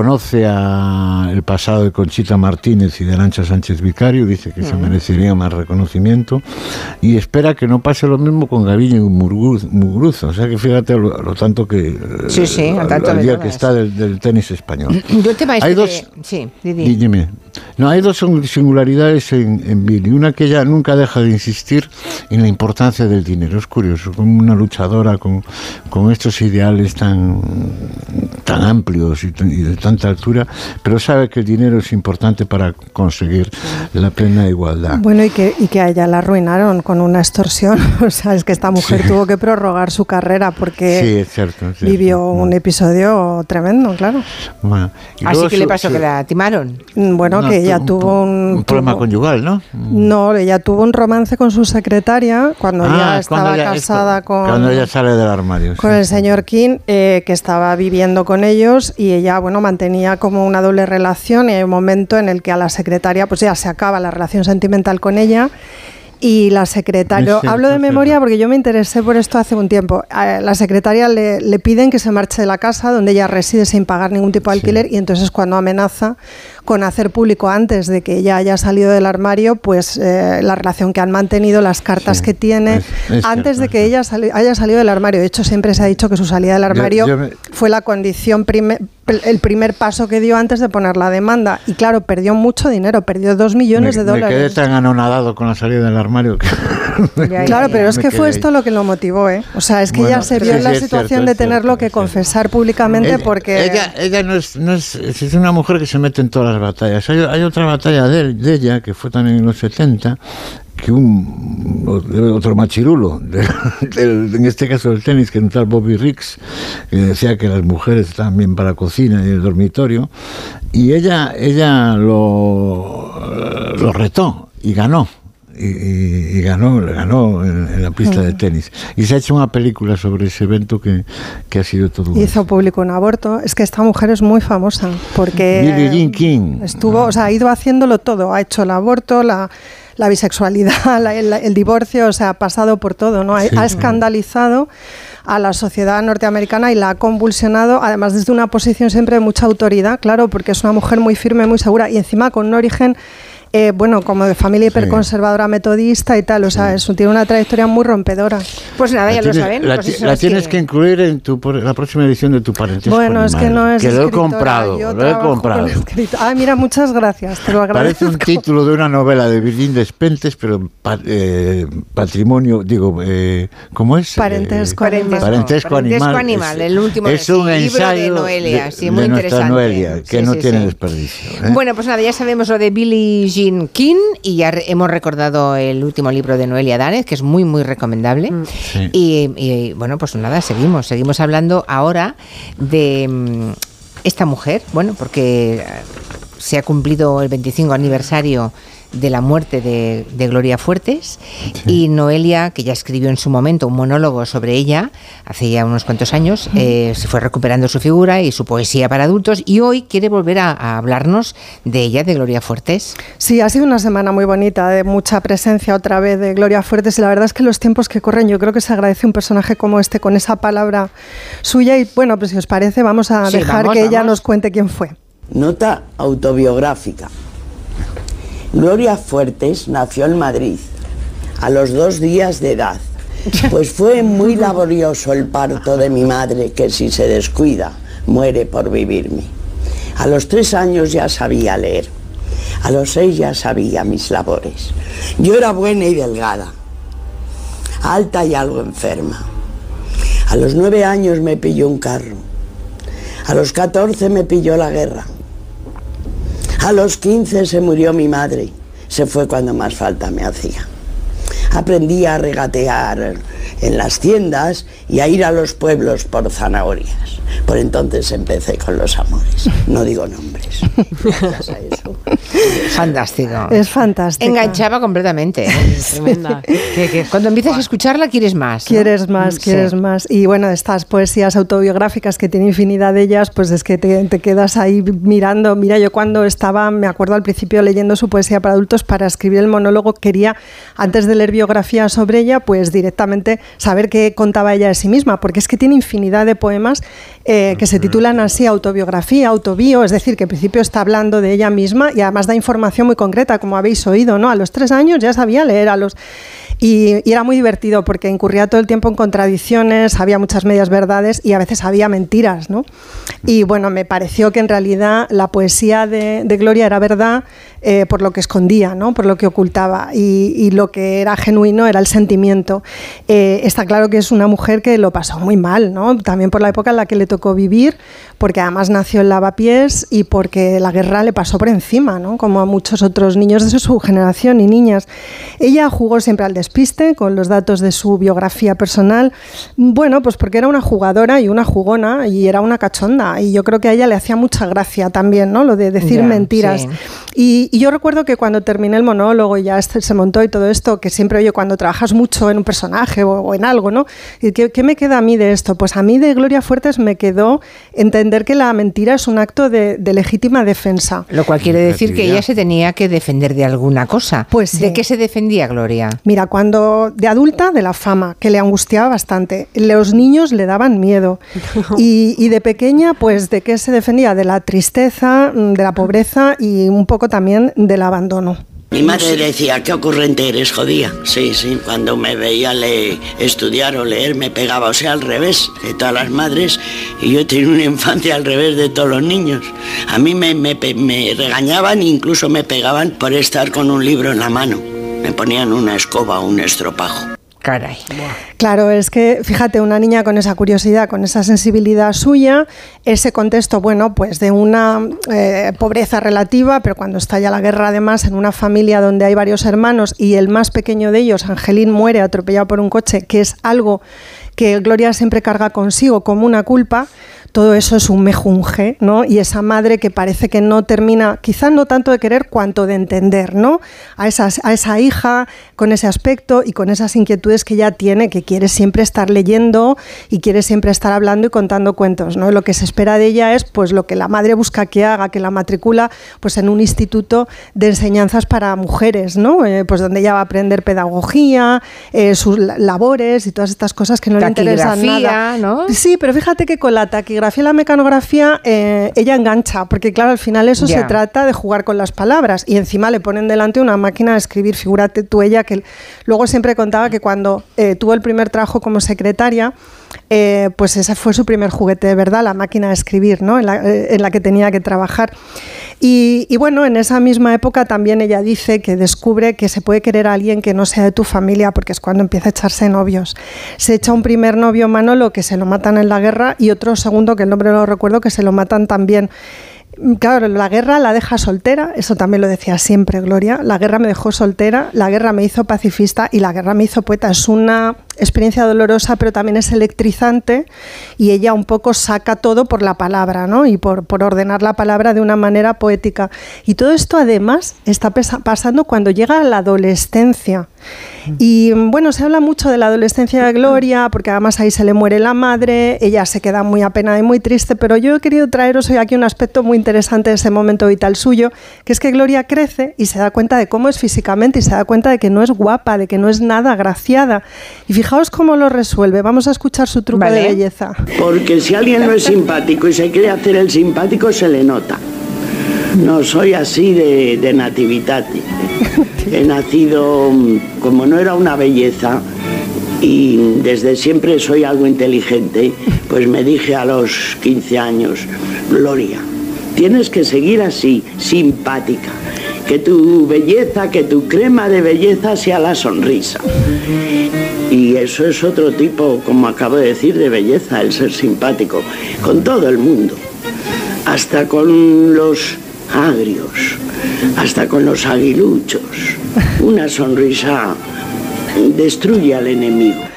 [SPEAKER 67] conoce a el pasado de Conchita Martínez y de Arancha Sánchez Vicario, dice que se merecería más reconocimiento y espera que no pase lo mismo con Gaviño y Murguz- Muguruza, o sea que fíjate lo, lo tanto que
[SPEAKER 68] Sí, sí, al tanto
[SPEAKER 67] al día que está del, del tenis español.
[SPEAKER 68] Yo tema este
[SPEAKER 67] Hay dos-
[SPEAKER 68] Sí, Didi.
[SPEAKER 67] Dime. No, hay dos singularidades en, en Billy. Una que ella nunca deja de insistir en la importancia del dinero. Es curioso, como una luchadora con, con estos ideales tan, tan amplios y, de tanta altura, pero sabe que el dinero es importante para conseguir la plena igualdad.
[SPEAKER 66] Bueno, y que, y que a ella la arruinaron con una extorsión. O sea, es que esta mujer
[SPEAKER 67] Sí.
[SPEAKER 66] tuvo que prorrogar su carrera porque
[SPEAKER 67] Sí, es cierto. es cierto.
[SPEAKER 66] vivió un episodio tremendo, claro.
[SPEAKER 67] Bueno,
[SPEAKER 68] Así que le pasó
[SPEAKER 67] su-
[SPEAKER 68] que la timaron.
[SPEAKER 66] Bueno,
[SPEAKER 67] No,
[SPEAKER 66] ella
[SPEAKER 67] un-
[SPEAKER 66] tuvo un...
[SPEAKER 67] un problema
[SPEAKER 66] tuvo-
[SPEAKER 67] conyugal, ¿no?
[SPEAKER 66] No, ella tuvo un romance con su secretaria cuando
[SPEAKER 67] Ah,
[SPEAKER 66] ya estaba
[SPEAKER 67] cuando ella-
[SPEAKER 66] casada con...
[SPEAKER 67] Cuando ella sale del armario.
[SPEAKER 66] con
[SPEAKER 67] sí.
[SPEAKER 66] el señor King, eh, que estaba viviendo con ellos y ella, bueno, mantenía como una doble relación y hay un momento en el que a la secretaria, pues ya se acaba la relación sentimental con ella y la secretaria, hablo de memoria porque yo me interesé por esto hace un tiempo, a la secretaria le, le piden que se marche de la casa donde ella reside sin pagar ningún tipo de alquiler y entonces cuando amenaza con hacer público antes de que ella haya salido del armario, pues eh, la relación que han mantenido, las cartas que tiene,
[SPEAKER 67] es- es
[SPEAKER 66] antes
[SPEAKER 67] cierto,
[SPEAKER 66] de que ella sali- haya salido del armario. De hecho, siempre se ha dicho que su salida del armario
[SPEAKER 67] yo me-
[SPEAKER 66] fue la condición, el primer paso que dio antes de poner la demanda. Y claro, perdió mucho dinero, perdió dos millones
[SPEAKER 67] me,
[SPEAKER 66] de
[SPEAKER 67] me quedé
[SPEAKER 66] dólares.
[SPEAKER 67] tan anonadado con la salida del armario que...
[SPEAKER 66] Claro, pero es que fue esto lo que lo motivó, ¿eh? O sea, es que
[SPEAKER 67] Bueno,
[SPEAKER 66] ella se
[SPEAKER 67] sí,
[SPEAKER 66] vio en
[SPEAKER 67] sí,
[SPEAKER 66] la situación
[SPEAKER 67] cierto,
[SPEAKER 66] de tenerlo que confesar públicamente
[SPEAKER 67] Ella-
[SPEAKER 66] porque...
[SPEAKER 67] Ella, ella no, es, no es, es una mujer que se mete en todas las batallas. Hay, hay otra batalla de, de ella, que fue también en los 70, que un otro machirulo, de- en este caso del tenis, que era un tal Bobby Riggs, que decía que las mujeres estaban bien para la cocina y el dormitorio, y ella, ella lo, lo retó y ganó. Y, y- y ganó, ganó en, en la pista de tenis. Y se ha hecho una película sobre ese evento que, que ha sido todo
[SPEAKER 66] Hizo público un aborto. Es que esta mujer es muy famosa porque
[SPEAKER 67] Billie Jean King.
[SPEAKER 66] estuvo, o sea, ha ido haciéndolo todo. Ha hecho el aborto, la, la bisexualidad, la- el, el divorcio, o sea, ha pasado por todo, ¿no? Ha,
[SPEAKER 67] Sí.
[SPEAKER 66] ha escandalizado a la sociedad norteamericana y la ha convulsionado, además desde una posición siempre de mucha autoridad, claro, porque es una mujer muy firme, muy segura y encima con un origen eh, bueno, como de familia hiperconservadora metodista y tal, o sea, eso tiene una trayectoria muy rompedora.
[SPEAKER 68] Pues nada, ya
[SPEAKER 67] La
[SPEAKER 68] lo
[SPEAKER 67] tienes-
[SPEAKER 68] saben.
[SPEAKER 67] La,
[SPEAKER 68] pues
[SPEAKER 67] la
[SPEAKER 68] es
[SPEAKER 67] tienes que... incluir en tu, por- la próxima edición de tu parentesco
[SPEAKER 66] Bueno, es que no es
[SPEAKER 67] Que lo he comprado,
[SPEAKER 66] yo
[SPEAKER 67] lo he comprado.
[SPEAKER 66] Ah, mira, muchas gracias, te lo agradezco.
[SPEAKER 67] Parece un título de una novela de Virgin Despentes, pero pa- eh, patrimonio, digo, eh, ¿cómo es?
[SPEAKER 66] Parentesco
[SPEAKER 67] Eh,
[SPEAKER 66] animal.
[SPEAKER 67] Parentesco,
[SPEAKER 68] Parentesco
[SPEAKER 67] animal.
[SPEAKER 68] animal,
[SPEAKER 67] es,
[SPEAKER 68] el último
[SPEAKER 67] es
[SPEAKER 68] sí,
[SPEAKER 67] un
[SPEAKER 68] libro de
[SPEAKER 67] ensayo
[SPEAKER 68] Noelia, sí, muy
[SPEAKER 67] de nuestra
[SPEAKER 68] interesante.
[SPEAKER 67] Noelia, que
[SPEAKER 68] Sí,
[SPEAKER 67] no
[SPEAKER 68] sí,
[SPEAKER 67] tiene
[SPEAKER 68] sí.
[SPEAKER 67] desperdicio. ¿eh?
[SPEAKER 68] Bueno, pues nada, ya sabemos lo de Billie Jean King y ya hemos recordado el último libro de Noelia Danez, que es muy, muy recomendable.
[SPEAKER 67] Sí.
[SPEAKER 68] Y, y, bueno, pues nada, seguimos. Seguimos hablando ahora de mm, esta mujer, bueno, porque eh, se ha cumplido el 25 aniversario de la muerte de, de Gloria Fuertes y Noelia, que ya escribió en su momento un monólogo sobre ella hace ya unos cuantos años, eh, se fue recuperando su figura y su poesía para adultos y hoy quiere volver a, a hablarnos de ella, de Gloria Fuertes.
[SPEAKER 66] Sí, ha sido una semana muy bonita, de mucha presencia otra vez de Gloria Fuertes y la verdad es que los tiempos que corren yo creo que se agradece un personaje como este con esa palabra suya y bueno, pues si os parece vamos a
[SPEAKER 25] Sí,
[SPEAKER 66] dejar
[SPEAKER 25] vamos,
[SPEAKER 66] que ella nos cuente quién fue.
[SPEAKER 25] Nota autobiográfica. Gloria Fuertes nació en Madrid a los dos días de edad. Pues fue muy laborioso el parto de mi madre, que si se descuida, muere por vivirme. A los tres años ya sabía leer. A los seis ya sabía mis labores. Yo era buena y delgada. alta y algo enferma. A los nueve años me pilló un carro. A los 14 me pilló la guerra. A los 15 se murió mi madre. Se fue cuando más falta me hacía. Aprendí a regatear en las tiendas y a ir a los pueblos por zanahorias. Por entonces empecé con los amores. No digo nombres. Gracias a eso.
[SPEAKER 68] Fantástico.
[SPEAKER 66] Es fantástico.
[SPEAKER 68] Enganchaba completamente. ¿eh?
[SPEAKER 69] Tremenda.
[SPEAKER 68] Que- que cuando empiezas a escucharla quieres más. ¿no?
[SPEAKER 66] Quieres más,
[SPEAKER 68] Sí.
[SPEAKER 66] quieres más. Y bueno, estas poesías autobiográficas que tiene infinidad de ellas, pues es que te, te quedas ahí mirando. Mira, yo cuando estaba, me acuerdo al principio leyendo su poesía para adultos, para escribir el monólogo, quería, antes de leer biografía sobre ella, pues directamente saber qué contaba ella de sí misma, porque es que tiene infinidad de poemas eh, que se titulan así autobiografía, autobio, es decir, que en principio está hablando de ella misma y además da información muy concreta, como habéis oído, ¿no? A los tres años ya sabía leer, a los y, era muy divertido porque incurría todo el tiempo en contradicciones, había muchas medias verdades y a veces había mentiras, ¿no? Y bueno, me pareció que en realidad la poesía de Gloria era verdad eh, por lo que escondía, ¿no? Por lo que ocultaba y, y lo que era genuino era el sentimiento. Eh, está claro que es una mujer que lo pasó muy mal, ¿no? También por la época en la que le tocó vivir, porque además nació en Lavapiés y porque la guerra le pasó por encima, ¿no? Como a muchos otros niños de su generación y niñas. Ella jugó siempre al despiste con los datos de su biografía personal. Bueno, pues porque era una jugadora y una jugona y era una cachonda. Y yo creo que a ella le hacía mucha gracia también, ¿no? Lo de decir
[SPEAKER 68] Ya,
[SPEAKER 66] mentiras.
[SPEAKER 68] sí.
[SPEAKER 66] Y, y yo recuerdo que cuando terminé el monólogo y ya este- se montó y todo esto, que siempre oye cuando trabajas mucho en un personaje o, o en algo, ¿no? ¿Y ¿Qué, qué me queda a mí de esto? Pues a mí de Gloria Fuertes me quedó entender que la mentira es un acto de, de legítima defensa.
[SPEAKER 68] Lo cual quiere decir que ella se tenía que defender de alguna cosa.
[SPEAKER 66] Pues
[SPEAKER 68] ¿De
[SPEAKER 66] sí.
[SPEAKER 68] qué se defendía Gloria?
[SPEAKER 66] Mira, cuando de adulta, de la fama, que le angustiaba bastante. Los niños le daban miedo. Y, y de pequeña, pues, ¿de qué se defendía? De la tristeza, mm, de la pobreza y un poco también del abandono.
[SPEAKER 25] Mi madre decía, qué ocurrente eres, jodía. Sí, sí, cuando me veía le estudiar o leer me pegaba, o sea, al revés de todas las madres. Y yo tenido una infancia al revés de todos los niños. A mí me, me regañaban e incluso me pegaban por estar con un libro en la mano. Me ponían una escoba o un estropajo.
[SPEAKER 68] Caray.
[SPEAKER 66] Claro, es que fíjate, una niña con esa curiosidad, con esa sensibilidad suya, ese contexto, bueno, pues de una eh, pobreza relativa, pero cuando estalla la guerra, además, en una familia donde hay varios hermanos y el más pequeño de ellos, Angelín, muere atropellado por un coche, que es algo que Gloria siempre carga consigo como una culpa, todo eso es un mejunje, ¿no? Y esa madre que parece que no termina, quizás no tanto de querer cuanto de entender, ¿no? A, esas, a esa hija con ese aspecto y con esas inquietudes que ella tiene, que quiere siempre estar leyendo y quiere siempre estar hablando y contando cuentos, ¿no? Lo que se espera de ella es, pues, lo que la madre busca que haga, que la matricula, pues, en un instituto de enseñanzas para mujeres, ¿no? Eh, pues donde ella va a aprender pedagogía, eh, sus la- labores y todas estas cosas que no le interesan nada.
[SPEAKER 68] ¿no?
[SPEAKER 66] Sí, pero fíjate que con la taquigrafía y la mecanografía eh, ella engancha, porque claro, al final eso se trata de jugar con las palabras y encima le ponen delante una máquina de escribir. Figúrate tú ella que luego siempre contaba que cuando eh, tuvo el primer trabajo como secretaria, eh, pues ese fue su primer juguete de verdad, la máquina de escribir, ¿no? en, la, en la que tenía que trabajar. Y, bueno, en esa misma época también ella dice que descubre que se puede querer a alguien que no sea de tu familia, porque es cuando empieza a echarse novios. Se echa un primer novio Manolo que se lo matan en la guerra y otro segundo, que el nombre no lo recuerdo, que se lo matan también. Claro, la guerra la deja soltera, eso también lo decía siempre Gloria, la guerra me dejó soltera, la guerra me hizo pacifista y la guerra me hizo poeta. Es una experiencia dolorosa, pero también es electrizante y ella un poco saca todo por la palabra, ¿no? Y por, por ordenar la palabra de una manera poética. Y todo esto además está pasando cuando llega a la adolescencia. Y bueno, se habla mucho de la adolescencia de Gloria, porque además ahí se le muere la madre, ella se queda muy apenada y muy triste, pero yo he querido traeros hoy aquí un aspecto muy interesante de ese momento vital suyo, que es que Gloria crece y se da cuenta de cómo es físicamente y se da cuenta de que no es guapa, de que no es nada agraciada. Y fijaos cómo lo resuelve. Vamos a escuchar su truco de belleza.
[SPEAKER 25] Porque si alguien no es simpático y se quiere hacer el simpático, se le nota. No soy así de, de natividad. He nacido, mm, como no era una belleza, y desde siempre soy algo inteligente, pues me dije a los 15 años, Gloria, tienes que seguir así, simpática. Que tu belleza, que tu crema de belleza sea la sonrisa. Y eso es otro tipo, como acabo de decir, de belleza, el ser simpático, con todo el mundo, hasta con los agrios, hasta con los aguiluchos. Una sonrisa destruye al enemigo.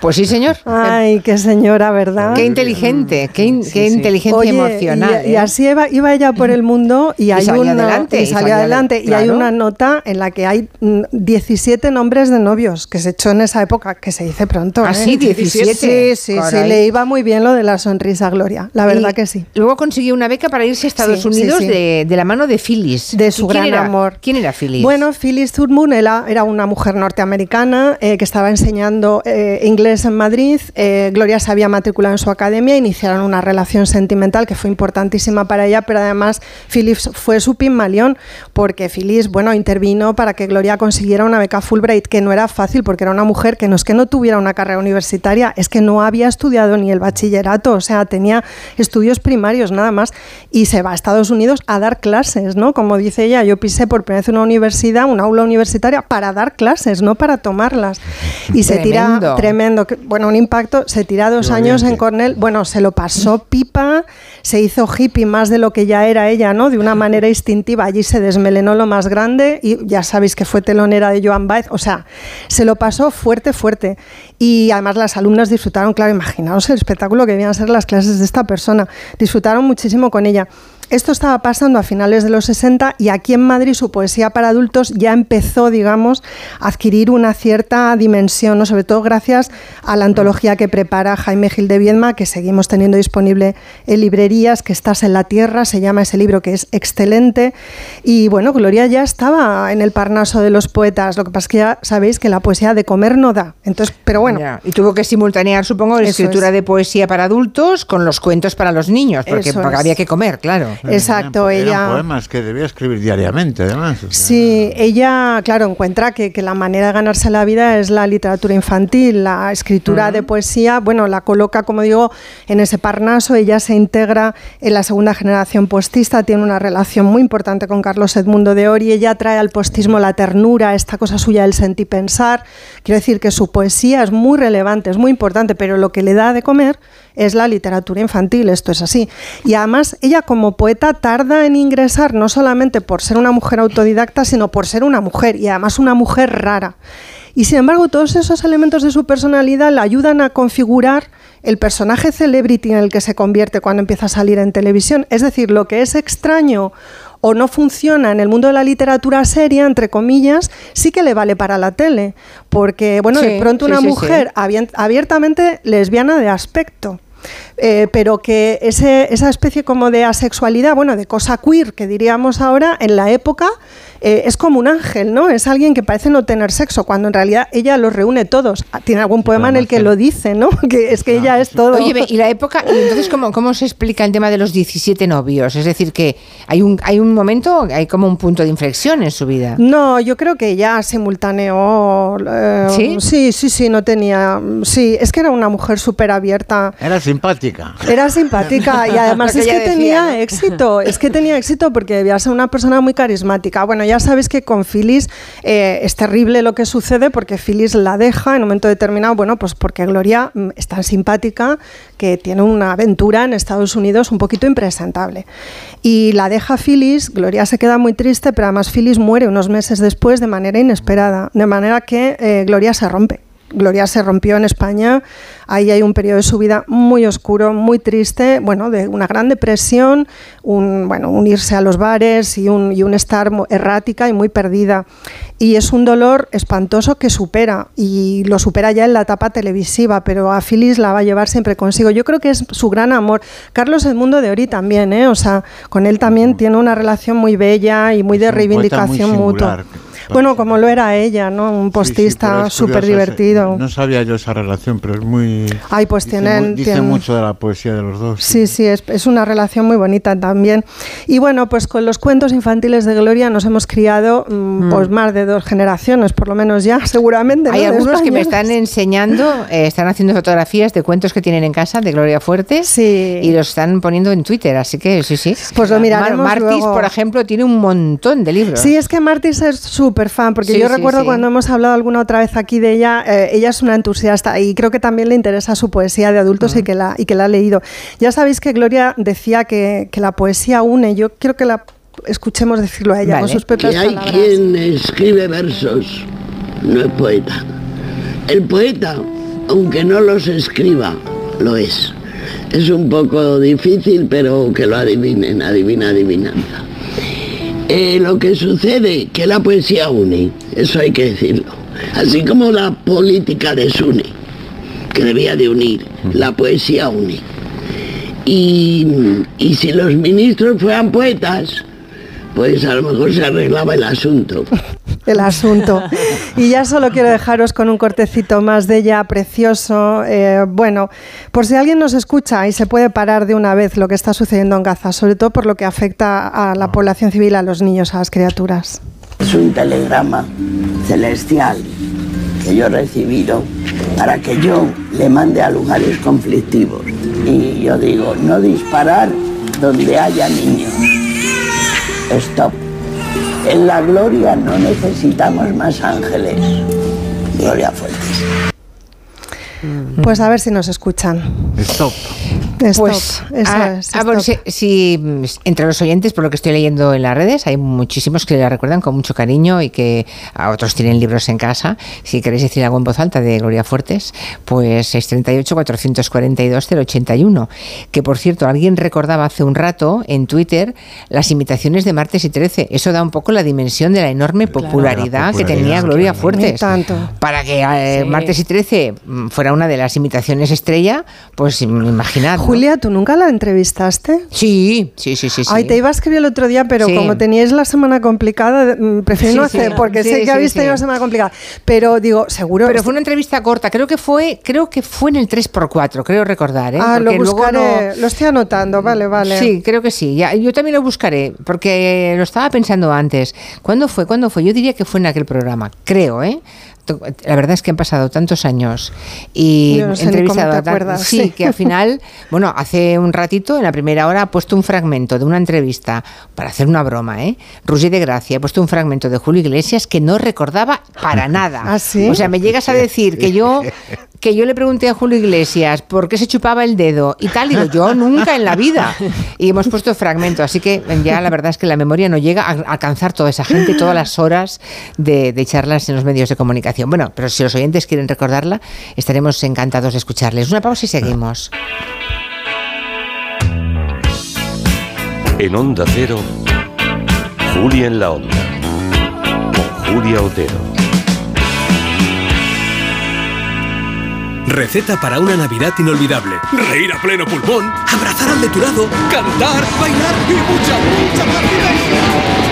[SPEAKER 68] Pues sí, señor.
[SPEAKER 66] Ay, qué señora, ¿verdad?
[SPEAKER 68] Qué inteligente, qué, in- qué inteligencia
[SPEAKER 66] Oye,
[SPEAKER 68] emocional.
[SPEAKER 66] Y, y
[SPEAKER 68] ¿eh?
[SPEAKER 66] así iba, iba ella por el mundo y, hay una,
[SPEAKER 68] adelante,
[SPEAKER 66] y
[SPEAKER 68] y
[SPEAKER 66] salió adelante.
[SPEAKER 68] adel-
[SPEAKER 66] Y hay una nota en la que hay mm, 17 nombres de novios que se echó en esa época, que se dice pronto.
[SPEAKER 68] ¿Ah,
[SPEAKER 66] ¿eh?
[SPEAKER 68] sí? 17.
[SPEAKER 66] Sí, sí, sí, le iba muy bien lo de la sonrisa Gloria, la verdad
[SPEAKER 68] Y
[SPEAKER 66] que sí.
[SPEAKER 68] Luego consiguió una beca para irse a Estados
[SPEAKER 66] Sí, sí,
[SPEAKER 68] Unidos
[SPEAKER 66] sí.
[SPEAKER 68] De, de la mano de Phyllis.
[SPEAKER 66] De su
[SPEAKER 68] ¿Y quién
[SPEAKER 66] gran
[SPEAKER 68] era?
[SPEAKER 66] amor.
[SPEAKER 68] ¿Quién era Phyllis?
[SPEAKER 66] Bueno, Phyllis Thurman era, era una mujer norteamericana eh, que estaba enseñando eh, inglés en Madrid. Eh, Gloria se había matriculado en su academia, iniciaron una relación sentimental que fue importantísima para ella, pero además Phyllis fue su pinmalión porque Phyllis, bueno, intervino para que Gloria consiguiera una beca Fulbright, que no era fácil porque era una mujer que no es que no tuviera una carrera universitaria, es que no había estudiado ni el bachillerato, o sea, tenía estudios primarios nada más y se va a Estados Unidos a dar clases, ¿no? Como dice ella, yo pisé por primera vez una universidad, una aula universitaria para dar clases, no para tomarlas. Y se tira
[SPEAKER 68] Tremendo.
[SPEAKER 66] Que- bueno, un impacto, se tira dos años en. Cornell, bueno, se lo pasó pipa, se hizo hippie más de lo que ya era ella, ¿no? De una manera instintiva, allí se desmelenó lo más grande y ya sabéis que fue telonera de Joan Baez, o sea, se lo pasó fuerte, fuerte. Y además las alumnas disfrutaron, claro, imaginaos el espectáculo que debían ser las clases de esta persona, disfrutaron muchísimo con ella. Esto estaba pasando a finales de los 60 y aquí en Madrid su poesía para adultos ya empezó, digamos, a adquirir una cierta dimensión, ¿no? sobre todo gracias a la antología que prepara Jaime Gil de Viedma, que seguimos teniendo disponible en librerías, que estás en la tierra, se llama ese libro que es excelente. Y bueno, Gloria ya estaba en el Parnaso de los poetas, lo que pasa es que ya sabéis que la poesía de comer no da. Entonces, pero bueno.
[SPEAKER 68] Ya, Y tuvo que simultanear, supongo, la
[SPEAKER 66] Eso
[SPEAKER 68] escritura
[SPEAKER 66] es.
[SPEAKER 68] de poesía para adultos con los cuentos para los niños, porque, había que comer, claro.
[SPEAKER 66] Exacto,
[SPEAKER 67] Eran
[SPEAKER 66] ella.
[SPEAKER 67] poemas que debía escribir diariamente, además. o sea,
[SPEAKER 66] Sí, ella, claro, encuentra que, que la manera de ganarse la vida es la literatura infantil, la escritura de poesía, bueno, la coloca, como digo, en ese parnaso, ella se integra en la segunda generación postista, tiene una relación muy importante con Carlos Edmundo de Ori, ella trae al postismo la ternura, esta cosa suya del sentipensar, quiero decir que su poesía es muy relevante, es muy importante, pero lo que le da de comer es la literatura infantil, esto es así. Y además ella como poeta tarda en ingresar no solamente por ser una mujer autodidacta, sino por ser una mujer y además una mujer rara. Y sin embargo, todos esos elementos de su personalidad la ayudan a configurar el personaje celebrity en el que se convierte cuando empieza a salir en televisión. Es decir, lo que es extraño o no funciona en el mundo de la literatura seria, entre comillas, sí que le vale para la tele. Porque, bueno, de pronto una
[SPEAKER 68] sí, sí.
[SPEAKER 66] mujer abiertamente lesbiana de aspecto. Eh, pero que ese, esa especie como de asexualidad, bueno, de cosa queer que diríamos ahora, en la época eh, es como un ángel, ¿no? Es alguien que parece no tener sexo, cuando en realidad ella los reúne todos. Ah, Tiene algún poema en el que lo dice, ¿no? Que es que ella es todo.
[SPEAKER 68] Oye, y la época, y entonces, ¿cómo, ¿cómo se explica el tema de los 17 novios? Es decir, que hay un, hay un momento, hay como un punto de inflexión en su vida.
[SPEAKER 66] No, yo creo que ya simultaneó. eh,
[SPEAKER 68] ¿Sí?
[SPEAKER 66] Sí, sí, sí, no tenía. Sí, es que era una mujer súper abierta.
[SPEAKER 67] Era simpática.
[SPEAKER 66] Era simpática y además es
[SPEAKER 68] que decía,
[SPEAKER 66] tenía
[SPEAKER 68] ¿no?
[SPEAKER 66] éxito, es que tenía éxito porque debía ser una persona muy carismática. Bueno, ya sabéis que con Phyllis eh, es terrible lo que sucede porque Phyllis la deja en un momento determinado, bueno, pues porque Gloria mm, es tan simpática que tiene una aventura en Estados Unidos un poquito impresentable. Y la deja Phyllis, Gloria se queda muy triste, pero además Phyllis muere unos meses después de manera inesperada, de manera que eh, Gloria se rompe. Gloria se rompió en España, ahí hay un periodo de su vida muy oscuro, muy triste, bueno, de una gran depresión, un, bueno, un irse a los bares y un, y un estar errática y muy perdida. Y es un dolor espantoso que supera, y lo supera ya en la etapa televisiva, pero a Phyllis la va a llevar siempre consigo. Yo creo que es su gran amor. Carlos Edmundo de Ori también, ¿eh? o sea, con él también tiene una relación muy bella y muy de reivindicación mutua. Bueno, como lo era ella, ¿no? Un
[SPEAKER 67] Sí, sí,
[SPEAKER 66] postista súper
[SPEAKER 67] curioso ese-
[SPEAKER 66] divertido.
[SPEAKER 67] No sabía yo esa relación, pero es muy.
[SPEAKER 66] Ay, pues
[SPEAKER 67] dice
[SPEAKER 66] tienen-
[SPEAKER 67] Dice
[SPEAKER 66] tienen-
[SPEAKER 67] mucho de la poesía de los dos.
[SPEAKER 66] Sí, sí, es, es una relación muy bonita también. Y bueno, pues con los cuentos infantiles de Gloria nos hemos criado mm, pues más de dos generaciones, por lo menos ya, seguramente.
[SPEAKER 68] Hay
[SPEAKER 66] ¿no?
[SPEAKER 68] algunos que me están enseñando, eh, están haciendo fotografías de cuentos que tienen en casa de Gloria Fuertes y los están poniendo en Twitter, así que sí, sí.
[SPEAKER 66] Pues lo miraremos
[SPEAKER 68] Martis,
[SPEAKER 66] luego.
[SPEAKER 68] por ejemplo, tiene un montón de libros.
[SPEAKER 66] Sí, es que Martis es su súper fan, porque
[SPEAKER 1] Sí,
[SPEAKER 66] yo
[SPEAKER 1] sí,
[SPEAKER 66] recuerdo
[SPEAKER 1] sí.
[SPEAKER 66] cuando hemos hablado alguna otra vez aquí de ella, eh, ella es una entusiasta y creo que también le interesa su poesía de adultos y, que la, y que la ha leído. Ya sabéis que Gloria decía que, que la poesía une, yo quiero que la escuchemos decirlo a ella con sus propias
[SPEAKER 25] que hay
[SPEAKER 66] palabras.
[SPEAKER 25] quien escribe versos, no es poeta. El poeta, aunque no los escriba, lo es. Es un poco difícil, pero que lo adivinen, adivina, adivinanza. Eh, lo que sucede, que la poesía une, eso hay que decirlo. Así como la política desune, que debía de unir, la poesía une. Y, y si los ministros fueran poetas, pues a lo mejor se arreglaba el asunto.
[SPEAKER 66] El asunto. Y ya solo quiero dejaros con un cortecito más de ella, precioso. Eh, bueno, por si alguien nos escucha y se puede parar de una vez lo que está sucediendo en Gaza, sobre todo por lo que afecta a la población civil, a los niños, a las criaturas.
[SPEAKER 70] Es un telegrama celestial que yo he recibido para que yo le mande a lugares conflictivos. Y yo digo, no disparar donde haya niños. Stop. En la gloria no necesitamos más ángeles. Gloria Fuertes.
[SPEAKER 66] Pues a ver si nos escuchan.
[SPEAKER 67] Stop.
[SPEAKER 66] Stop.
[SPEAKER 1] Pues,
[SPEAKER 66] Eso
[SPEAKER 1] ah,
[SPEAKER 66] es,
[SPEAKER 1] ah, bueno, si, si, mm, entre los oyentes, por lo que estoy leyendo en las redes, hay muchísimos que la recuerdan con mucho cariño y que a otros tienen libros en casa. Si queréis decir algo en voz alta de Gloria Fuertes, pues 638-442-081. Que por cierto, alguien recordaba hace un rato en Twitter las imitaciones de Martes y 13. Eso da un poco la dimensión de la enorme popularidad, que tenía Gloria Fuertes. Para que eh,
[SPEAKER 66] Sí.
[SPEAKER 1] Martes y 13 mm, fuera una de las imitaciones estrella, pues im- imaginad. ¿no?
[SPEAKER 66] Julia, ¿tú nunca la entrevistaste?
[SPEAKER 1] Sí, sí, sí, sí.
[SPEAKER 66] Ay,
[SPEAKER 1] sí.
[SPEAKER 66] te iba a escribir el otro día, pero
[SPEAKER 1] Sí.
[SPEAKER 66] como teníais la semana complicada, mm, prefiero no hacer, porque sé que habéis tenido una semana complicada. Pero digo, seguro.
[SPEAKER 1] Pero fue una entrevista corta, creo que fue, creo que fue en el 3x4, creo recordar, ¿eh?
[SPEAKER 66] Ah, lo
[SPEAKER 1] Porque luego
[SPEAKER 66] buscaré.
[SPEAKER 1] no-
[SPEAKER 66] Lo estoy anotando, vale, vale.
[SPEAKER 1] Sí, creo que sí. Ya, yo también lo buscaré, porque lo estaba pensando antes. ¿Cuándo fue? ¿Cuándo fue? Yo diría que fue en aquel programa, creo, ¿eh? La verdad es que han pasado tantos años y
[SPEAKER 66] no sé
[SPEAKER 1] entrevistado a
[SPEAKER 66] acuerdas,
[SPEAKER 1] sí,
[SPEAKER 66] sí.
[SPEAKER 1] que al final, bueno, hace un ratito, en la primera hora, ha puesto un fragmento de una entrevista para hacer una broma, ¿eh? Roger de Gracia ha puesto un fragmento de Julio Iglesias que no recordaba para nada.
[SPEAKER 66] ¿Ah, sí?
[SPEAKER 1] O sea, me llegas a decir que yo que yo le pregunté a Julio Iglesias por qué se chupaba el dedo y tal, digo, yo nunca en la vida. Y hemos puesto fragmento, así que ya la verdad es que la memoria no llega a alcanzar toda esa gente, todas las horas de, de charlas en los medios de comunicación. Bueno, pero si los oyentes quieren recordarla, estaremos encantados de escucharles. Una pausa y seguimos.
[SPEAKER 54] En Onda Cero, Julia en la Onda. Con Julia Otero.
[SPEAKER 42] Receta para una Navidad inolvidable. Reír a pleno pulmón, abrazar al de tu lado, cantar, bailar y mucha, mucha diversión.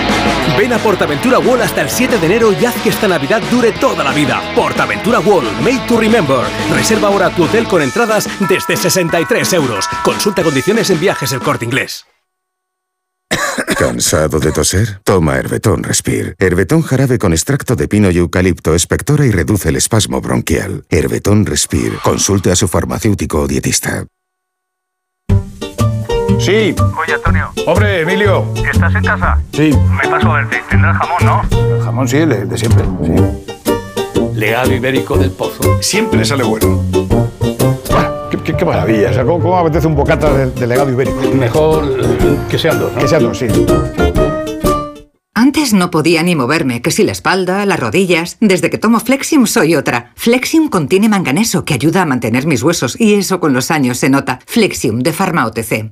[SPEAKER 42] Ven a Portaventura Wall hasta el 7 de enero y haz que esta Navidad dure toda la vida. Portaventura Wall, made to remember. Reserva ahora tu hotel con entradas desde 63 euros. Consulta condiciones en viajes el corte inglés.
[SPEAKER 71] ¿Cansado de toser? Toma Herbetón Respire. Herbetón jarabe con extracto de pino y eucalipto espectora y reduce el espasmo bronquial. Herbetón Respire. Consulte a su farmacéutico o dietista.
[SPEAKER 72] Sí.
[SPEAKER 73] Oye, Antonio.
[SPEAKER 72] Hombre, Emilio.
[SPEAKER 73] ¿Estás en casa?
[SPEAKER 72] Sí.
[SPEAKER 73] Me paso a verte. Tendrás jamón, ¿no?
[SPEAKER 72] El jamón sí, el de, siempre. Sí.
[SPEAKER 74] Legado ibérico del pozo.
[SPEAKER 72] Siempre sale bueno. Buah, Qué, qué- qué maravilla. O sea, ¿cómo, apetece un bocata de, de legado ibérico?
[SPEAKER 73] Mejor eh, que sean dos, ¿no?
[SPEAKER 72] Que sean dos, sí.
[SPEAKER 75] Antes no podía ni moverme, que si la espalda, las rodillas. Desde que tomo Flexium soy otra. Flexium contiene manganeso que ayuda a mantener mis huesos y eso con los años se nota. Flexium de Pharma OTC.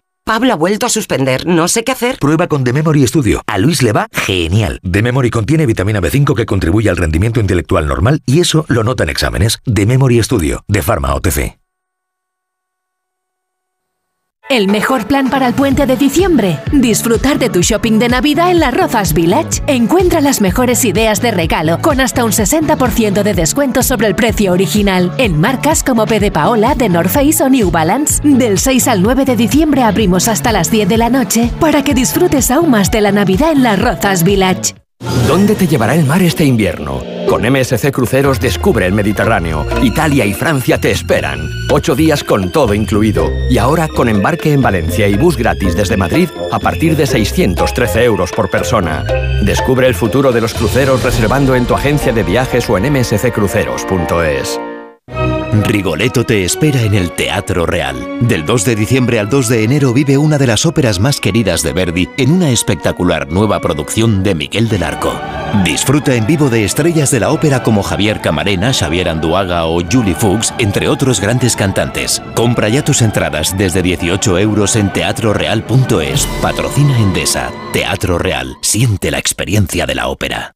[SPEAKER 76] Pablo ha vuelto a suspender. No sé qué hacer.
[SPEAKER 77] Prueba con The Memory Studio. A Luis le va genial. The Memory contiene vitamina B5 que contribuye al rendimiento intelectual normal y eso lo nota en exámenes. The Memory Studio, de Pharma OTC.
[SPEAKER 64] El mejor plan para el puente de diciembre. Disfrutar de tu shopping de Navidad en las Rozas Village. Encuentra las mejores ideas de regalo con hasta un 60% de descuento sobre el precio original en marcas como P de Paola, de North Face o New Balance. Del 6 al 9 de diciembre abrimos hasta las 10 de la noche para que disfrutes aún más de la Navidad en las Rozas Village.
[SPEAKER 54] ¿Dónde te llevará el mar este invierno? Con MSC Cruceros descubre el Mediterráneo. Italia y Francia te esperan. Ocho días con todo incluido. Y ahora con embarque en Valencia y bus gratis desde Madrid a partir de 613 euros por persona. Descubre el futuro de los cruceros reservando en tu agencia de viajes o en msccruceros.es.
[SPEAKER 53] Rigoletto te espera en el Teatro Real. Del 2 de diciembre al 2 de enero vive una de las óperas más queridas de Verdi en una espectacular nueva producción de Miguel del Arco. Disfruta en vivo de estrellas de la ópera como Javier Camarena, Xavier Anduaga o Julie Fuchs, entre otros grandes cantantes. Compra ya tus entradas desde 18 euros en teatroreal.es. Patrocina Endesa. Teatro Real. Siente la experiencia de la ópera.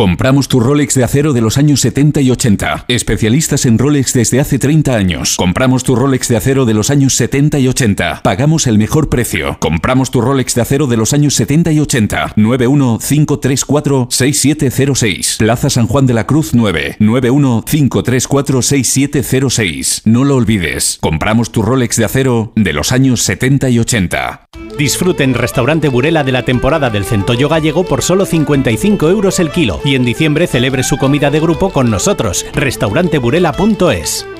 [SPEAKER 61] Compramos tu Rolex de acero de los años 70 y 80. Especialistas en Rolex desde hace 30 años. Compramos tu Rolex de acero de los años 70 y 80. Pagamos el mejor precio. Compramos tu Rolex de acero de los años 70 y 80. 915346706. Plaza San Juan de la Cruz 9. 915346706. No lo olvides. Compramos tu Rolex de acero de los años 70 y 80.
[SPEAKER 42] Disfruten Restaurante Burela de la temporada del centollo gallego por solo 55 euros el kilo y en diciembre celebre su comida de grupo con nosotros. Restauranteburela.es.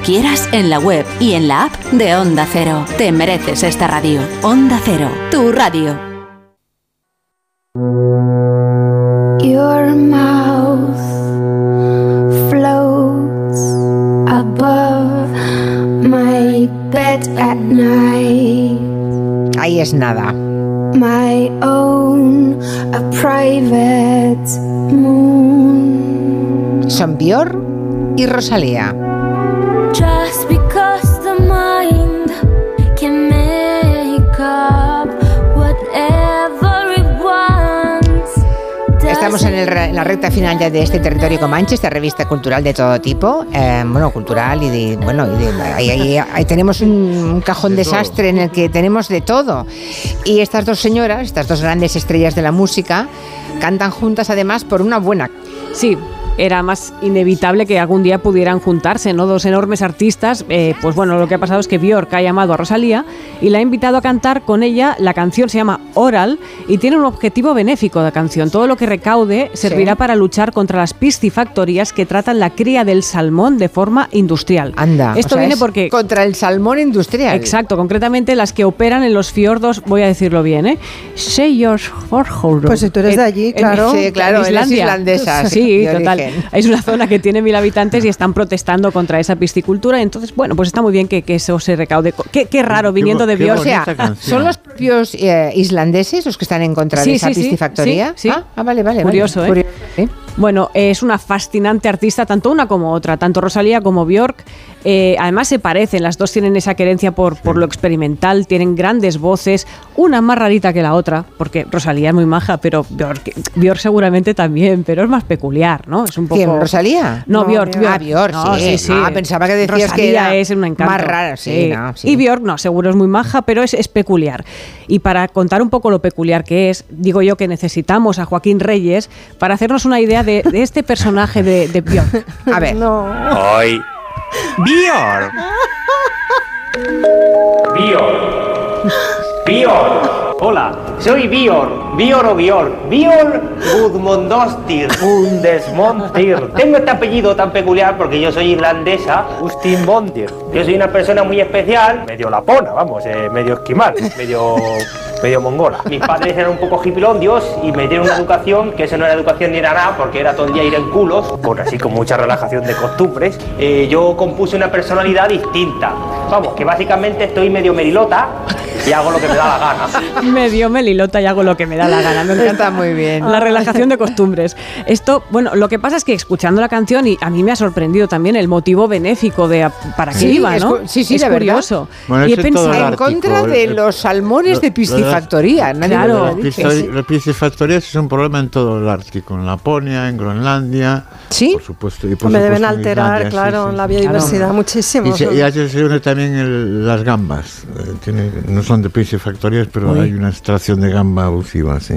[SPEAKER 47] quieras en la web y en la app de Onda Cero. Te mereces esta radio. Onda Cero, tu radio.
[SPEAKER 78] Your mouth floats above my bed at night.
[SPEAKER 1] Ahí es nada.
[SPEAKER 78] My own, a private moon.
[SPEAKER 1] Son Bior y Rosalía.
[SPEAKER 78] Just because the mind can make up whatever it wants.
[SPEAKER 1] Estamos en, el en la recta final ya de este territorio Comanche, esta revista cultural de todo tipo, eh, bueno, cultural y de, bueno, y de- ahí, ahí- ahí tenemos un, un cajón desastre en el que tenemos de todo. Y estas dos señoras, estas dos grandes estrellas de la música, cantan juntas además por una buena.
[SPEAKER 5] Sí. Era más inevitable que algún día pudieran juntarse, ¿no? Dos enormes artistas. eh, pues bueno, lo que ha pasado es que Björk ha llamado a Rosalía y la ha invitado a cantar con ella. La canción se llama Oral y tiene un objetivo benéfico de canción. Todo lo que recaude servirá para luchar contra las piscifactorías que tratan la cría del salmón de forma industrial.
[SPEAKER 1] Anda,
[SPEAKER 5] Esto
[SPEAKER 1] o sea,
[SPEAKER 5] viene
[SPEAKER 1] es
[SPEAKER 5] porque
[SPEAKER 1] contra el salmón industrial.
[SPEAKER 5] Exacto, concretamente las que operan en los fiordos, voy a decirlo bien, ¿eh?
[SPEAKER 66] Pues si tú eres de allí,
[SPEAKER 5] En-
[SPEAKER 66] claro.
[SPEAKER 1] Sí, claro,
[SPEAKER 5] Islandia.
[SPEAKER 1] islandesa,
[SPEAKER 5] Sí, total. Es una zona que tiene mil habitantes y están protestando contra esa piscicultura. Entonces, bueno, pues está muy bien que, que eso se recaude. Qué, qué raro, viniendo de
[SPEAKER 1] O
[SPEAKER 5] Björk.
[SPEAKER 1] sea, ¿son los propios eh, islandeses los que están en contra
[SPEAKER 5] Sí,
[SPEAKER 1] de esa
[SPEAKER 5] sí, sí,
[SPEAKER 1] piscifactoría?
[SPEAKER 5] sí, sí.
[SPEAKER 1] Ah, ah, vale, vale. vale.
[SPEAKER 5] Curioso, ¿eh?
[SPEAKER 1] Curioso.
[SPEAKER 5] Bueno, es una fascinante artista, tanto una como otra, tanto Rosalía como Björk. Eh, además se parecen, las dos tienen esa querencia por, por lo experimental, tienen grandes voces, una más rarita que la otra, porque Rosalía es muy maja, pero Björk, Björk seguramente también, pero es más peculiar, ¿no? Es un poco...
[SPEAKER 1] ¿Quién, Rosalía?
[SPEAKER 5] No,
[SPEAKER 1] No,
[SPEAKER 5] Björk,
[SPEAKER 1] Björk.
[SPEAKER 5] Björk.
[SPEAKER 1] Ah, Björk, sí. Ah, pensaba que decías que
[SPEAKER 5] Rosalía
[SPEAKER 1] era
[SPEAKER 5] es un encanto.
[SPEAKER 1] más rara, sí, no, sí.
[SPEAKER 5] Y Björk no, seguro es muy maja, pero es, es peculiar. Y para contar un poco lo peculiar que es, digo yo que necesitamos a Joaquín Reyes para hacernos una idea de, de este personaje de, de Björk.
[SPEAKER 1] A ver.
[SPEAKER 79] Hoy. Bior.
[SPEAKER 80] Bior. Bior. Hola, soy Bior. Bior o Bior. Bior Gudmundostir. Bundesmontir. Tengo este apellido tan peculiar porque yo soy irlandesa. Ustin Bondir. Yo soy una persona muy especial. Medio lapona, vamos, eh, medio esquimal, medio, medio mongola. Mis padres eran un poco hipilondios y me dieron una educación que eso no era educación ni era nada porque era todo el día ir en culos, con así con mucha relajación de costumbres. Eh, yo compuse una personalidad distinta. Vamos, que básicamente estoy medio merilota y hago lo que me da la gana.
[SPEAKER 5] Medio melilota y hago lo que me da la gana. Me encanta
[SPEAKER 1] Está muy bien.
[SPEAKER 5] La relajación de costumbres. Esto, bueno, lo que pasa es que escuchando la canción, y a mí me ha sorprendido también el motivo benéfico de para qué
[SPEAKER 1] Sí,
[SPEAKER 5] iba, ¿no?
[SPEAKER 1] sí, sí,
[SPEAKER 5] es
[SPEAKER 1] verdad.
[SPEAKER 5] curioso.
[SPEAKER 67] Bueno,
[SPEAKER 5] y he pensado
[SPEAKER 1] En contra de
[SPEAKER 67] el-
[SPEAKER 1] los salmones de piscifactoría. Me lo
[SPEAKER 67] Las
[SPEAKER 1] dicho.
[SPEAKER 67] pisci- Las piscifactorías es un problema en todo el Ártico, en Laponia, en Groenlandia.
[SPEAKER 1] Sí.
[SPEAKER 67] Por supuesto. Y por
[SPEAKER 66] Me deben
[SPEAKER 67] supuesto en
[SPEAKER 66] alterar,
[SPEAKER 67] Islandia,
[SPEAKER 66] claro,
[SPEAKER 67] sí,
[SPEAKER 66] la biodiversidad muchísimo.
[SPEAKER 67] Y, se, y a eso se une también el- las gambas. Eh, tiene- no son de piscifactorías, pero
[SPEAKER 5] Uy.
[SPEAKER 67] hay una extracción de gamba abusiva, sí.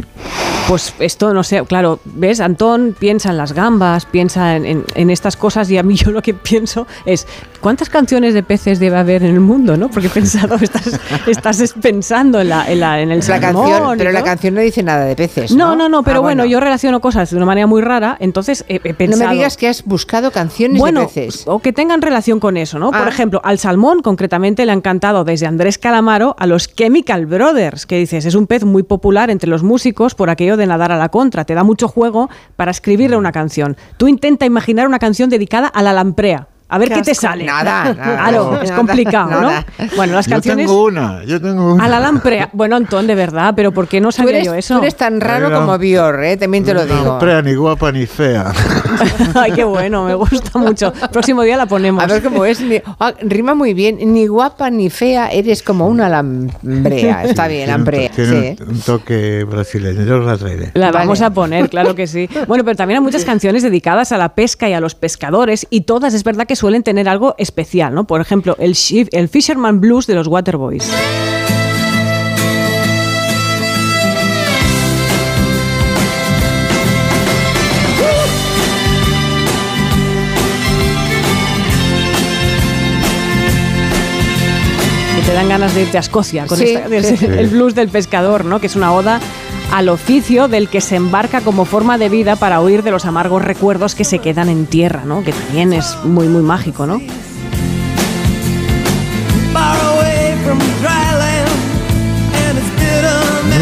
[SPEAKER 5] Pues esto, no sé, claro, ves, Antón piensa en las gambas, piensa en, en- en estas cosas y a mí yo lo que pienso es, ¿cuántas canciones de peces debe haber en el mundo, no? Porque he pensado, estás, estás es pensando en, la, en, la- en el
[SPEAKER 1] La
[SPEAKER 5] salmón
[SPEAKER 1] canción, pero la canción no dice nada de peces.
[SPEAKER 5] No,
[SPEAKER 1] No,
[SPEAKER 5] no, no, pero
[SPEAKER 1] Ah,
[SPEAKER 5] bueno, yo relaciono cosas de una manera muy rara, entonces he, he
[SPEAKER 1] No. Me digas que has buscado canciones
[SPEAKER 5] bueno,
[SPEAKER 1] de peces.
[SPEAKER 5] o que tengan relación con eso, ¿no? Por
[SPEAKER 1] Ah.
[SPEAKER 5] ejemplo, al salmón concretamente le han cantado desde Andrés Calamaro a los Chemical Brothers, que dices, es un pez muy popular entre los músicos por aquello de nadar a la contra, te da mucho juego para escribirle una canción. Tú intenta imaginar una canción dedicada a la lamprea. A ver
[SPEAKER 1] Qué
[SPEAKER 5] qué, te sale.
[SPEAKER 1] Nada, nada,
[SPEAKER 5] Claro, es
[SPEAKER 1] nada,
[SPEAKER 5] complicado,
[SPEAKER 1] nada.
[SPEAKER 5] ¿no? Bueno, las
[SPEAKER 67] Yo
[SPEAKER 5] canciones
[SPEAKER 67] tengo una, yo tengo una.
[SPEAKER 5] a la lamprea. Bueno, Antón, de verdad, pero ¿por qué no sabía
[SPEAKER 1] eres,
[SPEAKER 5] yo eso?
[SPEAKER 1] tú eres tan raro como Bior, ¿eh? también te lo
[SPEAKER 67] No,
[SPEAKER 1] digo.
[SPEAKER 67] prea, ni guapa ni fea.
[SPEAKER 5] Ay, qué bueno, me gusta mucho. Próximo día la ponemos.
[SPEAKER 1] A ver cómo es. ah, rima muy bien. Ni guapa ni fea, eres como una lambrea. Está bien,
[SPEAKER 67] Tiene un to-
[SPEAKER 1] lambrea.
[SPEAKER 67] Tiene
[SPEAKER 1] sí.
[SPEAKER 67] un, toque brasileño, yo la traeré.
[SPEAKER 5] La
[SPEAKER 1] Vale.
[SPEAKER 5] vamos a poner, claro que sí. Bueno, pero también hay muchas canciones dedicadas a la pesca y a los pescadores y todas es verdad que suelen tener algo especial, ¿no? Por ejemplo, el, el Fisherman Blues de los Waterboys. Te dan ganas de irte a Escocia con
[SPEAKER 1] Sí,
[SPEAKER 5] esta-
[SPEAKER 1] sí.
[SPEAKER 5] el blues del pescador, ¿no? Que es una oda al oficio del que se embarca como forma de vida para huir de los amargos recuerdos que se quedan en tierra, ¿no? Que también es muy, muy mágico, ¿no?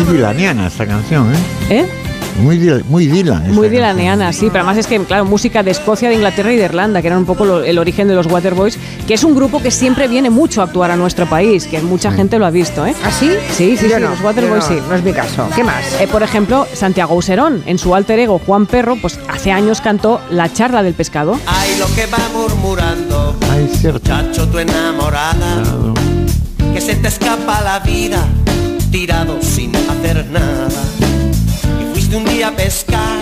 [SPEAKER 67] Muy dilaniana esta canción, ¿eh?
[SPEAKER 5] ¿Eh?
[SPEAKER 67] Muy, muy Dylan.
[SPEAKER 5] Muy
[SPEAKER 67] canción.
[SPEAKER 5] dilaniana, sí, pero además es que, claro, música de Escocia, de Inglaterra y de Irlanda, que eran un poco lo- el origen de los Waterboys, que es un grupo que siempre viene mucho a actuar a nuestro país, que mucha gente lo ha visto, ¿eh?
[SPEAKER 1] ¿Ah, sí?
[SPEAKER 5] Sí, sí, sí,
[SPEAKER 1] no,
[SPEAKER 5] los Waterboys
[SPEAKER 1] no,
[SPEAKER 5] sí.
[SPEAKER 1] No es mi caso. ¿Qué más?
[SPEAKER 5] Eh, por ejemplo, Santiago Userón, en su alter ego Juan Perro, pues hace años cantó La charla del pescado.
[SPEAKER 81] Ay, lo que va murmurando,
[SPEAKER 67] Ay, cierto.
[SPEAKER 81] muchacho, tu enamorada, que se te escapa la vida, tirado sin hacer nada. Y fuiste un día a pescar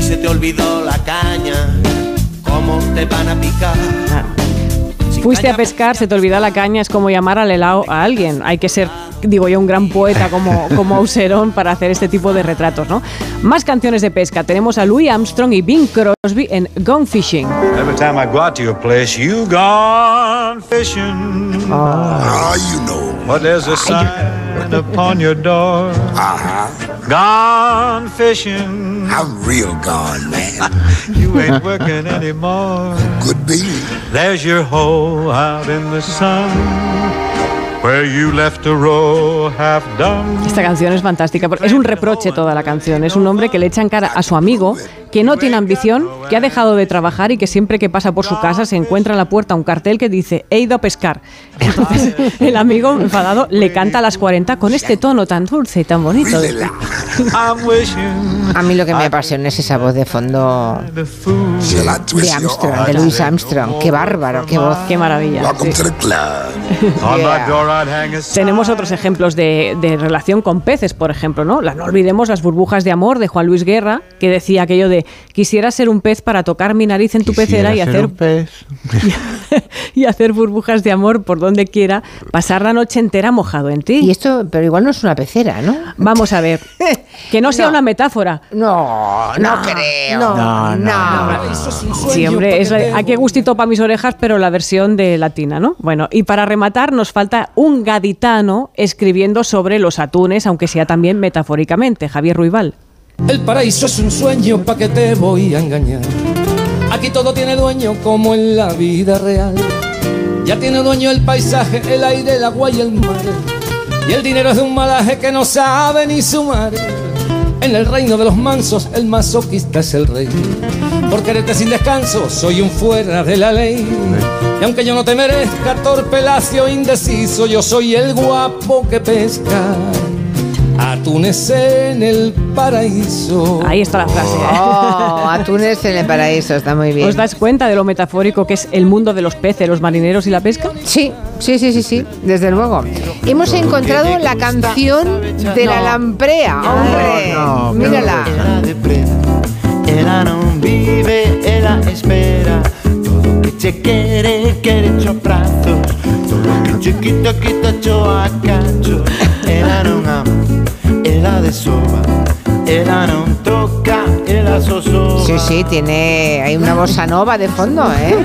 [SPEAKER 68] se te olvidó la caña, cómo te van a picar.
[SPEAKER 5] Fuiste a pescar, se te olvida la caña, es como llamar al helado a alguien. Hay que ser, digo yo, un gran poeta como, como Auserón para hacer este tipo de retratos, ¿no? Más canciones de pesca. Tenemos a Louis Armstrong y Bing Crosby en Gone Fishing.
[SPEAKER 82] Every time I go out to your place, you gone fishing.
[SPEAKER 83] Ah, you know.
[SPEAKER 82] But there's a sign upon your door.
[SPEAKER 83] Uh-huh.
[SPEAKER 82] Gone fishing.
[SPEAKER 83] I'm real gone, man.
[SPEAKER 82] You ain't working anymore.
[SPEAKER 83] Could be.
[SPEAKER 82] There's your hole out in the sun.
[SPEAKER 5] Esta canción es fantástica porque es un reproche toda la canción. Es un hombre que le echa en cara a su amigo que no tiene ambición, que ha dejado de trabajar y que siempre que pasa por su casa se encuentra en la puerta un cartel que dice he ido a pescar. Entonces el amigo enfadado le canta a las 40 con este tono tan dulce y tan bonito.
[SPEAKER 1] A mí lo que me apasiona es esa voz de fondo de Armstrong, de Louis Armstrong. Qué bárbaro, qué voz.
[SPEAKER 5] Qué maravilla. Sí. Tenemos otros ejemplos de, de relación con peces, por ejemplo, ¿no? No olvidemos las burbujas de amor de Juan Luis Guerra, que decía aquello de quisiera ser un pez para tocar mi nariz en tu pecera y hacer
[SPEAKER 67] un pez.
[SPEAKER 5] y hacer burbujas de amor por donde quiera, pasar la noche entera mojado en ti.
[SPEAKER 1] Y esto, pero igual no es una pecera, ¿no?
[SPEAKER 5] Vamos a ver, que no sea
[SPEAKER 1] No.
[SPEAKER 5] una metáfora.
[SPEAKER 1] No, no, creo.
[SPEAKER 67] No, no, no.
[SPEAKER 5] Sí, hombre, es la- ¿a qué gustito para mis orejas? Pero la versión de latina, ¿no? Bueno, y para rematar nos falta un gaditano escribiendo sobre los atunes, aunque sea también metafóricamente, Javier Ruibal.
[SPEAKER 84] El paraíso es un sueño, ¿pa' que te voy a engañar? Aquí todo tiene dueño como en la vida real. Ya tiene dueño el paisaje, el aire, el agua y el mar. Y el dinero es de un malaje que no sabe ni sumar. En el reino de los mansos, el masoquista es el rey. Por quererte sin descanso, soy un fuera de la ley. Y aunque yo no te merezca, torpe, lacio, indeciso, yo soy el guapo que pesca. Atunes en el paraíso.
[SPEAKER 5] Ahí está la frase. ¿eh?
[SPEAKER 1] Oh, atunes en el paraíso, está muy bien.
[SPEAKER 5] ¿Os dais cuenta de lo metafórico que es el mundo de los peces, los marineros y la pesca?
[SPEAKER 1] Sí, sí, sí, sí, sí, desde luego. Hemos encontrado la canción de la lamprea, hombre.
[SPEAKER 67] no,
[SPEAKER 1] Mírala.
[SPEAKER 68] Ela non vive, ela espera Todo que quere cho prazos Todo que che quita, quita cho a cacho Ela non ama, ela desoba Ela non toca, ela sosoba
[SPEAKER 1] Sí, sí, tiene. Hay una bossa nova de fondo, ¿eh?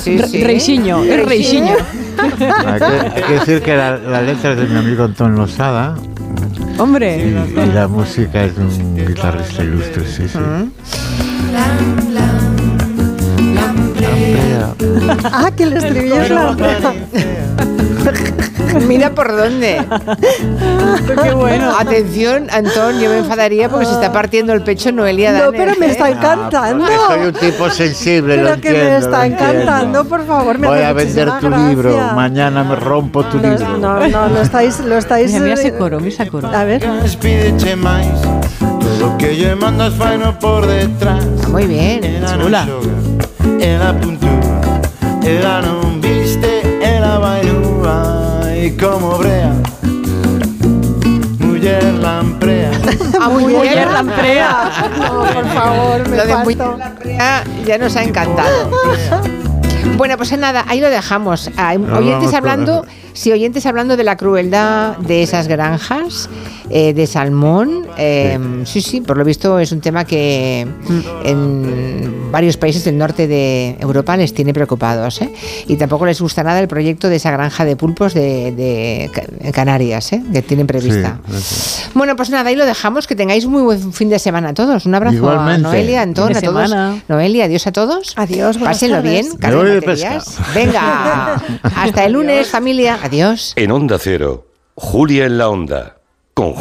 [SPEAKER 1] Sí, sí.
[SPEAKER 5] Reixiño, es reixiño.
[SPEAKER 67] Hay que, hay que decir que la, la letra es de mi amigo Antón Losada y,
[SPEAKER 5] Hombre.
[SPEAKER 67] y la música es de un guitarrista ilustre, sí, sí.
[SPEAKER 66] Ah, que el estribillo es la
[SPEAKER 1] Mira por dónde.
[SPEAKER 5] Qué bueno.
[SPEAKER 1] Atención, Antón, yo me enfadaría porque se está partiendo el pecho Noelia
[SPEAKER 66] No,
[SPEAKER 1] Danes,
[SPEAKER 66] pero me
[SPEAKER 1] ¿eh?
[SPEAKER 66] está encantando.
[SPEAKER 67] Porque soy un tipo sensible, lo
[SPEAKER 66] Pero que me
[SPEAKER 67] entiendo,
[SPEAKER 66] está
[SPEAKER 67] entiendo.
[SPEAKER 66] encantando, por favor, me
[SPEAKER 67] Voy a vender tu libro,
[SPEAKER 66] gracia.
[SPEAKER 67] mañana me rompo tu
[SPEAKER 66] No,
[SPEAKER 67] libro.
[SPEAKER 66] no, no, lo estáis, lo estáis.
[SPEAKER 5] Mira, mira ese
[SPEAKER 66] eh,
[SPEAKER 5] coro, mira ese coro.
[SPEAKER 66] A ver.
[SPEAKER 1] Está muy bien.
[SPEAKER 5] Chula.
[SPEAKER 68] Xoga, ela puntúa Ela non viste, ela vai nua E como brea Muller lamprea
[SPEAKER 1] A
[SPEAKER 5] Mujer lamprea.
[SPEAKER 66] No, por favor, me
[SPEAKER 1] Lo de. Mujer Lamprea ya nos ha encantado. Bueno, pues nada, ahí lo dejamos.
[SPEAKER 67] Nos
[SPEAKER 1] oyentes hablando, sí, oyentes hablando de la crueldad de esas granjas eh, de salmón. eh, sí, sí, por lo visto es un tema que en varios países del norte de Europa les tiene preocupados. ¿eh? Y tampoco les gusta nada el proyecto de esa granja de pulpos de, de Canarias, ¿eh? que tienen prevista.
[SPEAKER 67] Sí.
[SPEAKER 1] Bueno, pues nada, ahí lo dejamos. Que tengáis muy buen fin de semana a todos. Un abrazo
[SPEAKER 67] Igualmente.
[SPEAKER 1] a Noelia, Antón, a todos.
[SPEAKER 5] semana.
[SPEAKER 1] Noelia, adiós a todos.
[SPEAKER 66] Adiós,
[SPEAKER 1] Pásenlo
[SPEAKER 66] tardes.
[SPEAKER 1] bien.
[SPEAKER 67] Voy de
[SPEAKER 1] baterías.
[SPEAKER 67] pesca.
[SPEAKER 1] Venga, hasta el lunes, familia. Adiós.
[SPEAKER 54] En Onda Cero, Julia en la Onda, con